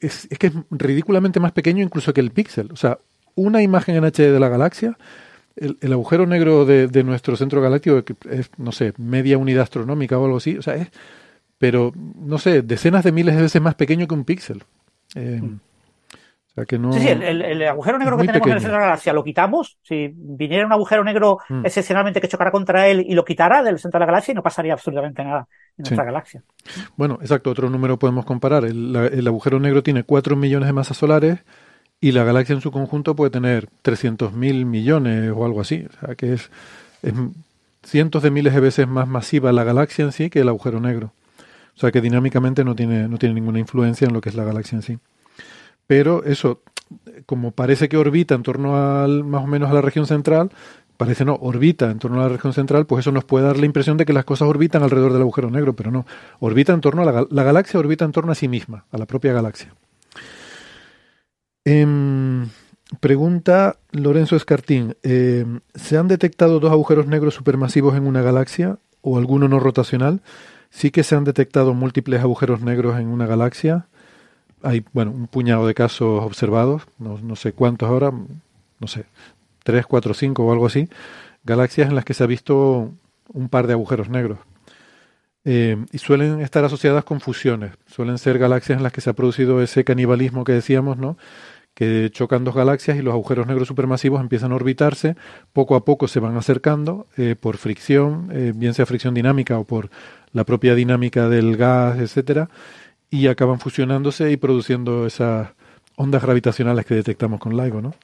es, es que es ridículamente más pequeño incluso que el píxel. O sea, una imagen en HD de la galaxia, el, el agujero negro de, de, nuestro centro galáctico es, no sé, media unidad astronómica o algo así, o sea, es, pero, no sé, decenas de miles de veces más pequeño que un píxel. Eh, mm. Que no, sí, sí, el, el, agujero negro que tenemos pequeño. en el centro de la galaxia lo quitamos. Si viniera un agujero negro mm. excepcionalmente que chocara contra él y lo quitara del centro de la galaxia, no pasaría absolutamente nada en nuestra sí. galaxia. Bueno, exacto, otro número podemos comparar. El, agujero negro tiene 4 millones de masas solares y la galaxia en su conjunto puede tener 300 mil millones o algo así. O sea, que es, es cientos de miles de veces más masiva la galaxia en sí que el agujero negro. O sea que dinámicamente no tiene, no tiene ninguna influencia en lo que es la galaxia en sí. Pero eso, como parece que orbita en torno al, más o menos a la región central, parece no, orbita en torno a la región central, pues eso nos puede dar la impresión de que las cosas orbitan alrededor del agujero negro, pero no, orbita en torno a la, la galaxia, orbita en torno a sí misma, a la propia galaxia. Eh, pregunta Lorenzo Escartín, eh, ¿se han detectado dos agujeros negros supermasivos en una galaxia o alguno no rotacional? Sí que se han detectado múltiples agujeros negros en una galaxia hay, bueno, un puñado de casos observados, no, no sé cuántos ahora, no sé, tres, cuatro, cinco o algo así, galaxias en las que se ha visto un par de agujeros negros. Eh, y suelen estar asociadas con fusiones, suelen ser galaxias en las que se ha producido ese canibalismo que decíamos, ¿no? que chocan dos galaxias y los agujeros negros supermasivos empiezan a orbitarse, poco a poco se van acercando eh, por fricción, eh, bien sea fricción dinámica o por la propia dinámica del gas, etcétera, y acaban fusionándose y produciendo esas ondas gravitacionales que detectamos con LIGO, ¿no?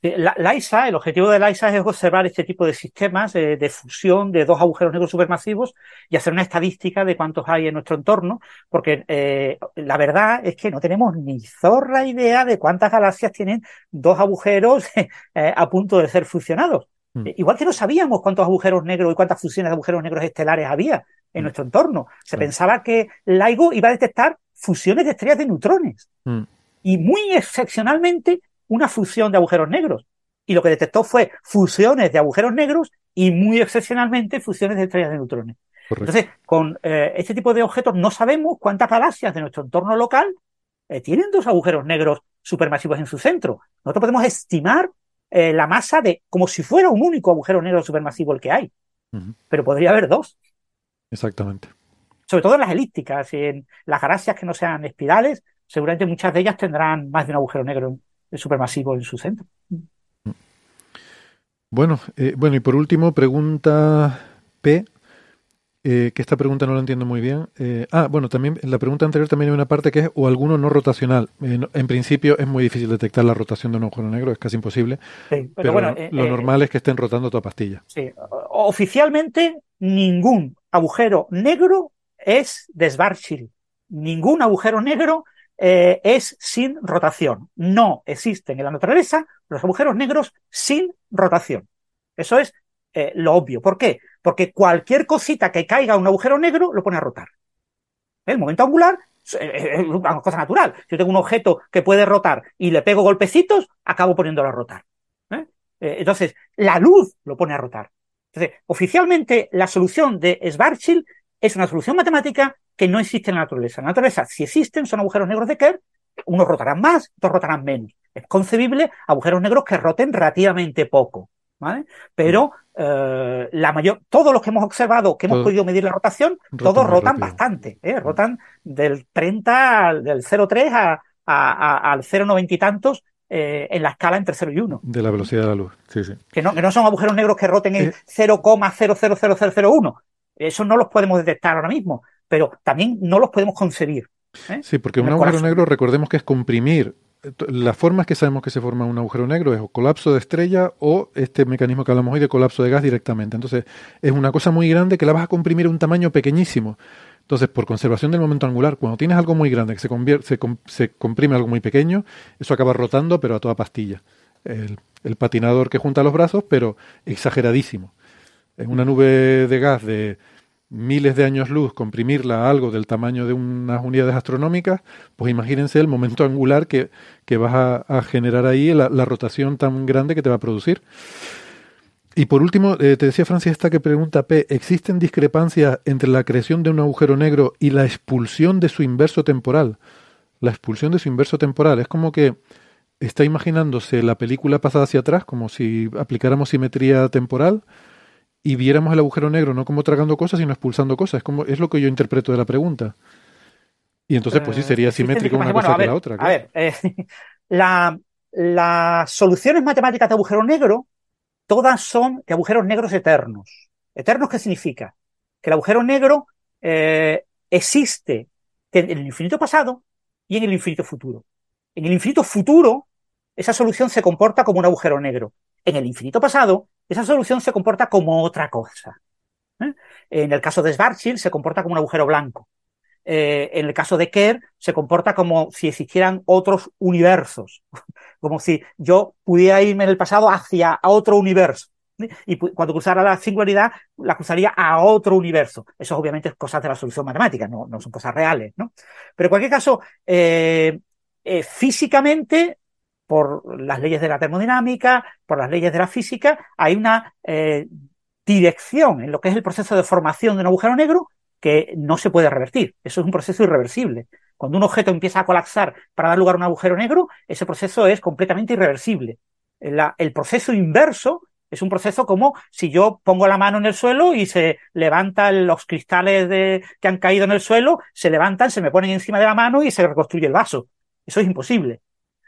La, LISA, el objetivo de LISA es observar este tipo de sistemas de, de, fusión de dos agujeros negros supermasivos y hacer una estadística de cuántos hay en nuestro entorno, porque eh, la verdad es que no tenemos ni zorra idea de cuántas galaxias tienen dos agujeros *laughs* eh, a punto de ser fusionados. Mm. Igual que no sabíamos cuántos agujeros negros y cuántas fusiones de agujeros negros estelares había en mm. nuestro entorno. Se mm. pensaba que LIGO iba a detectar fusiones de estrellas de neutrones. Mm. Y muy excepcionalmente una fusión de agujeros negros. Y lo que detectó fue fusiones de agujeros negros y muy excepcionalmente fusiones de estrellas de neutrones. Correcto. Entonces, con eh, este tipo de objetos no sabemos cuántas galaxias de nuestro entorno local eh, tienen dos agujeros negros supermasivos en su centro. Nosotros podemos estimar eh, la masa de como si fuera un único agujero negro supermasivo el que hay. Uh -huh. Pero podría haber dos. Exactamente. Sobre todo en las elípticas y en las galaxias que no sean espirales, seguramente muchas de ellas tendrán más de un agujero negro supermasivo en su centro. Bueno, eh, bueno, y por último, pregunta P, eh, que esta pregunta no la entiendo muy bien. Eh, ah, bueno, también en la pregunta anterior también hay una parte que es o alguno no rotacional. Eh, no, en principio es muy difícil detectar la rotación de un agujero negro, es casi imposible. Sí, pero, pero, bueno, lo eh, normal es que estén rotando toda pastilla. Sí, oficialmente ningún agujero negro es de. Ningún agujero negro eh, es sin rotación. No existen en la naturaleza los agujeros negros sin rotación. Eso es eh, lo obvio. ¿Por qué? Porque cualquier cosita que caiga a un agujero negro lo pone a rotar. El momento angular es una cosa natural. Si yo tengo un objeto que puede rotar y le pego golpecitos, acabo poniéndolo a rotar. ¿eh? Eh, entonces, la luz lo pone a rotar. Entonces, oficialmente, la solución de Schwarzschild es una solución matemática que no existe en la naturaleza. En la naturaleza, si existen, son agujeros negros de Kerr, unos rotarán más, otros rotarán menos. Es concebible agujeros negros que roten relativamente poco, ¿vale? Pero eh, la mayor, todos los que hemos observado, que hemos podido medir la rotación, rotan todos rotan bastante, ¿eh? rotan del 30, al- del 0,3 a, a- a- al 0,90 y tantos eh, en la escala entre 0 y 1. De la velocidad de la luz. Sí, sí. Que no, que no son agujeros negros que roten en Eh. 0,000001. Eso no los podemos detectar ahora mismo, pero también no los podemos concebir. ¿eh? Sí, porque un El agujero negro, recordemos que es comprimir. Las formas que sabemos que se forma un agujero negro es o colapso de estrella o este mecanismo que hablamos hoy de colapso de gas directamente. Entonces, es una cosa muy grande que la vas a comprimir a un tamaño pequeñísimo. Entonces, por conservación del momento angular, cuando tienes algo muy grande que se, se, com- se comprime algo muy pequeño, eso acaba rotando, pero a toda pastilla. El, el patinador que junta los brazos, pero exageradísimo. En una nube de gas de miles de años luz, comprimirla a algo del tamaño de unas unidades astronómicas, pues imagínense el momento angular que, que vas a, a generar ahí, la, rotación tan grande que te va a producir. Y por último, eh, te decía Francis esta que pregunta P, ¿existen discrepancias entre la creación de un agujero negro y la expulsión de su inverso temporal? La expulsión de su inverso temporal es como que está imaginándose la película pasada hacia atrás, como si aplicáramos simetría temporal y viéramos el agujero negro no como tragando cosas, sino expulsando cosas. Es, como, es lo que yo interpreto de la pregunta. Y entonces, pues sí, Eh, sería simétrico una cosa a que ver, la otra. A ver, eh, *laughs* la- las soluciones matemáticas de agujero negro, todas son de agujeros negros eternos. ¿Eternos qué significa? Que el agujero negro eh, existe en el infinito pasado y en el infinito futuro. En el infinito futuro, esa solución se comporta como un agujero negro. En el infinito pasado, esa solución se comporta como otra cosa. ¿eh? En el caso de Schwarzschild, se comporta como un agujero blanco. Eh, en el caso de Kerr, se comporta como si existieran otros universos, *laughs* como si yo pudiera irme en el pasado hacia otro universo. Y cuando cruzara la singularidad, la cruzaría a otro universo. Eso obviamente es cosas de la solución matemática, no, son cosas reales, ¿no? Pero en cualquier caso, eh, físicamente, por las leyes de la termodinámica, por las leyes de la física, hay una eh, dirección en lo que es el proceso de formación de un agujero negro que no se puede revertir. Eso es un proceso irreversible. Cuando un objeto empieza a colapsar para dar lugar a un agujero negro, ese proceso es completamente irreversible. El proceso inverso es un proceso como si yo pongo la mano en el suelo y se levantan los cristales que han caído en el suelo, se levantan, se me ponen encima de la mano y se reconstruye el vaso. Eso es imposible.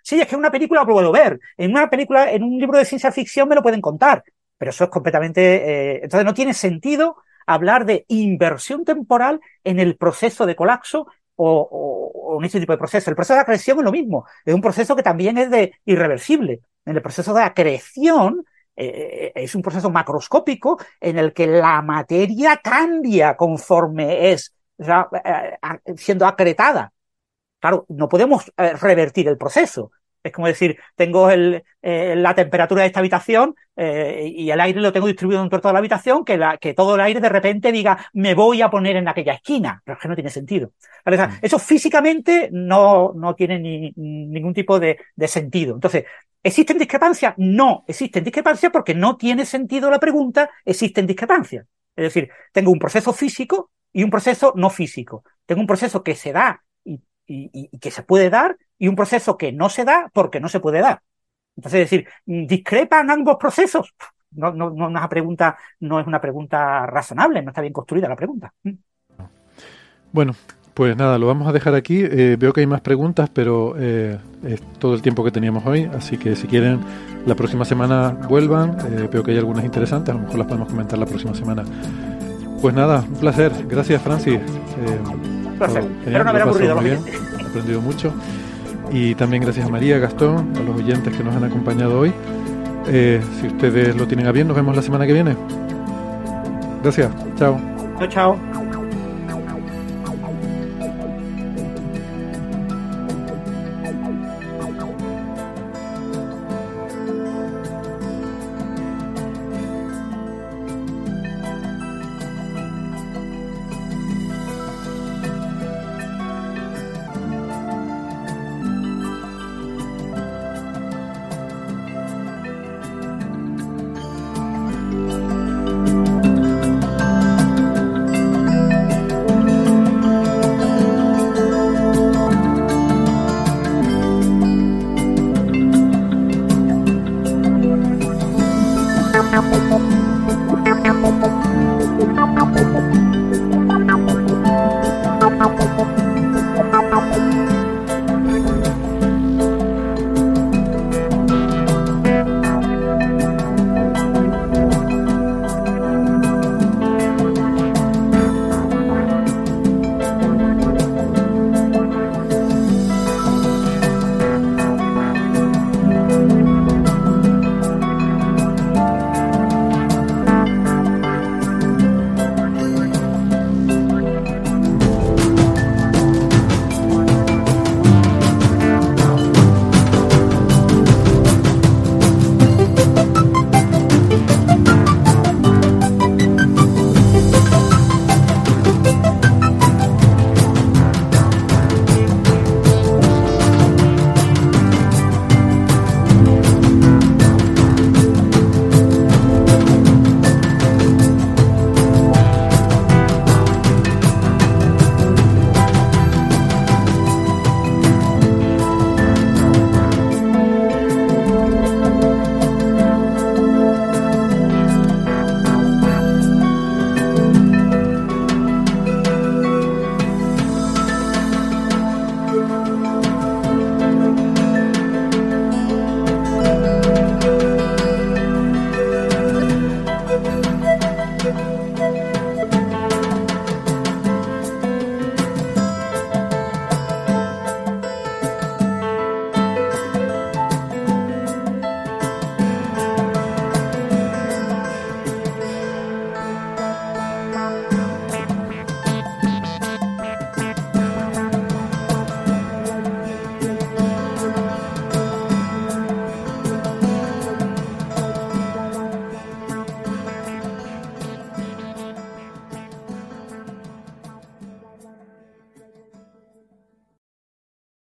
Sí, es que una película lo puedo ver. En una película, en un libro de ciencia ficción me lo pueden contar. Pero eso es completamente. eh, entonces no tiene sentido hablar de inversión temporal en el proceso de colapso o, o- o en este tipo de proceso. El proceso de acreción es lo mismo. Es un proceso que también es de irreversible. En el proceso de acreción eh, es un proceso macroscópico en el que la materia cambia conforme es o sea, eh, eh, siendo acretada. Claro, no podemos eh, revertir el proceso. Es como decir, tengo el, eh, la temperatura de esta habitación eh, y el aire lo tengo distribuido en toda la habitación, que, la, que todo el aire de repente diga, me voy a poner en aquella esquina. Pero es que no tiene sentido. Sea, eso físicamente no, no tiene ni, ningún tipo de, de sentido. Entonces, ¿existen discrepancias? No, existen discrepancias porque no tiene sentido la pregunta, existen discrepancias. Es decir, tengo un proceso físico y un proceso no físico. Tengo un proceso que se da y, y- que se puede dar y un proceso que no se da porque no se puede dar. Entonces, es decir, ¿discrepan ambos procesos? No, no, no, una pregunta, no es una pregunta razonable, no está bien construida la pregunta. Bueno, pues nada, lo vamos a dejar aquí. Eh, veo que hay más preguntas, pero eh, es todo el tiempo que teníamos hoy, así que si quieren, la próxima semana vuelvan. Eh, veo que hay algunas interesantes, a lo mejor las podemos comentar la próxima semana. Pues nada, un placer. Gracias, Francis. Placer. todo Espero no pasado aburrido muy bien. He aprendido mucho. Y también gracias a María, Gastón, a los oyentes que nos han acompañado hoy. Eh, si ustedes lo tienen a bien, nos vemos la semana que viene. Gracias. Chao. Chao, chao.